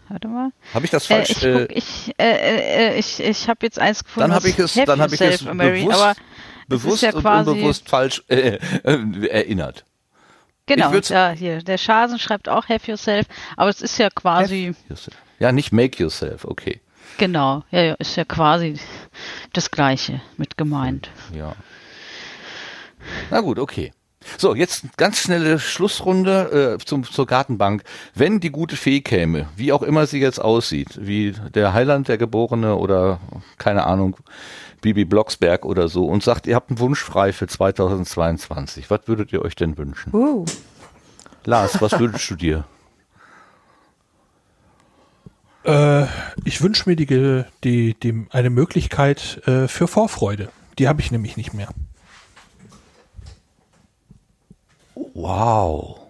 Warte mal. Habe ich das falsch? Äh, ich äh, ich, äh, äh, ich, ich habe jetzt eins gefunden. Dann habe ich es, dann habe ich es bewusst, bewusst ja und unbewusst falsch äh, äh, erinnert. Genau, ja, hier. Der Schasen schreibt auch Have Yourself, aber es ist ja quasi. Ja, nicht Make Yourself, okay. Genau, ja, ja, ist ja quasi das Gleiche mit gemeint. Ja. Na gut, okay. So, jetzt ganz schnelle Schlussrunde äh, zum, zur Gartenbank. Wenn die gute Fee käme, wie auch immer sie jetzt aussieht, wie der Heiland, der Geborene oder keine Ahnung, Bibi Blocksberg oder so und sagt, ihr habt einen Wunsch frei für 2022, was würdet ihr euch denn wünschen? Uh. Lars, was wünschst du dir? Äh, ich wünsche mir die, die, die, eine Möglichkeit äh, für Vorfreude. Die habe ich nämlich nicht mehr. Wow.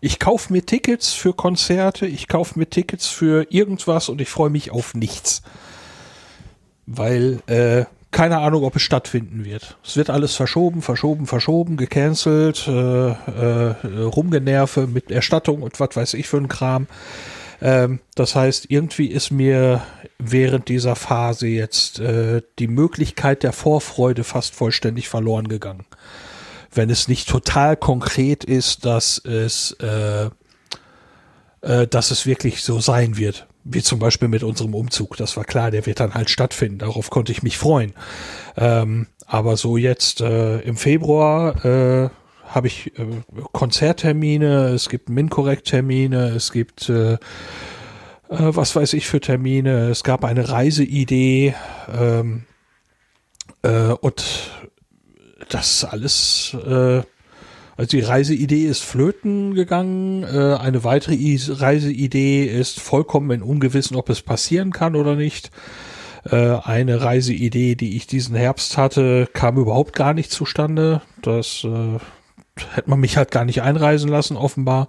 Ich kaufe mir Tickets für Konzerte, ich kaufe mir Tickets für irgendwas und ich freue mich auf nichts. Weil äh, keine Ahnung, ob es stattfinden wird. Es wird alles verschoben, verschoben, verschoben, gecancelt, äh, äh, rumgenerve mit Erstattung und was weiß ich für ein Kram. Ähm, das heißt, irgendwie ist mir während dieser Phase jetzt äh, die Möglichkeit der Vorfreude fast vollständig verloren gegangen wenn es nicht total konkret ist, dass es, äh, äh, dass es wirklich so sein wird. Wie zum Beispiel mit unserem Umzug. Das war klar, der wird dann halt stattfinden. Darauf konnte ich mich freuen. Ähm, aber so jetzt äh, im Februar äh, habe ich äh, Konzerttermine, es gibt Mincorrect-Termine, es gibt äh, äh, was weiß ich für Termine, es gab eine Reiseidee ähm, äh, und das alles, äh, also die Reiseidee ist flöten gegangen, äh, eine weitere Reiseidee ist vollkommen in Ungewissen, ob es passieren kann oder nicht. Äh, eine Reiseidee, die ich diesen Herbst hatte, kam überhaupt gar nicht zustande. Das äh, hätte man mich halt gar nicht einreisen lassen, offenbar.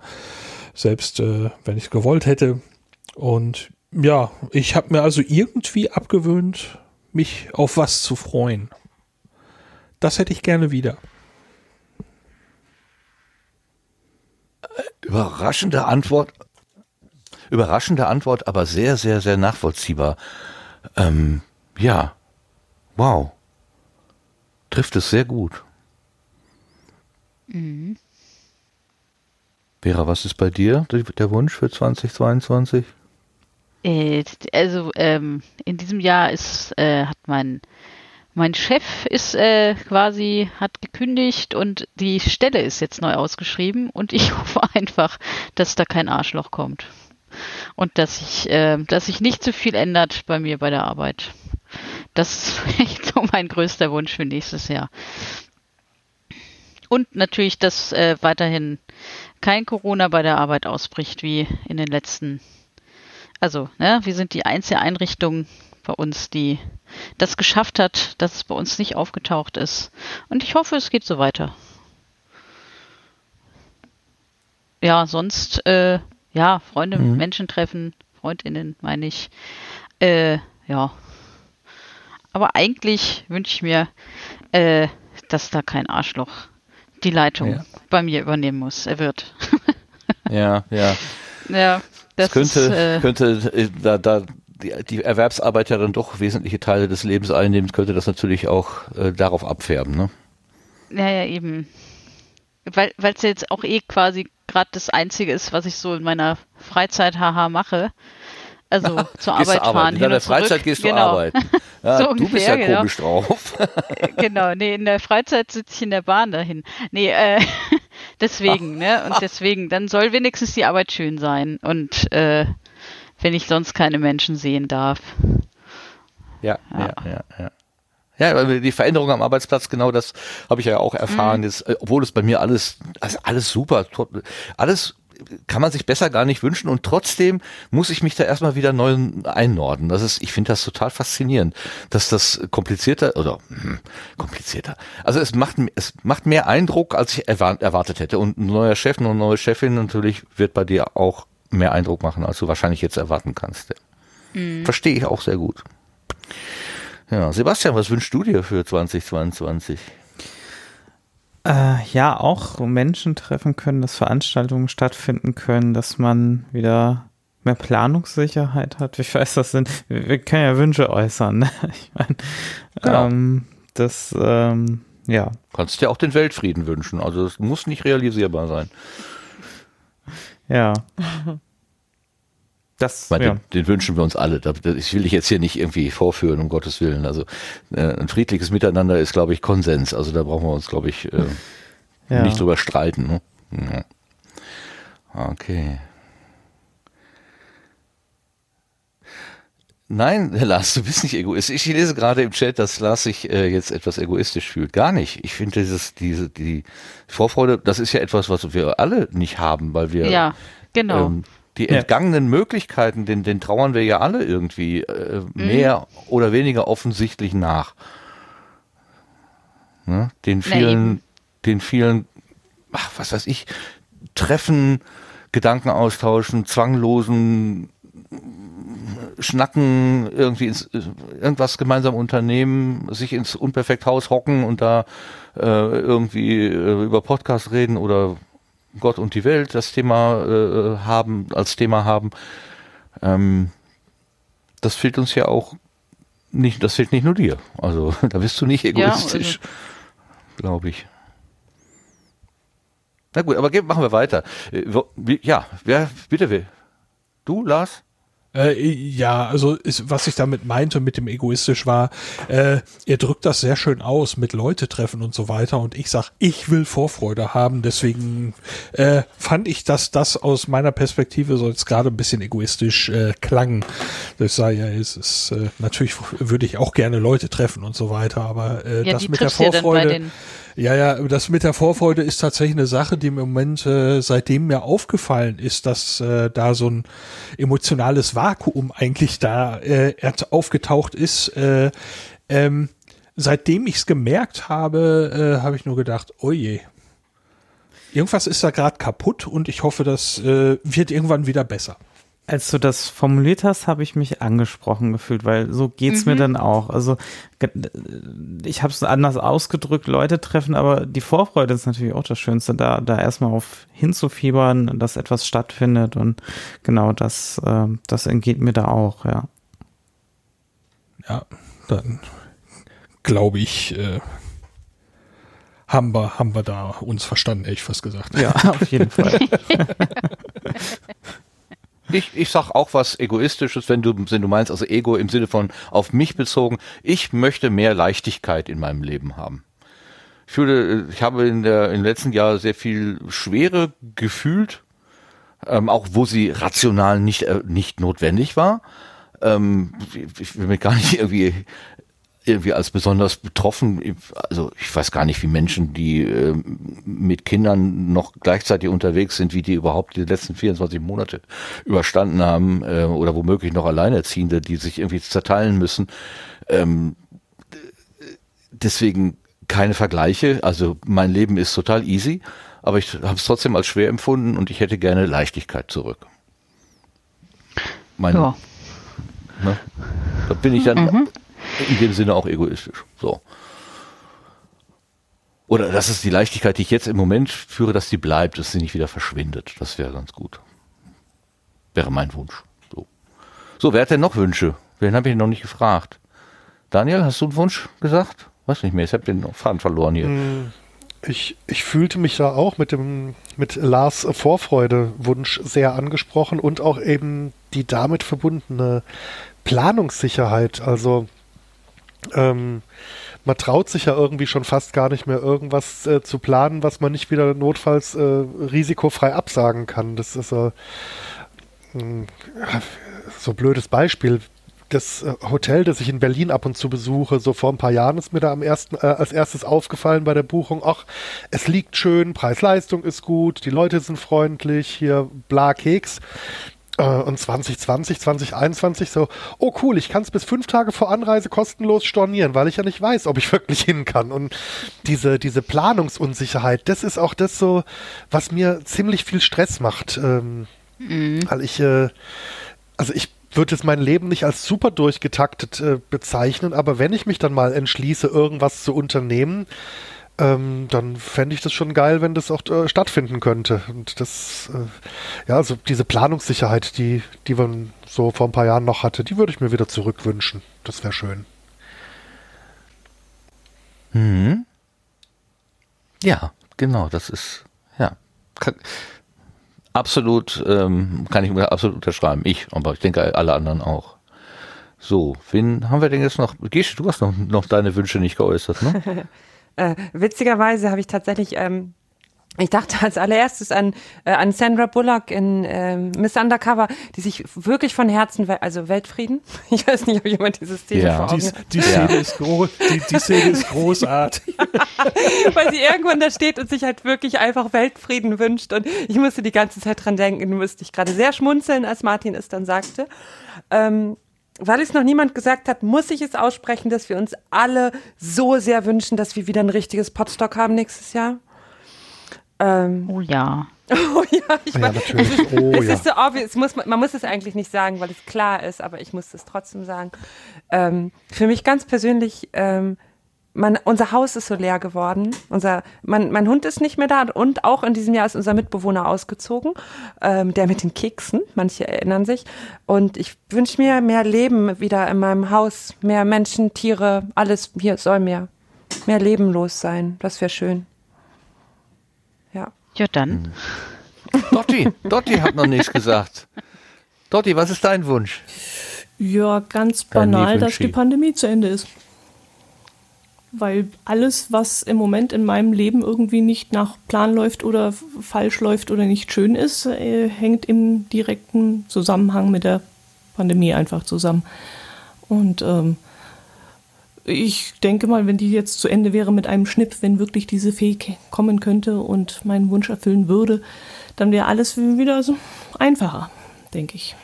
Selbst äh, wenn ich es gewollt hätte. Und ja, ich habe mir also irgendwie abgewöhnt, mich auf was zu freuen. Das hätte ich gerne wieder. Überraschende Antwort. Überraschende Antwort, aber sehr, sehr, sehr nachvollziehbar. Ähm, ja. Wow. Trifft es sehr gut. Mhm. Vera, was ist bei dir der Wunsch für 2022? Äh, also ähm, in diesem Jahr ist, äh, hat mein mein Chef ist äh, quasi, hat gekündigt und die Stelle ist jetzt neu ausgeschrieben und ich hoffe einfach, dass da kein Arschloch kommt. Und dass sich, äh, dass sich nicht zu viel ändert bei mir bei der Arbeit. Das ist echt so mein größter Wunsch für nächstes Jahr. Und natürlich, dass äh, weiterhin kein Corona bei der Arbeit ausbricht, wie in den letzten. Also, ne, wir sind die einzige Einrichtung bei uns, die das geschafft hat, dass es bei uns nicht aufgetaucht ist. Und ich hoffe, es geht so weiter. Ja, sonst, äh, ja, Freunde, mhm. Menschen treffen, Freundinnen, meine ich. Äh, ja. Aber eigentlich wünsche ich mir, äh, dass da kein Arschloch die Leitung ja. bei mir übernehmen muss. Er wird. ja, ja. Ja, das, das könnte, ist, äh, könnte äh, da, da die, die Erwerbsarbeit ja dann doch wesentliche Teile des Lebens einnimmt, könnte das natürlich auch äh, darauf abfärben, ne? Ja, ja, eben. Weil es jetzt auch eh quasi gerade das Einzige ist, was ich so in meiner Freizeit haha mache. Also zur Arbeit fahren. In deiner Freizeit gehst du genau. arbeiten. Ja, so du ungefähr, bist ja genau. komisch drauf. genau, nee, in der Freizeit sitze ich in der Bahn dahin. Nee, äh, deswegen, ne? Und deswegen, dann soll wenigstens die Arbeit schön sein. Und äh, wenn ich sonst keine Menschen sehen darf. Ja, ja, ja, ja. ja. Die Veränderung am Arbeitsplatz, genau das habe ich ja auch erfahren. Mhm. Jetzt, äh, obwohl es bei mir alles, also alles super, alles kann man sich besser gar nicht wünschen und trotzdem muss ich mich da erstmal wieder neu einnorden. Das ist, ich finde das total faszinierend, dass das komplizierter oder hm, komplizierter. Also es macht es macht mehr Eindruck, als ich erwartet hätte. Und ein neuer Chef, eine neue Chefin natürlich wird bei dir auch mehr Eindruck machen, als du wahrscheinlich jetzt erwarten kannst. Mhm. Verstehe ich auch sehr gut. Ja, Sebastian, was wünschst du dir für 2022? Äh, ja, auch Menschen treffen können, dass Veranstaltungen stattfinden können, dass man wieder mehr Planungssicherheit hat. Ich weiß, das sind, wir können ja Wünsche äußern. Ne? Ich meine, genau. ähm, das, ähm, ja. Kannst dir auch den Weltfrieden wünschen. Also es muss nicht realisierbar sein. Ja. Das, meine, ja. den, den, wünschen wir uns alle. Ich will dich jetzt hier nicht irgendwie vorführen, um Gottes Willen. Also äh, ein friedliches Miteinander ist, glaube ich, Konsens. Also da brauchen wir uns, glaube ich, äh, ja. nicht drüber streiten. Ne? Ja. Okay. Nein, Lars, du bist nicht egoistisch. Ich lese gerade im Chat, dass Lars sich äh, jetzt etwas egoistisch fühlt. Gar nicht. Ich finde dieses, diese, die Vorfreude, das ist ja etwas, was wir alle nicht haben, weil wir ja, genau. Ähm, die entgangenen ja. Möglichkeiten, den, den trauern wir ja alle irgendwie äh, mhm. mehr oder weniger offensichtlich nach. Ne? Den vielen, Na, den vielen, ach, was weiß ich, Treffen, Gedanken austauschen, zwanglosen Schnacken, irgendwie ins, irgendwas gemeinsam unternehmen, sich ins Unperfekthaus hocken und da äh, irgendwie äh, über Podcast reden oder Gott und die Welt das Thema äh, haben, als Thema haben. Ähm, das fehlt uns ja auch nicht, das fehlt nicht nur dir. Also da bist du nicht egoistisch, ja, also. glaube ich. Na gut, aber machen wir weiter. Äh, ja, wer, bitte will. Du, Lars? Äh, ja, also ist, was ich damit meinte mit dem egoistisch war, äh, er drückt das sehr schön aus mit Leute treffen und so weiter und ich sag, ich will Vorfreude haben, deswegen äh, fand ich, dass das aus meiner Perspektive so jetzt gerade ein bisschen egoistisch äh, klang. Ich sage ja, es ist äh, natürlich würde ich auch gerne Leute treffen und so weiter, aber äh, ja, das mit der Vorfreude. Ja, ja, das mit der Vorfreude ist tatsächlich eine Sache, die im Moment äh, seitdem mir aufgefallen ist, dass äh, da so ein emotionales Vakuum eigentlich da äh, aufgetaucht ist. Äh, ähm, seitdem ich es gemerkt habe, äh, habe ich nur gedacht, oh je. Irgendwas ist da gerade kaputt und ich hoffe, das äh, wird irgendwann wieder besser. Als du das formuliert hast, habe ich mich angesprochen gefühlt, weil so geht's mhm. mir dann auch. Also ich habe es anders ausgedrückt, Leute treffen, aber die Vorfreude ist natürlich auch das Schönste, da, da erstmal auf hinzufiebern, dass etwas stattfindet und genau das, äh, das entgeht mir da auch, ja. Ja, dann glaube ich, äh, haben wir, haben wir da uns verstanden, ehrlich fast gesagt. Ja, auf jeden Fall. Ich, ich sag auch was Egoistisches, wenn du, wenn du meinst, also Ego im Sinne von auf mich bezogen. Ich möchte mehr Leichtigkeit in meinem Leben haben. Ich fühle, ich habe in der, im letzten Jahr sehr viel Schwere gefühlt, ähm, auch wo sie rational nicht, äh, nicht notwendig war. Ähm, ich will mir gar nicht irgendwie irgendwie als besonders betroffen, also ich weiß gar nicht, wie Menschen, die äh, mit Kindern noch gleichzeitig unterwegs sind, wie die überhaupt die letzten 24 Monate überstanden haben äh, oder womöglich noch Alleinerziehende, die sich irgendwie zerteilen müssen. Ähm, deswegen keine Vergleiche. Also mein Leben ist total easy, aber ich habe es trotzdem als schwer empfunden und ich hätte gerne Leichtigkeit zurück. Mein, ja. Ne, da bin ich dann mhm in dem Sinne auch egoistisch. So. Oder das ist die Leichtigkeit, die ich jetzt im Moment führe, dass die bleibt, dass sie nicht wieder verschwindet. Das wäre ganz gut. Wäre mein Wunsch. So, so wer hat denn noch Wünsche? Wen habe ich noch nicht gefragt? Daniel, hast du einen Wunsch gesagt? Weiß nicht mehr, ich habe den Faden verloren hier. Hm, ich, ich fühlte mich da auch mit dem mit Lars Vorfreude-Wunsch sehr angesprochen und auch eben die damit verbundene Planungssicherheit. Also ähm, man traut sich ja irgendwie schon fast gar nicht mehr irgendwas äh, zu planen, was man nicht wieder notfalls äh, risikofrei absagen kann. Das ist äh, so ein blödes Beispiel. Das äh, Hotel, das ich in Berlin ab und zu besuche, so vor ein paar Jahren ist mir da am ersten, äh, als erstes aufgefallen bei der Buchung, ach, es liegt schön, Preis-Leistung ist gut, die Leute sind freundlich, hier bla Keks. Äh, und 2020, 2021 so, oh cool, ich kann es bis fünf Tage vor Anreise kostenlos stornieren, weil ich ja nicht weiß, ob ich wirklich hin kann. Und diese, diese Planungsunsicherheit, das ist auch das so, was mir ziemlich viel Stress macht. Ähm, mhm. Weil ich, äh, also ich würde jetzt mein Leben nicht als super durchgetaktet äh, bezeichnen, aber wenn ich mich dann mal entschließe, irgendwas zu unternehmen, ähm, dann fände ich das schon geil, wenn das auch äh, stattfinden könnte. Und das, äh, ja, also diese Planungssicherheit, die, die man so vor ein paar Jahren noch hatte, die würde ich mir wieder zurückwünschen. Das wäre schön. Mhm. Ja, genau, das ist, ja. Kann, absolut, ähm, kann ich absolut unterschreiben. Ich, aber ich denke alle anderen auch. So, wen haben wir denn jetzt noch? Gisch, du hast noch, noch deine Wünsche nicht geäußert, ne? äh, witzigerweise habe ich tatsächlich ähm, ich dachte als allererstes an, äh, an Sandra Bullock in äh, Miss Undercover, die sich wirklich von Herzen, also Weltfrieden. Ich weiß nicht, ob jemand dieses Titel ja. vor Augen Die, die, Szene ist groß, die, die Szene ist großartig. Weil sie irgendwann da steht und sich halt wirklich einfach Weltfrieden wünscht. Und ich musste die ganze Zeit dran denken, musste ich gerade sehr schmunzeln, als Martin es dann sagte. Ähm, weil es noch niemand gesagt hat, muss ich es aussprechen, dass wir uns alle so sehr wünschen, dass wir wieder ein richtiges Potstock haben nächstes Jahr. Ähm, oh ja. Oh ja, ich ja, weiß, natürlich. Oh, es ja. ist so obvious, muss, man muss es eigentlich nicht sagen, weil es klar ist, aber ich muss es trotzdem sagen. Ähm, für mich ganz persönlich, ähm, man, unser Haus ist so leer geworden. Unser, mein, mein Hund ist nicht mehr da und auch in diesem Jahr ist unser Mitbewohner ausgezogen, ähm, der mit den Keksen, manche erinnern sich. Und ich wünsche mir mehr Leben wieder in meinem Haus, mehr Menschen, Tiere, alles hier soll mehr, mehr Leben los sein. Das wäre schön. Ja. Ja, dann. Hm. Dotti, Dotti hat noch nichts gesagt. Dotti, was ist dein Wunsch? Ja, ganz banal, dass die Pandemie zu Ende ist. Weil alles, was im Moment in meinem Leben irgendwie nicht nach Plan läuft oder falsch läuft oder nicht schön ist, äh, hängt im direkten Zusammenhang mit der Pandemie einfach zusammen. Und ähm, ich denke mal, wenn die jetzt zu Ende wäre mit einem Schnipp, wenn wirklich diese Fee kommen könnte und meinen Wunsch erfüllen würde, dann wäre alles wieder so einfacher, denke ich.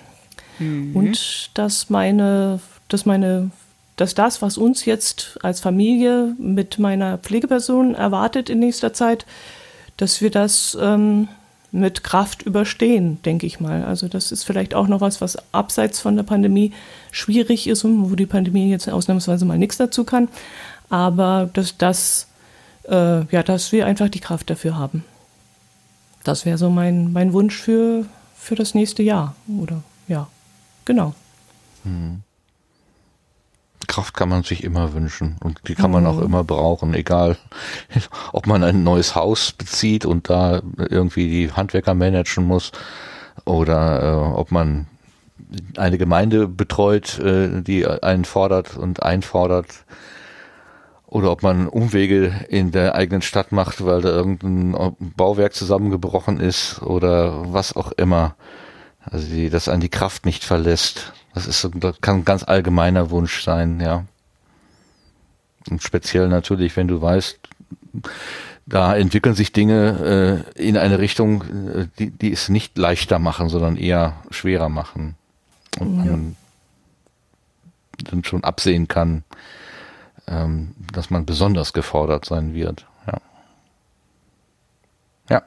Mhm. Und dass meine, dass meine, dass das, was uns jetzt als Familie mit meiner Pflegeperson erwartet in nächster Zeit, dass wir das ähm, mit Kraft überstehen, denke ich mal. Also das ist vielleicht auch noch was, was abseits von der Pandemie schwierig ist und wo die Pandemie jetzt ausnahmsweise mal nichts dazu kann. Aber dass das, äh, ja, dass wir einfach die Kraft dafür haben. Das wäre so mein, mein Wunsch für, für das nächste Jahr. Oder ja, genau. Mhm. Kraft kann man sich immer wünschen und die kann man auch mhm. immer brauchen, egal ob man ein neues Haus bezieht und da irgendwie die Handwerker managen muss oder äh, ob man eine Gemeinde betreut, äh, die einen fordert und einfordert oder ob man Umwege in der eigenen Stadt macht, weil da irgendein Bauwerk zusammengebrochen ist oder was auch immer. Also die, das an die Kraft nicht verlässt. Das ist, das kann ein ganz allgemeiner Wunsch sein, ja. Und speziell natürlich, wenn du weißt, da entwickeln sich Dinge äh, in eine Richtung, äh, die, die es nicht leichter machen, sondern eher schwerer machen. Und ja. man dann schon absehen kann, ähm, dass man besonders gefordert sein wird. Ja. Ja.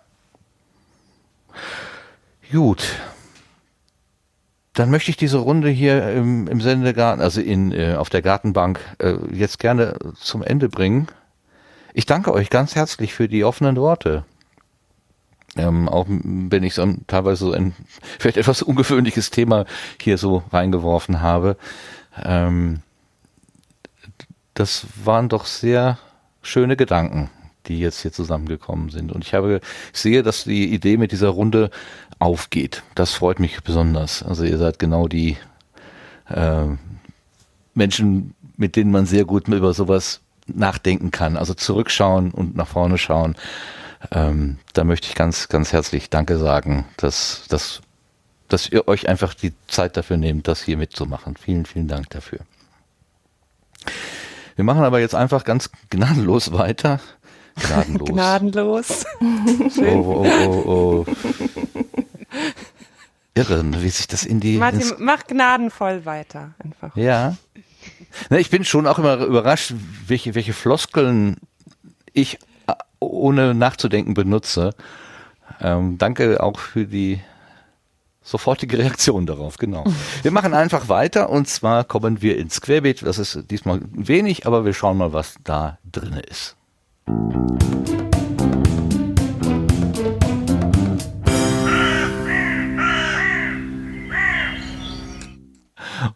Gut dann möchte ich diese Runde hier im, im Sendegarten, also in, äh, auf der Gartenbank, äh, jetzt gerne zum Ende bringen. Ich danke euch ganz herzlich für die offenen Worte. Ähm, auch wenn ich so teilweise so ein vielleicht etwas ungewöhnliches Thema hier so reingeworfen habe. Ähm, das waren doch sehr schöne Gedanken, die jetzt hier zusammengekommen sind. Und ich habe, ich sehe, dass die Idee mit dieser Runde aufgeht. Das freut mich besonders. Also ihr seid genau die äh, Menschen, mit denen man sehr gut über sowas nachdenken kann. Also zurückschauen und nach vorne schauen. Ähm, da möchte ich ganz, ganz herzlich Danke sagen, dass, dass, dass ihr euch einfach die Zeit dafür nehmt, das hier mitzumachen. Vielen, vielen Dank dafür. Wir machen aber jetzt einfach ganz gnadenlos weiter. Gnadenlos. Gnadenlos. oh, oh, oh, oh. Irre, wie sich das in die. Martin, mach gnadenvoll weiter einfach. Ja. Na, ich bin schon auch immer überrascht, welche, welche Floskeln ich äh, ohne nachzudenken benutze. Ähm, danke auch für die sofortige Reaktion darauf, genau. Wir machen einfach weiter und zwar kommen wir ins Querbeet. Das ist diesmal wenig, aber wir schauen mal, was da drin ist.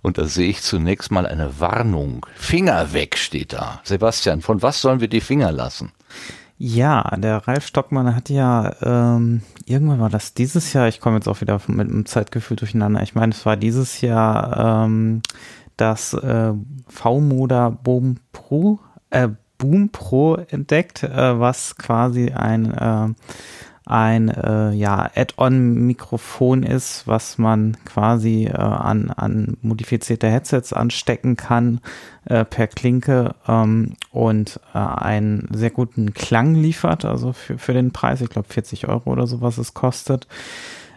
Und da sehe ich zunächst mal eine Warnung. Finger weg steht da. Sebastian, von was sollen wir die Finger lassen? Ja, der Ralf Stockmann hat ja, ähm, irgendwann war das dieses Jahr, ich komme jetzt auch wieder mit dem Zeitgefühl durcheinander, ich meine, es war dieses Jahr ähm, das äh, V-Moda Boom Pro, äh, Boom Pro entdeckt, äh, was quasi ein äh, ein äh, ja, Add-on-Mikrofon ist, was man quasi äh, an, an modifizierte Headsets anstecken kann äh, per Klinke ähm, und äh, einen sehr guten Klang liefert, also für, für den Preis, ich glaube 40 Euro oder so, was es kostet.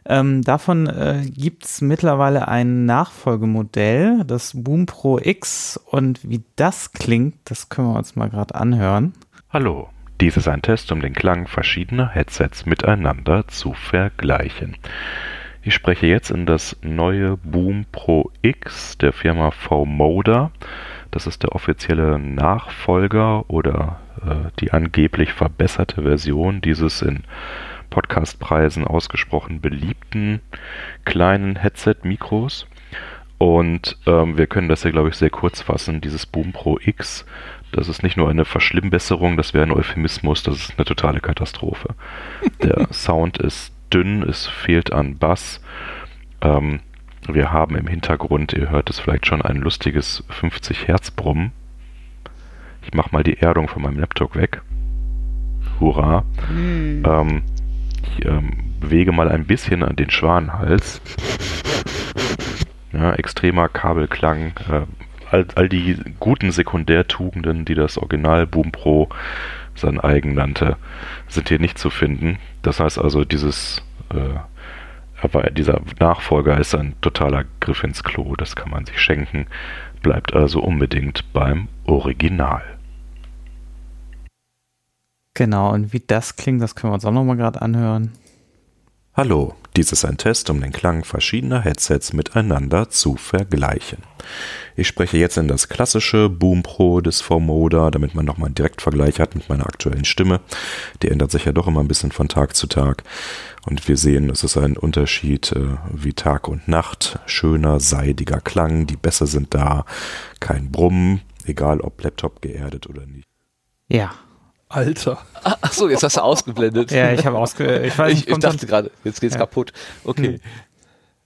Ähm, davon äh, gibt es mittlerweile ein Nachfolgemodell, das Boom Pro X und wie das klingt, das können wir uns mal gerade anhören. Hallo, dies ist ein Test, um den Klang verschiedener Headsets miteinander zu vergleichen. Ich spreche jetzt in das neue Boom Pro X der Firma V-Moda. Das ist der offizielle Nachfolger oder äh, die angeblich verbesserte Version dieses in Podcastpreisen ausgesprochen beliebten kleinen Headset-Mikros. Und ähm, wir können das hier, glaube ich, sehr kurz fassen. Dieses Boom Pro X das ist nicht nur eine Verschlimmbesserung, das wäre ein Euphemismus, das ist eine totale Katastrophe. Der Sound ist dünn, es fehlt an Bass. Ähm, wir haben im Hintergrund, ihr hört es vielleicht schon, ein lustiges 50 Hertz Brummen. Ich mache mal die Erdung von meinem Laptop weg. Hurra. Mhm. Ähm, ich ähm, bewege mal ein bisschen an den Schwanenhals. Ja, extremer Kabelklang, äh, all, all die guten Sekundärtugenden, die das Original Boom Pro sein eigen nannte, sind hier nicht zu finden. Das heißt also, dieses äh, aber dieser Nachfolger ist ein totaler Griff ins Klo, das kann man sich schenken, bleibt also unbedingt beim Original. Genau, und wie das klingt, das können wir uns auch nochmal gerade anhören. Hallo, dies ist ein Test, um den Klang verschiedener Headsets miteinander zu vergleichen. Ich spreche jetzt in das klassische Boom Pro des V-Moda, damit man nochmal einen Direktvergleich hat mit meiner aktuellen Stimme. Die ändert sich ja doch immer ein bisschen von Tag zu Tag. Und wir sehen, es ist ein Unterschied äh, wie Tag und Nacht. Schöner, seidiger Klang, die Bässe sind da, kein Brummen, egal ob Laptop geerdet oder nicht. Ja, Alter. Achso, jetzt hast du ausgeblendet. ja, ich habe ausge... Ich, weiß, ich, ich dachte gerade, jetzt geht's ja. kaputt. Okay.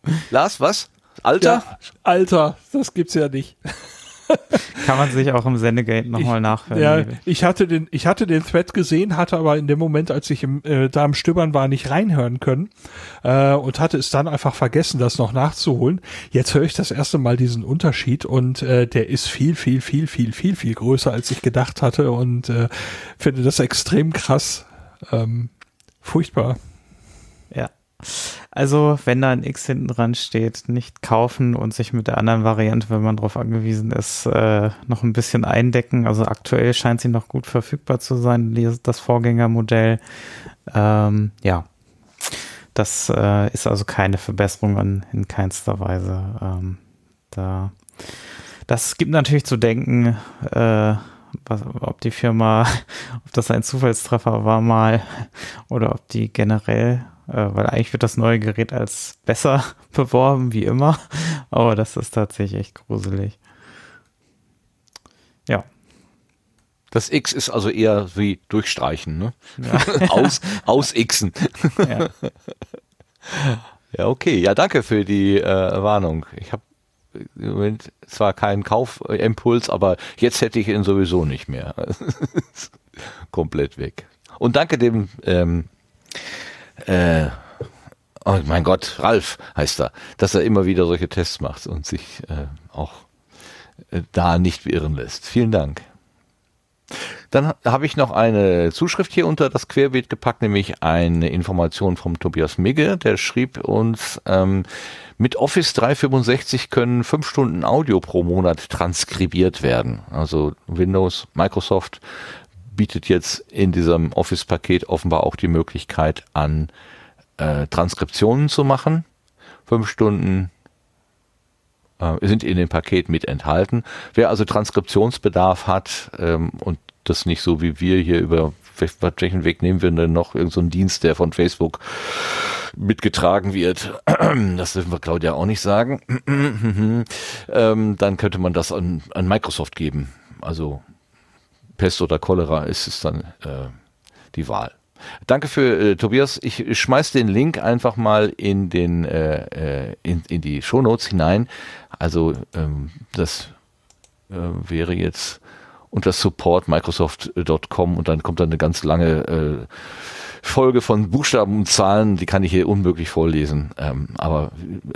Hm. Lars, was? Alter? Ja, Alter, das gibt's ja nicht. Kann man sich auch im Sendegate nochmal nachhören. Ja, ich hatte den, ich hatte den Thread gesehen, hatte aber in dem Moment, als ich im, äh, da im Stöbern war, nicht reinhören können äh, und hatte es dann einfach vergessen, das noch nachzuholen. Jetzt höre ich das erste Mal diesen Unterschied und äh, der ist viel, viel, viel, viel, viel, viel größer, als ich gedacht hatte und äh, finde das extrem krass. Ähm, furchtbar. Also, wenn da ein X hinten dran steht, nicht kaufen und sich mit der anderen Variante, wenn man darauf angewiesen ist, äh, noch ein bisschen eindecken. Also aktuell scheint sie noch gut verfügbar zu sein, das Vorgängermodell. Ähm, ja, das äh, ist also keine Verbesserung in, in keinster Weise. Ähm, da, das gibt natürlich zu denken, äh, was, ob die Firma, ob das ein Zufallstreffer war mal oder ob die generell weil eigentlich wird das neue Gerät als besser beworben, wie immer, aber das ist tatsächlich echt gruselig. Ja. Das X ist also eher wie durchstreichen, ne? Ja. Aus, ausixen. Ja. ja, okay. Ja, danke für die äh, Warnung. Ich habe im Moment zwar keinen Kaufimpuls, aber jetzt hätte ich ihn sowieso nicht mehr. Komplett weg. Und danke dem ähm, äh, oh mein Gott, Ralf heißt er, dass er immer wieder solche Tests macht und sich äh, auch äh, da nicht beirren lässt. Vielen Dank. Dann habe ich noch eine Zuschrift hier unter das Querbeet gepackt, nämlich eine Information vom Tobias Migge, der schrieb uns, ähm, mit Office 365 können fünf Stunden Audio pro Monat transkribiert werden. Also Windows, Microsoft bietet jetzt in diesem Office-Paket offenbar auch die Möglichkeit an, äh, Transkriptionen zu machen. Fünf Stunden äh, sind in dem Paket mit enthalten. Wer also Transkriptionsbedarf hat ähm, und das nicht so wie wir hier über welchen Weg nehmen wir denn noch irgendeinen so Dienst, der von Facebook mitgetragen wird. Das dürfen wir Claudia auch nicht sagen. ähm, dann könnte man das an, an Microsoft geben. Also Pest oder Cholera ist es dann äh, die Wahl. Danke für äh, Tobias. Ich schmeiß den Link einfach mal in den äh, äh in, in die Shownotes hinein. Also ähm, das äh, wäre jetzt unter support microsoft.com und dann kommt dann eine ganz lange äh, Folge von Buchstaben und Zahlen, die kann ich hier unmöglich vorlesen. Ähm, aber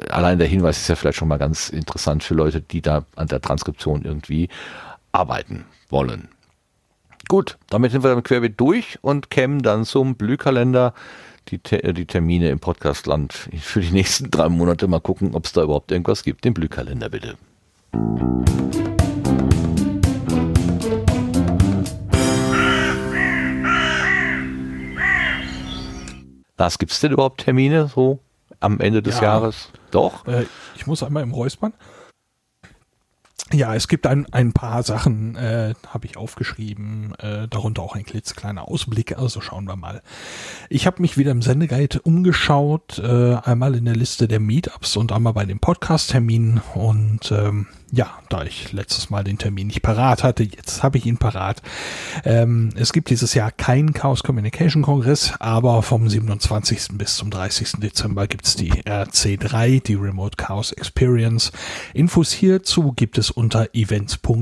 allein der Hinweis ist ja vielleicht schon mal ganz interessant für Leute, die da an der Transkription irgendwie arbeiten wollen. Gut, damit sind wir dann querbeet durch und kämen dann zum Blühkalender. Die, die Termine im Podcastland für die nächsten drei Monate mal gucken, ob es da überhaupt irgendwas gibt. Den Blühkalender bitte. Was gibt es denn überhaupt Termine so am Ende des ja, Jahres? Doch. Äh, ich muss einmal im Räuspern. Ja, es gibt ein, ein paar Sachen, äh, habe ich aufgeschrieben, äh, darunter auch ein klitzekleiner Ausblick, also schauen wir mal. Ich habe mich wieder im Sendeguide umgeschaut, äh, einmal in der Liste der Meetups und einmal bei den Podcast-Terminen und ähm, ja, da ich letztes Mal den Termin nicht parat hatte, jetzt habe ich ihn parat. Ähm, es gibt dieses Jahr keinen Chaos Communication Kongress, aber vom 27. bis zum 30. Dezember gibt es die RC3, die Remote Chaos Experience. Infos hierzu gibt es unter events.ccc.de.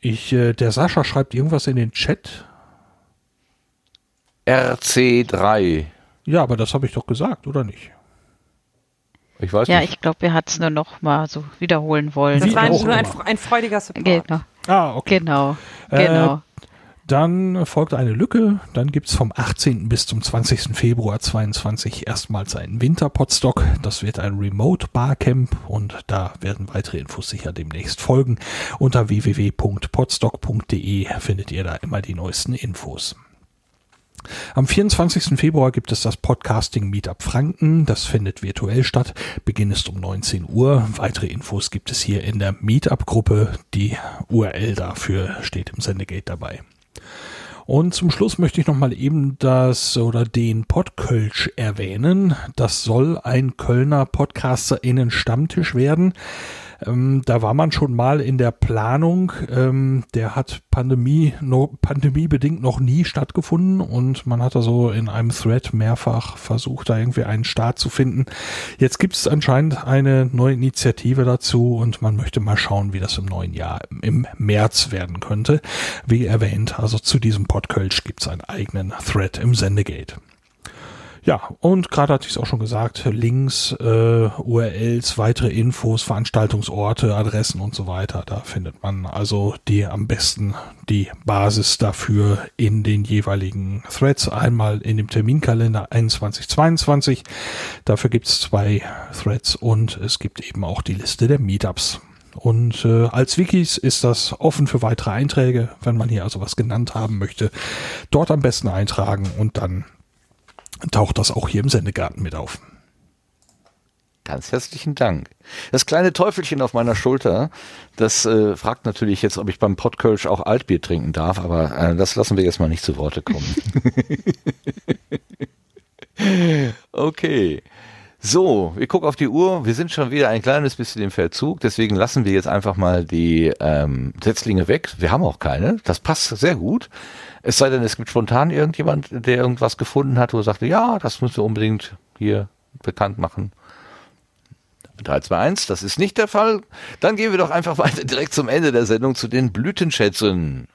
Ich, äh, der Sascha schreibt irgendwas in den Chat. RC3. Ja, aber das habe ich doch gesagt, oder nicht? Ich weiß ja, nicht. ich glaube, er hat es nur noch mal so wiederholen wollen. Das war nur ein, ein, freudiger Support. Genau. Ah, okay. Genau, genau. Äh, dann folgt eine Lücke. Dann gibt es vom 18. bis zum 20. Februar 22 erstmals einen Winter-Podstock. Das wird ein Remote-Barcamp und da werden weitere Infos sicher demnächst folgen. Unter www.podstock.de findet ihr da immer die neuesten Infos. Am 24. Februar gibt es das Podcasting Meetup Franken. Das findet virtuell statt. Beginn ist um 19 Uhr. Weitere Infos gibt es hier in der Meetup-Gruppe. Die URL dafür steht im Sendegate dabei. Und zum Schluss möchte ich nochmal eben das oder den Podkölsch erwähnen. Das soll ein Kölner PodcasterInnen Stammtisch werden. Ähm, da war man schon mal in der Planung. Ähm, der hat Pandemie, no, pandemiebedingt noch nie stattgefunden und man hat da so in einem Thread mehrfach versucht, da irgendwie einen Start zu finden. Jetzt gibt es anscheinend eine neue Initiative dazu und man möchte mal schauen, wie das im neuen Jahr im März werden könnte. Wie erwähnt, also zu diesem Podkölsch gibt es einen eigenen Thread im Sendegate. Ja, und gerade hatte ich es auch schon gesagt, Links, äh, URLs, weitere Infos, Veranstaltungsorte, Adressen und so weiter. Da findet man also die am besten die Basis dafür in den jeweiligen Threads. Einmal in dem Terminkalender 2122. Dafür gibt es zwei Threads und es gibt eben auch die Liste der Meetups. Und äh, als Wikis ist das offen für weitere Einträge, wenn man hier also was genannt haben möchte. Dort am besten eintragen und dann taucht das auch hier im Sendegarten mit auf. Ganz herzlichen Dank. Das kleine Teufelchen auf meiner Schulter, das äh, fragt natürlich jetzt, ob ich beim Podkölsch auch Altbier trinken darf, aber äh, das lassen wir jetzt mal nicht zu Worte kommen. okay. So, wir gucken auf die Uhr. Wir sind schon wieder ein kleines bisschen im Verzug, deswegen lassen wir jetzt einfach mal die ähm, Setzlinge weg. Wir haben auch keine. Das passt sehr gut. Es sei denn, es gibt spontan irgendjemand, der irgendwas gefunden hat, wo er sagte, ja, das müssen wir unbedingt hier bekannt machen. 3, 2, 1, das ist nicht der Fall. Dann gehen wir doch einfach weiter direkt zum Ende der Sendung zu den Blütenschätzen.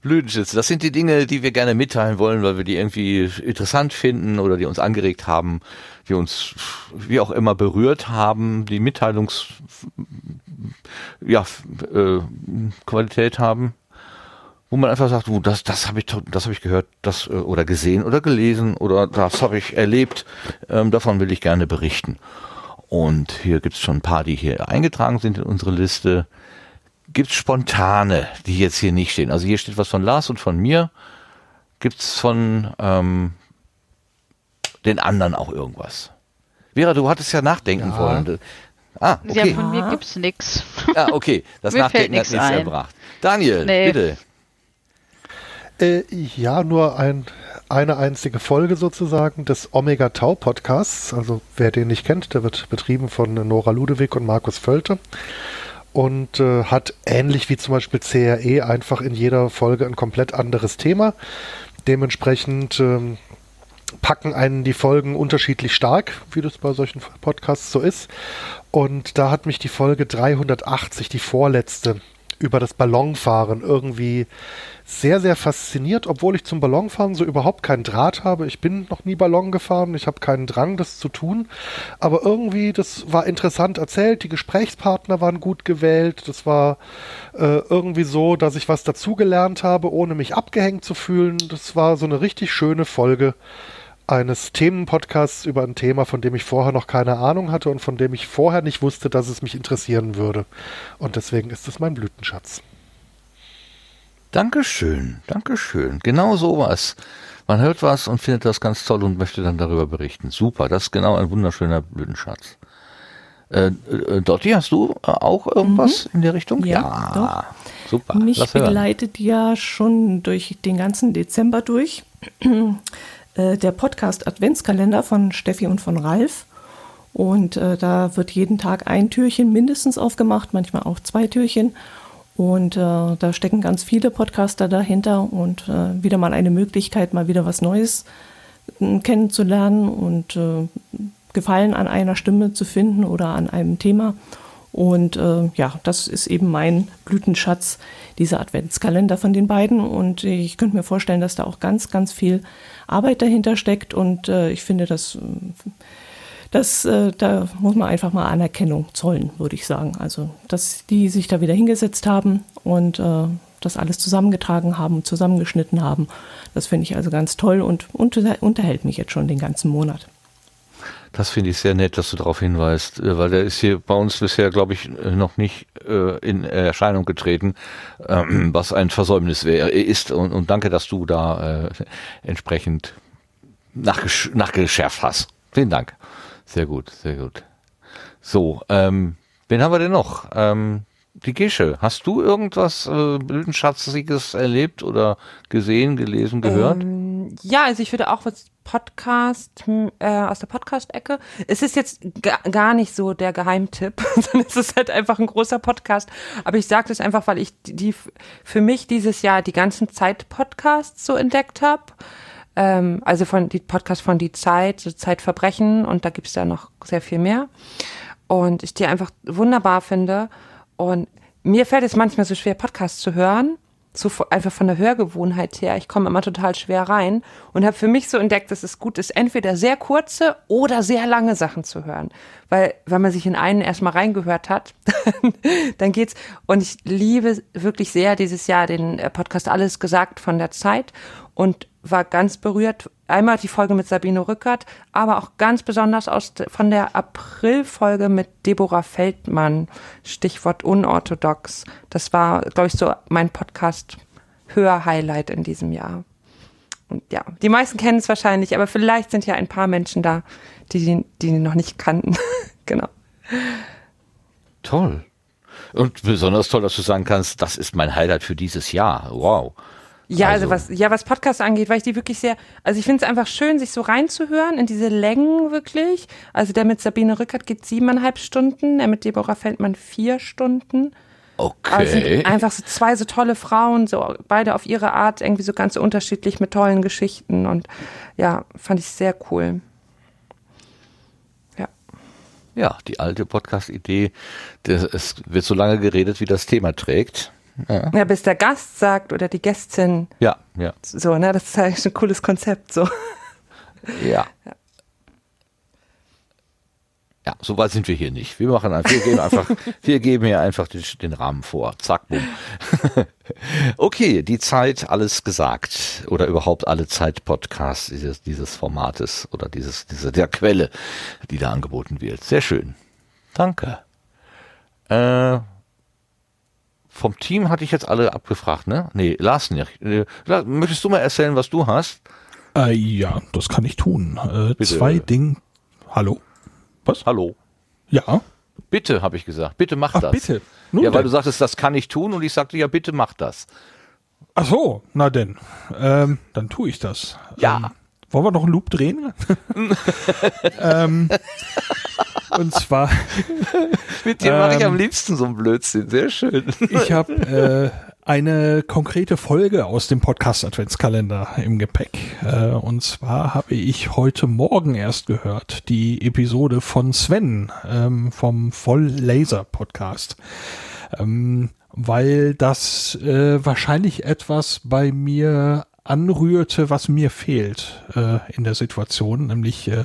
Blütenschätze, das sind die Dinge, die wir gerne mitteilen wollen, weil wir die irgendwie interessant finden oder die uns angeregt haben die uns wie auch immer berührt haben, die Mitteilungs ja, äh, haben, wo man einfach sagt, oh, das, das habe ich, das habe ich gehört, das äh, oder gesehen oder gelesen oder das habe ich erlebt, ähm, davon will ich gerne berichten. Und hier gibt es schon ein paar, die hier eingetragen sind in unsere Liste. Gibt es spontane, die jetzt hier nicht stehen. Also hier steht was von Lars und von mir. Gibt es von ähm, den anderen auch irgendwas. Vera, du hattest ja nachdenken ja. wollen. Ah, okay. Ja, von mir gibt's nichts. Ah, okay. Das Nachdenken hat nichts erbracht. Daniel, nee. bitte. Äh, ja, nur ein, eine einzige Folge sozusagen des Omega Tau Podcasts. Also wer den nicht kennt, der wird betrieben von Nora Ludewig und Markus Völte und äh, hat ähnlich wie zum Beispiel CRE einfach in jeder Folge ein komplett anderes Thema. Dementsprechend ähm, packen einen die Folgen unterschiedlich stark, wie das bei solchen Podcasts so ist. Und da hat mich die Folge 380, die vorletzte, über das Ballonfahren irgendwie sehr, sehr fasziniert, obwohl ich zum Ballonfahren so überhaupt keinen Draht habe. Ich bin noch nie Ballon gefahren, ich habe keinen Drang, das zu tun. Aber irgendwie, das war interessant erzählt, die Gesprächspartner waren gut gewählt, das war äh, irgendwie so, dass ich was dazugelernt habe, ohne mich abgehängt zu fühlen. Das war so eine richtig schöne Folge eines Themenpodcasts über ein Thema, von dem ich vorher noch keine Ahnung hatte und von dem ich vorher nicht wusste, dass es mich interessieren würde. Und deswegen ist es mein Blütenschatz. Dankeschön, Dankeschön. Genau sowas. Man hört was und findet das ganz toll und möchte dann darüber berichten. Super, das ist genau ein wunderschöner Blütenschatz. Äh, äh, Dotti, hast du äh, auch irgendwas mhm. in der Richtung? Ja, ja doch. super. Mich begleitet ja schon durch den ganzen Dezember durch äh, der Podcast Adventskalender von Steffi und von Ralf. Und äh, da wird jeden Tag ein Türchen mindestens aufgemacht, manchmal auch zwei Türchen. Und äh, da stecken ganz viele Podcaster dahinter und äh, wieder mal eine Möglichkeit, mal wieder was Neues äh, kennenzulernen und äh, Gefallen an einer Stimme zu finden oder an einem Thema. Und äh, ja, das ist eben mein Blütenschatz, dieser Adventskalender von den beiden. Und ich könnte mir vorstellen, dass da auch ganz, ganz viel Arbeit dahinter steckt. Und äh, ich finde, das, das, äh, da muss man einfach mal Anerkennung zollen, würde ich sagen. Also, dass die sich da wieder hingesetzt haben und äh, das alles zusammengetragen haben, zusammengeschnitten haben. Das finde ich also ganz toll und unter, unterhält mich jetzt schon den ganzen Monat. Das finde ich sehr nett, dass du darauf hinweist, äh, weil der ist hier bei uns bisher, glaube ich, äh, noch nicht äh, in Erscheinung getreten, ähm, was ein Versäumnis wäre, ist. Und, und, danke, dass du da äh, entsprechend nachgesch nachgeschärft hast. Vielen Dank. Sehr gut, sehr gut. So, ähm, wen haben wir denn noch? Ähm, die Gische, hast du irgendwas äh, Blütenschatziges erlebt oder gesehen, gelesen, gehört? Ähm, ja, also ich würde auch was Podcast, äh, aus der Podcast-Ecke. Es ist jetzt gar nicht so der Geheimtipp, sondern es ist halt einfach ein großer Podcast. Aber ich sage das einfach, weil ich die für mich dieses Jahr die ganzen Zeit-Podcasts so entdeckt habe. Ähm, also von die Podcast von Die Zeit, so Zeitverbrechen und da gibt's ja noch sehr viel mehr. Und ich die einfach wunderbar finde. Und mir fällt es manchmal so schwer, Podcasts zu hören so einfach von der Hörgewohnheit her, ich komme immer total schwer rein und habe für mich so entdeckt, dass es gut ist, entweder sehr kurze oder sehr lange Sachen zu hören. Weil, wenn man sich in einen erstmal reingehört hat, dann geht's. Und ich liebe wirklich sehr dieses Jahr den äh, Podcast Alles gesagt von der Zeit und war ganz berührt. Einmal die Folge mit Sabine Rückert, aber auch ganz besonders aus, von der April-Folge mit Deborah Feldmann, Stichwort unorthodox. Das war, glaube ich, so mein Podcast-Hör-Highlight in diesem Jahr. Und ja, die meisten kennen es wahrscheinlich, aber vielleicht sind ja ein paar Menschen da, die die, noch nicht kannten. genau. Toll. Und besonders toll, dass du sagen kannst, das ist mein Highlight für dieses Jahr. Wow. Ja, also, also was, ja, was Podcasts angeht, weil ich die wirklich sehr, also ich finde es einfach schön, sich so reinzuhören in diese Längen wirklich. Also der mit Sabine Rückert geht siebeneinhalb Stunden, der mit Deborah Feldmann vier Stunden. Okay. Also einfach so zwei so tolle Frauen, so beide auf ihre Art, irgendwie so ganz unterschiedlich mit tollen Geschichten und ja, fand ich sehr cool. Ja. Ja, die alte Podcast-Idee, es wird so lange geredet, wie das Thema trägt. Ja. ja. bis der Gast sagt oder die Gästin. Ja, ja. So, ne, das ist eigentlich ein cooles Konzept, so. Ja. ja. Ja, so weit sind wir hier nicht. Wir machen einfach, wir geben einfach, wir geben hier einfach den, den Rahmen vor. Zack, bumm. okay, die Zeit, alles gesagt. Oder überhaupt alle Zeit-Podcasts dieses, dieses Formates oder dieses, diese, der Quelle, die da angeboten wird. Sehr schön. Danke. Äh, vom Team hatte ich jetzt alle abgefragt, ne? Nee, Lars nicht. Äh, möchtest du mal erzählen, was du hast? Äh, ja, das kann ich tun. Äh, zwei Dinge. Hallo? Was? Hallo. Ja. Bitte, habe ich gesagt. Bitte mach Ach, das. bitte. Nun ja, weil denn. du sagtest, das kann ich tun und ich sagte, ja, bitte mach das. Ach so, na denn. Ähm, dann tue ich das. Ja. Ähm, wollen wir noch einen Loop drehen? ähm, und zwar. Mit dir mache ich am ähm, liebsten so einen Blödsinn. Sehr schön. Ich habe äh, eine konkrete Folge aus dem Podcast Adventskalender im Gepäck. Äh, und zwar habe ich heute Morgen erst gehört die Episode von Sven ähm, vom Voll Laser Podcast. Ähm, weil das äh, wahrscheinlich etwas bei mir anrührte, was mir fehlt äh, in der Situation. Nämlich äh,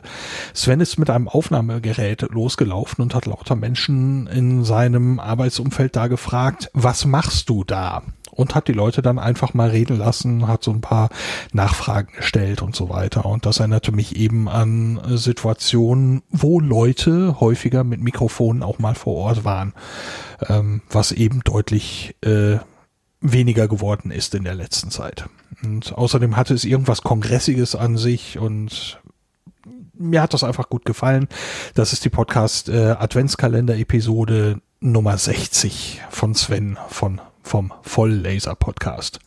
Sven ist mit einem Aufnahmegerät losgelaufen und hat lauter Menschen in seinem Arbeitsumfeld da gefragt, was machst du da? Und hat die Leute dann einfach mal reden lassen, hat so ein paar Nachfragen gestellt und so weiter. Und das erinnerte mich eben an Situationen, wo Leute häufiger mit Mikrofonen auch mal vor Ort waren, ähm, was eben deutlich äh, weniger geworden ist in der letzten Zeit. Und außerdem hatte es irgendwas Kongressiges an sich und mir hat das einfach gut gefallen. Das ist die Podcast äh, Adventskalender Episode Nummer 60 von Sven von vom Volllaser Podcast.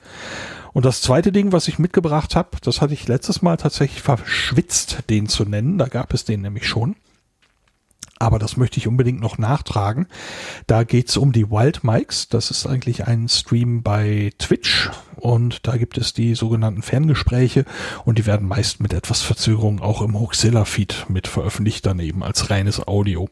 Und das zweite Ding, was ich mitgebracht habe, das hatte ich letztes Mal tatsächlich verschwitzt, den zu nennen. Da gab es den nämlich schon. Aber das möchte ich unbedingt noch nachtragen. Da geht's um die Wild Mics. Das ist eigentlich ein Stream bei Twitch. Und da gibt es die sogenannten Ferngespräche. Und die werden meist mit etwas Verzögerung auch im Hoaxilla-Feed mit veröffentlicht, daneben als reines Audio.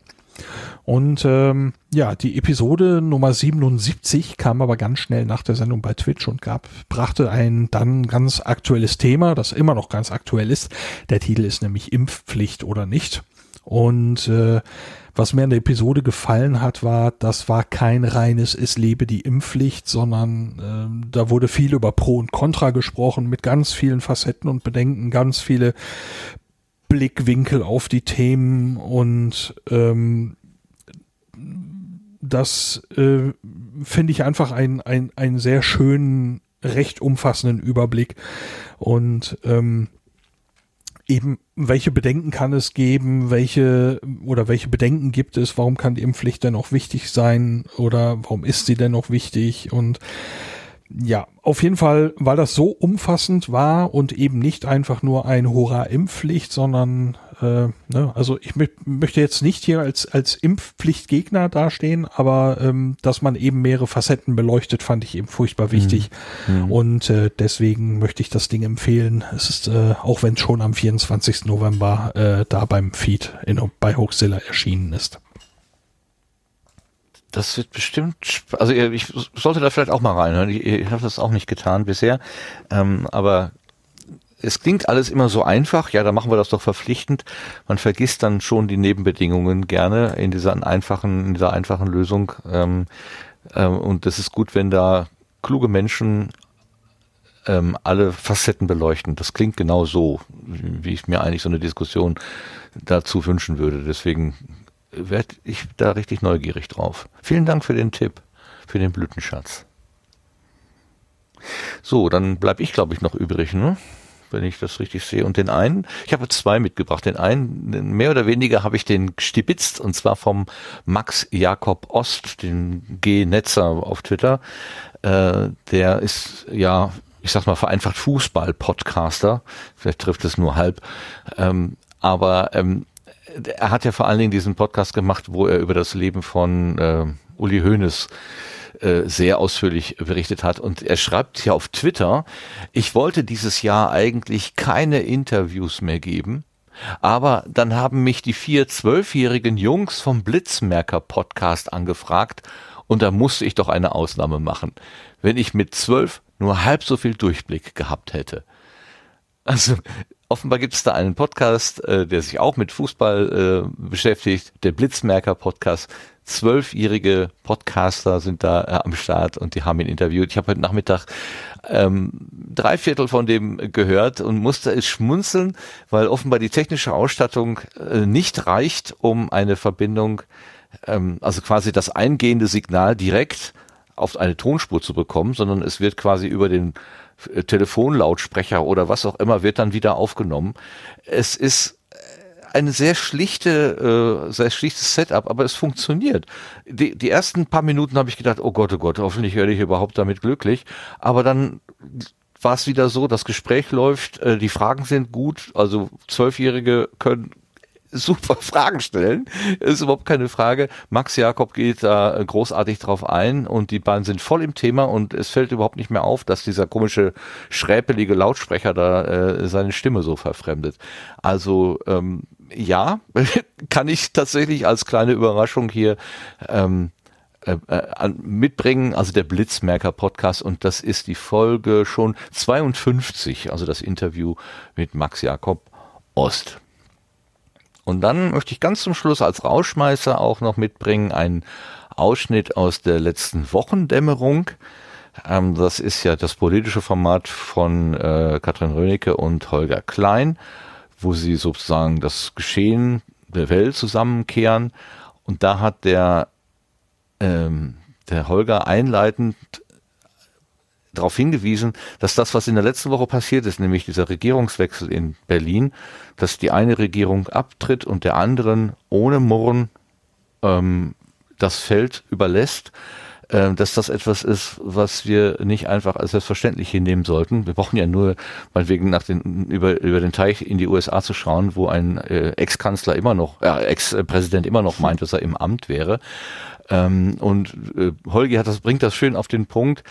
Und ähm, ja, die Episode Nummer 77 kam aber ganz schnell nach der Sendung bei Twitch und gab, brachte ein dann ganz aktuelles Thema, das immer noch ganz aktuell ist. Der Titel ist nämlich Impfpflicht oder nicht. Und äh, was mir an der Episode gefallen hat, war, das war kein reines Es lebe die Impfpflicht, sondern äh, da wurde viel über Pro und Contra gesprochen, mit ganz vielen Facetten und Bedenken, ganz viele Blickwinkel auf die Themen und ähm, das äh, finde ich einfach ein, ein, einen sehr schönen, recht umfassenden Überblick. Und ähm, eben, welche Bedenken kann es geben, welche oder welche Bedenken gibt es, warum kann die Impfpflicht denn auch wichtig sein oder warum ist sie denn noch wichtig? Und ja, auf jeden Fall, weil das so umfassend war und eben nicht einfach nur ein Hurra-Impfpflicht, sondern äh, ne, also ich möchte jetzt nicht hier als, als Impfpflichtgegner dastehen, aber ähm, dass man eben mehrere Facetten beleuchtet, fand ich eben furchtbar wichtig. Mhm. Und äh, deswegen möchte ich das Ding empfehlen. Es ist, äh, auch wenn es schon am 24. November äh, da beim Feed in, bei Hoaxilla erschienen ist. Das wird bestimmt, also ich sollte da vielleicht auch mal reinhören. Ich, ich habe das auch nicht getan bisher, ähm, aber es klingt alles immer so einfach, ja, da machen wir das doch verpflichtend. Man vergisst dann schon die Nebenbedingungen gerne in dieser einfachen, in dieser einfachen Lösung. Ähm, ähm, und das ist gut, wenn da kluge Menschen ähm, alle Facetten beleuchten. Das klingt genau so, wie ich mir eigentlich so eine Diskussion dazu wünschen würde. Deswegen werde ich da richtig neugierig drauf. Vielen Dank für den Tipp, für den Blütenschatz. So, dann bleibe ich, glaube ich, noch übrig, ne? Wenn ich das richtig sehe. Und den einen, ich habe zwei mitgebracht. Den einen, mehr oder weniger habe ich den stibitzt, und zwar vom Max Jakob Ost, den G-Netzer auf Twitter. Äh, der ist ja, ich sag mal vereinfacht Fußball-Podcaster. Vielleicht trifft es nur halb. Ähm, aber ähm, er hat ja vor allen Dingen diesen Podcast gemacht, wo er über das Leben von äh, Uli Hoeneß sehr ausführlich berichtet hat. Und er schreibt ja auf Twitter, ich wollte dieses Jahr eigentlich keine Interviews mehr geben. Aber dann haben mich die vier zwölfjährigen Jungs vom Blitzmerker Podcast angefragt und da musste ich doch eine Ausnahme machen, wenn ich mit zwölf nur halb so viel Durchblick gehabt hätte. Also offenbar gibt es da einen Podcast, äh, der sich auch mit Fußball äh, beschäftigt, der Blitzmerker Podcast. Zwölfjährige Podcaster sind da äh, am Start und die haben ihn interviewt. Ich habe heute Nachmittag ähm, drei Viertel von dem gehört und musste es schmunzeln, weil offenbar die technische Ausstattung äh, nicht reicht, um eine Verbindung, ähm, also quasi das eingehende Signal direkt auf eine Tonspur zu bekommen, sondern es wird quasi über den Telefonlautsprecher oder was auch immer wird dann wieder aufgenommen. Es ist eine sehr schlichte, äh, sehr schlichtes Setup, aber es funktioniert. Die, die ersten paar Minuten habe ich gedacht, oh Gott, oh Gott, hoffentlich werde ich überhaupt damit glücklich. Aber dann war es wieder so, das Gespräch läuft, äh, die Fragen sind gut, also Zwölfjährige können super Fragen stellen. Ist überhaupt keine Frage. Max Jakob geht da großartig drauf ein und die beiden sind voll im Thema und es fällt überhaupt nicht mehr auf, dass dieser komische, schräpelige Lautsprecher da äh, seine Stimme so verfremdet. Also ähm, ja, kann ich tatsächlich als kleine Überraschung hier ähm, äh, äh mitbringen, also der Blitzmerker Podcast und das ist die Folge schon 52, also das Interview mit Max Jakob Ost. Und dann möchte ich ganz zum Schluss als Rauschmeißer auch noch mitbringen einen Ausschnitt aus der letzten Wochendämmerung. Ähm, das ist ja das politische Format von äh, Katrin Rönecke und Holger Klein, wo sie sozusagen das Geschehen der Welt zusammenkehren. Und da hat der, ähm, der Holger einleitend darauf hingewiesen, dass das, was in der letzten Woche passiert ist, nämlich dieser Regierungswechsel in Berlin, dass die eine Regierung abtritt und der anderen ohne Murren ähm, das Feld überlässt, äh, dass das etwas ist, was wir nicht einfach als selbstverständlich hinnehmen sollten. Wir brauchen ja nur meinetwegen nach den, über, über den Teich in die USA zu schauen, wo ein äh, Ex-Kanzler immer noch, äh, Ex-Präsident immer noch meint, dass er im Amt wäre. Ähm, und äh, Holgi hat das, bringt das schön auf den Punkt.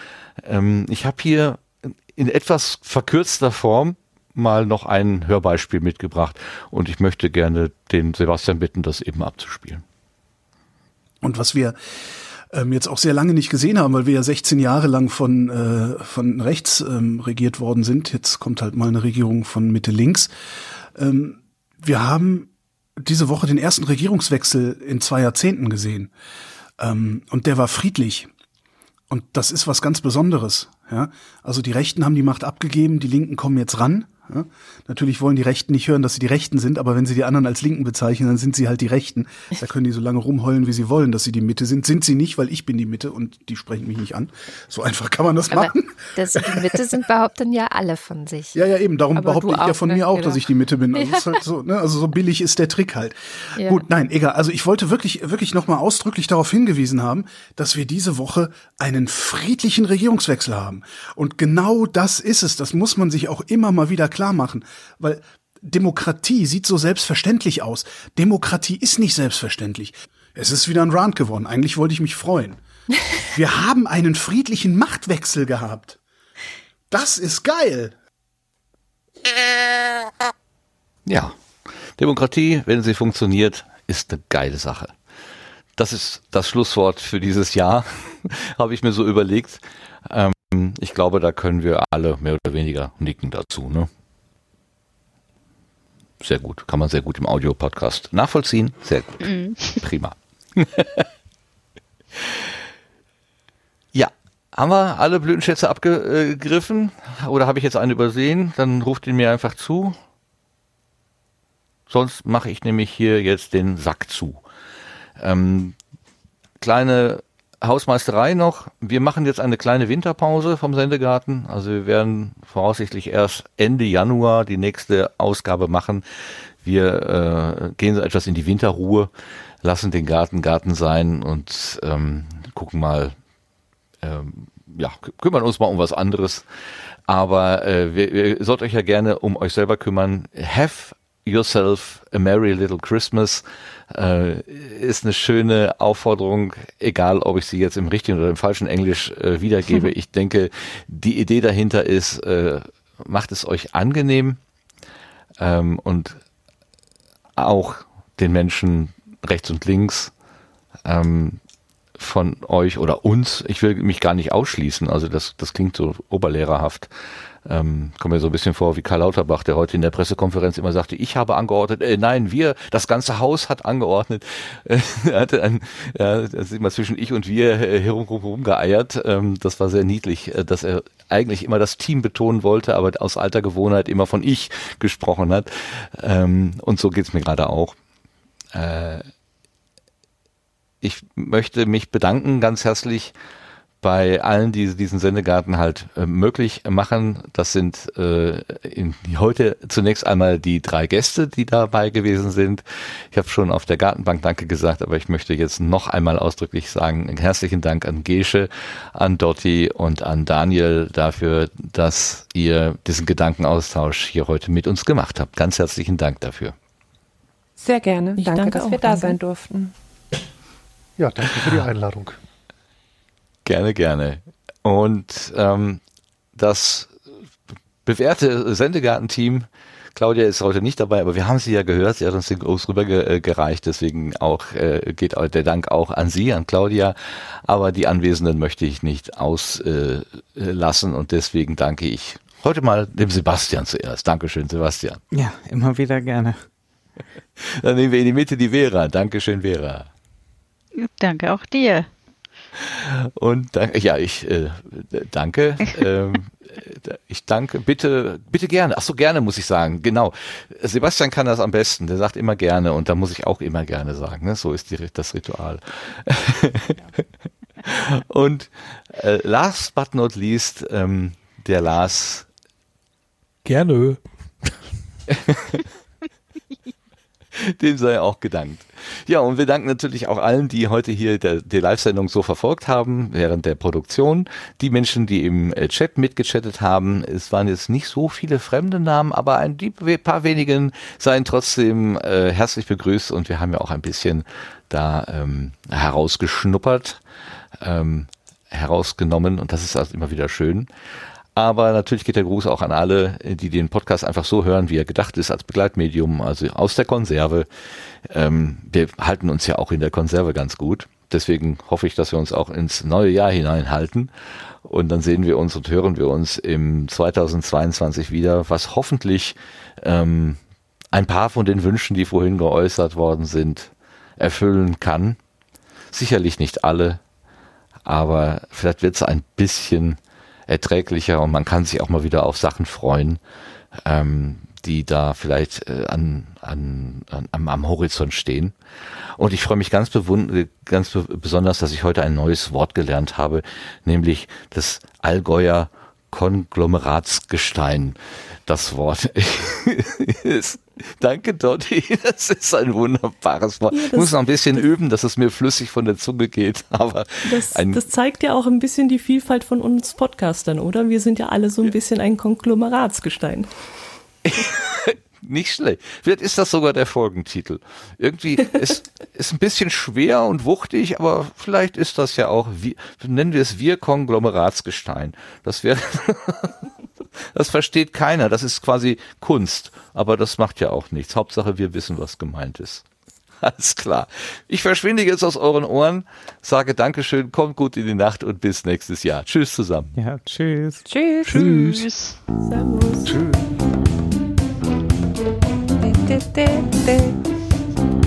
Ähm, ich habe hier in etwas verkürzter Form mal noch ein Hörbeispiel mitgebracht und ich möchte gerne den Sebastian bitten, das eben abzuspielen. Und was wir ähm, jetzt auch sehr lange nicht gesehen haben, weil wir ja 16 Jahre lang von, äh, von rechts ähm, regiert worden sind. Jetzt kommt halt mal eine Regierung von Mitte links. Ähm, wir haben diese Woche den ersten Regierungswechsel in zwei Jahrzehnten gesehen. Ähm, und der war friedlich. Und das ist was ganz Besonderes. Ja? Also die Rechten haben die Macht abgegeben, die Linken kommen jetzt ran. Ja? Natürlich wollen die Rechten nicht hören, dass sie die Rechten sind, aber wenn sie die anderen als Linken bezeichnen, dann sind sie halt die Rechten. Da können die so lange rumheulen, wie sie wollen, dass sie die Mitte sind. Sind sie nicht, weil ich bin die Mitte und die sprechen mich nicht an. So einfach kann man das aber machen. Das, die Mitte sind behaupten ja alle von sich. Ja, ja, eben. Darum aber behaupte ich ja von mir auch, dass ich die Mitte bin. Also, ja. halt so, ne? also so billig ist der Trick halt. Ja. Gut, nein, egal. Also ich wollte wirklich, wirklich nochmal ausdrücklich darauf hingewiesen haben, dass wir diese Woche einen friedlichen Regierungswechsel haben. Und genau das ist es. Das muss man sich auch immer mal wieder klar machen weil Demokratie sieht so selbstverständlich aus. Demokratie ist nicht selbstverständlich. Es ist wieder ein Rand geworden. Eigentlich wollte ich mich freuen. Wir haben einen friedlichen Machtwechsel gehabt. Das ist geil. Ja, Demokratie, wenn sie funktioniert, ist eine geile Sache. Das ist das Schlusswort für dieses Jahr, habe ich mir so überlegt. Ähm, ich glaube, da können wir alle mehr oder weniger nicken dazu. Ne? Sehr gut. Kann man sehr gut im Audio-Podcast nachvollziehen. Sehr gut. Mhm. Prima. ja. Haben wir alle Blütenschätze abgegriffen? Oder habe ich jetzt einen übersehen? Dann ruft ihn mir einfach zu. Sonst mache ich nämlich hier jetzt den Sack zu. Ähm, kleine Hausmeisterei noch. Wir machen jetzt eine kleine Winterpause vom Sendegarten. Also wir werden voraussichtlich erst Ende Januar die nächste Ausgabe machen. Wir äh, gehen so etwas in die Winterruhe, lassen den Garten Garten sein und ähm, gucken mal, ähm, ja, kümmern uns mal um was anderes. Aber äh, ihr sollt euch ja gerne um euch selber kümmern. Have yourself a merry little Christmas äh, ist eine schöne Aufforderung, egal ob ich sie jetzt im richtigen oder im falschen Englisch äh, wiedergebe. ich denke, die Idee dahinter ist, äh, macht es euch angenehm ähm, und auch den Menschen rechts und links ähm, von euch oder uns, ich will mich gar nicht ausschließen, also das, das klingt so oberlehrerhaft, ähm, kommt mir so ein bisschen vor wie Karl Lauterbach, der heute in der Pressekonferenz immer sagte, ich habe angeordnet, äh, nein, wir, das ganze Haus hat angeordnet. er hatte ein, ja, das ist immer zwischen ich und wir äh, herum, herum geeiert. Ähm, das war sehr niedlich, äh, dass er eigentlich immer das Team betonen wollte, aber aus alter Gewohnheit immer von ich gesprochen hat. Ähm, und so geht's mir gerade auch. Äh, ich möchte mich bedanken ganz herzlich bei allen, die diesen Sendegarten halt äh, möglich machen. Das sind äh, in, heute zunächst einmal die drei Gäste, die dabei gewesen sind. Ich habe schon auf der Gartenbank Danke gesagt, aber ich möchte jetzt noch einmal ausdrücklich sagen, herzlichen Dank an Gesche, an Dotti und an Daniel dafür, dass ihr diesen Gedankenaustausch hier heute mit uns gemacht habt. Ganz herzlichen Dank dafür. Sehr gerne. Danke, danke, dass auch, wir da danke. sein durften. Ja, danke für die Einladung. Gerne, gerne. Und ähm, das bewährte Sendegarten-Team, Claudia ist heute nicht dabei, aber wir haben sie ja gehört, sie hat uns den Gruß rübergereicht, deswegen auch äh, geht der Dank auch an Sie, an Claudia, aber die Anwesenden möchte ich nicht auslassen äh, und deswegen danke ich heute mal dem Sebastian zuerst. Dankeschön, Sebastian. Ja, immer wieder gerne. Dann nehmen wir in die Mitte die Vera. Dankeschön, Vera. Danke auch dir. Und danke, ja, ich äh, danke. ähm, ich danke, bitte, bitte gerne. Ach so, gerne muss ich sagen. Genau. Sebastian kann das am besten. Der sagt immer gerne und da muss ich auch immer gerne sagen. Ne? So ist die, das Ritual. und äh, last but not least, ähm, der Lars. Gerne. Dem sei auch gedankt. Ja, und wir danken natürlich auch allen, die heute hier der, die Live-Sendung so verfolgt haben, während der Produktion. Die Menschen, die im äh, Chat mitgechattet haben. Es waren jetzt nicht so viele fremde Namen, aber ein die paar wenigen seien trotzdem äh, herzlich begrüßt und wir haben ja auch ein bisschen da ähm, herausgeschnuppert, ähm, herausgenommen und das ist also immer wieder schön. Aber natürlich geht der Gruß auch an alle, die den Podcast einfach so hören, wie er gedacht ist, als Begleitmedium, also aus der Konserve. Ähm, wir halten uns ja auch in der Konserve ganz gut. Deswegen hoffe ich, dass wir uns auch ins neue Jahr hineinhalten. Und dann sehen wir uns und hören wir uns im 2022 wieder, was hoffentlich ähm, ein paar von den Wünschen, die vorhin geäußert worden sind, erfüllen kann. Sicherlich nicht alle, aber vielleicht wird es ein bisschen erträglicher und man kann sich auch mal wieder auf Sachen freuen, ähm, die da vielleicht äh, an, an, an, am, am Horizont stehen. Und ich freue mich ganz, ganz besonders, dass ich heute ein neues Wort gelernt habe, nämlich das Allgäuer Konglomeratsgestein. Das Wort Danke, Dotti. Das ist ein wunderbares Wort. Ja, ich muss noch ein bisschen üben, dass es mir flüssig von der Zunge geht. Aber das, das, zeigt ja auch ein bisschen die Vielfalt von uns Podcastern, oder? Wir sind ja alle so ein bisschen ein Konglomeratsgestein. Nicht schlecht. Vielleicht ist das sogar der Folgentitel. Irgendwie ist, ist ein bisschen schwer und wuchtig, aber vielleicht ist das ja auch, wie, nennen wir es wir Konglomeratsgestein. Das wäre, das versteht keiner. Das ist quasi Kunst. Aber das macht ja auch nichts. Hauptsache, wir wissen, was gemeint ist. Alles klar. Ich verschwinde jetzt aus euren Ohren, sage Dankeschön, kommt gut in die Nacht und bis nächstes Jahr. Tschüss zusammen. Ja, tschüss. Tschüss. Tschüss. tschüss. te, te, te.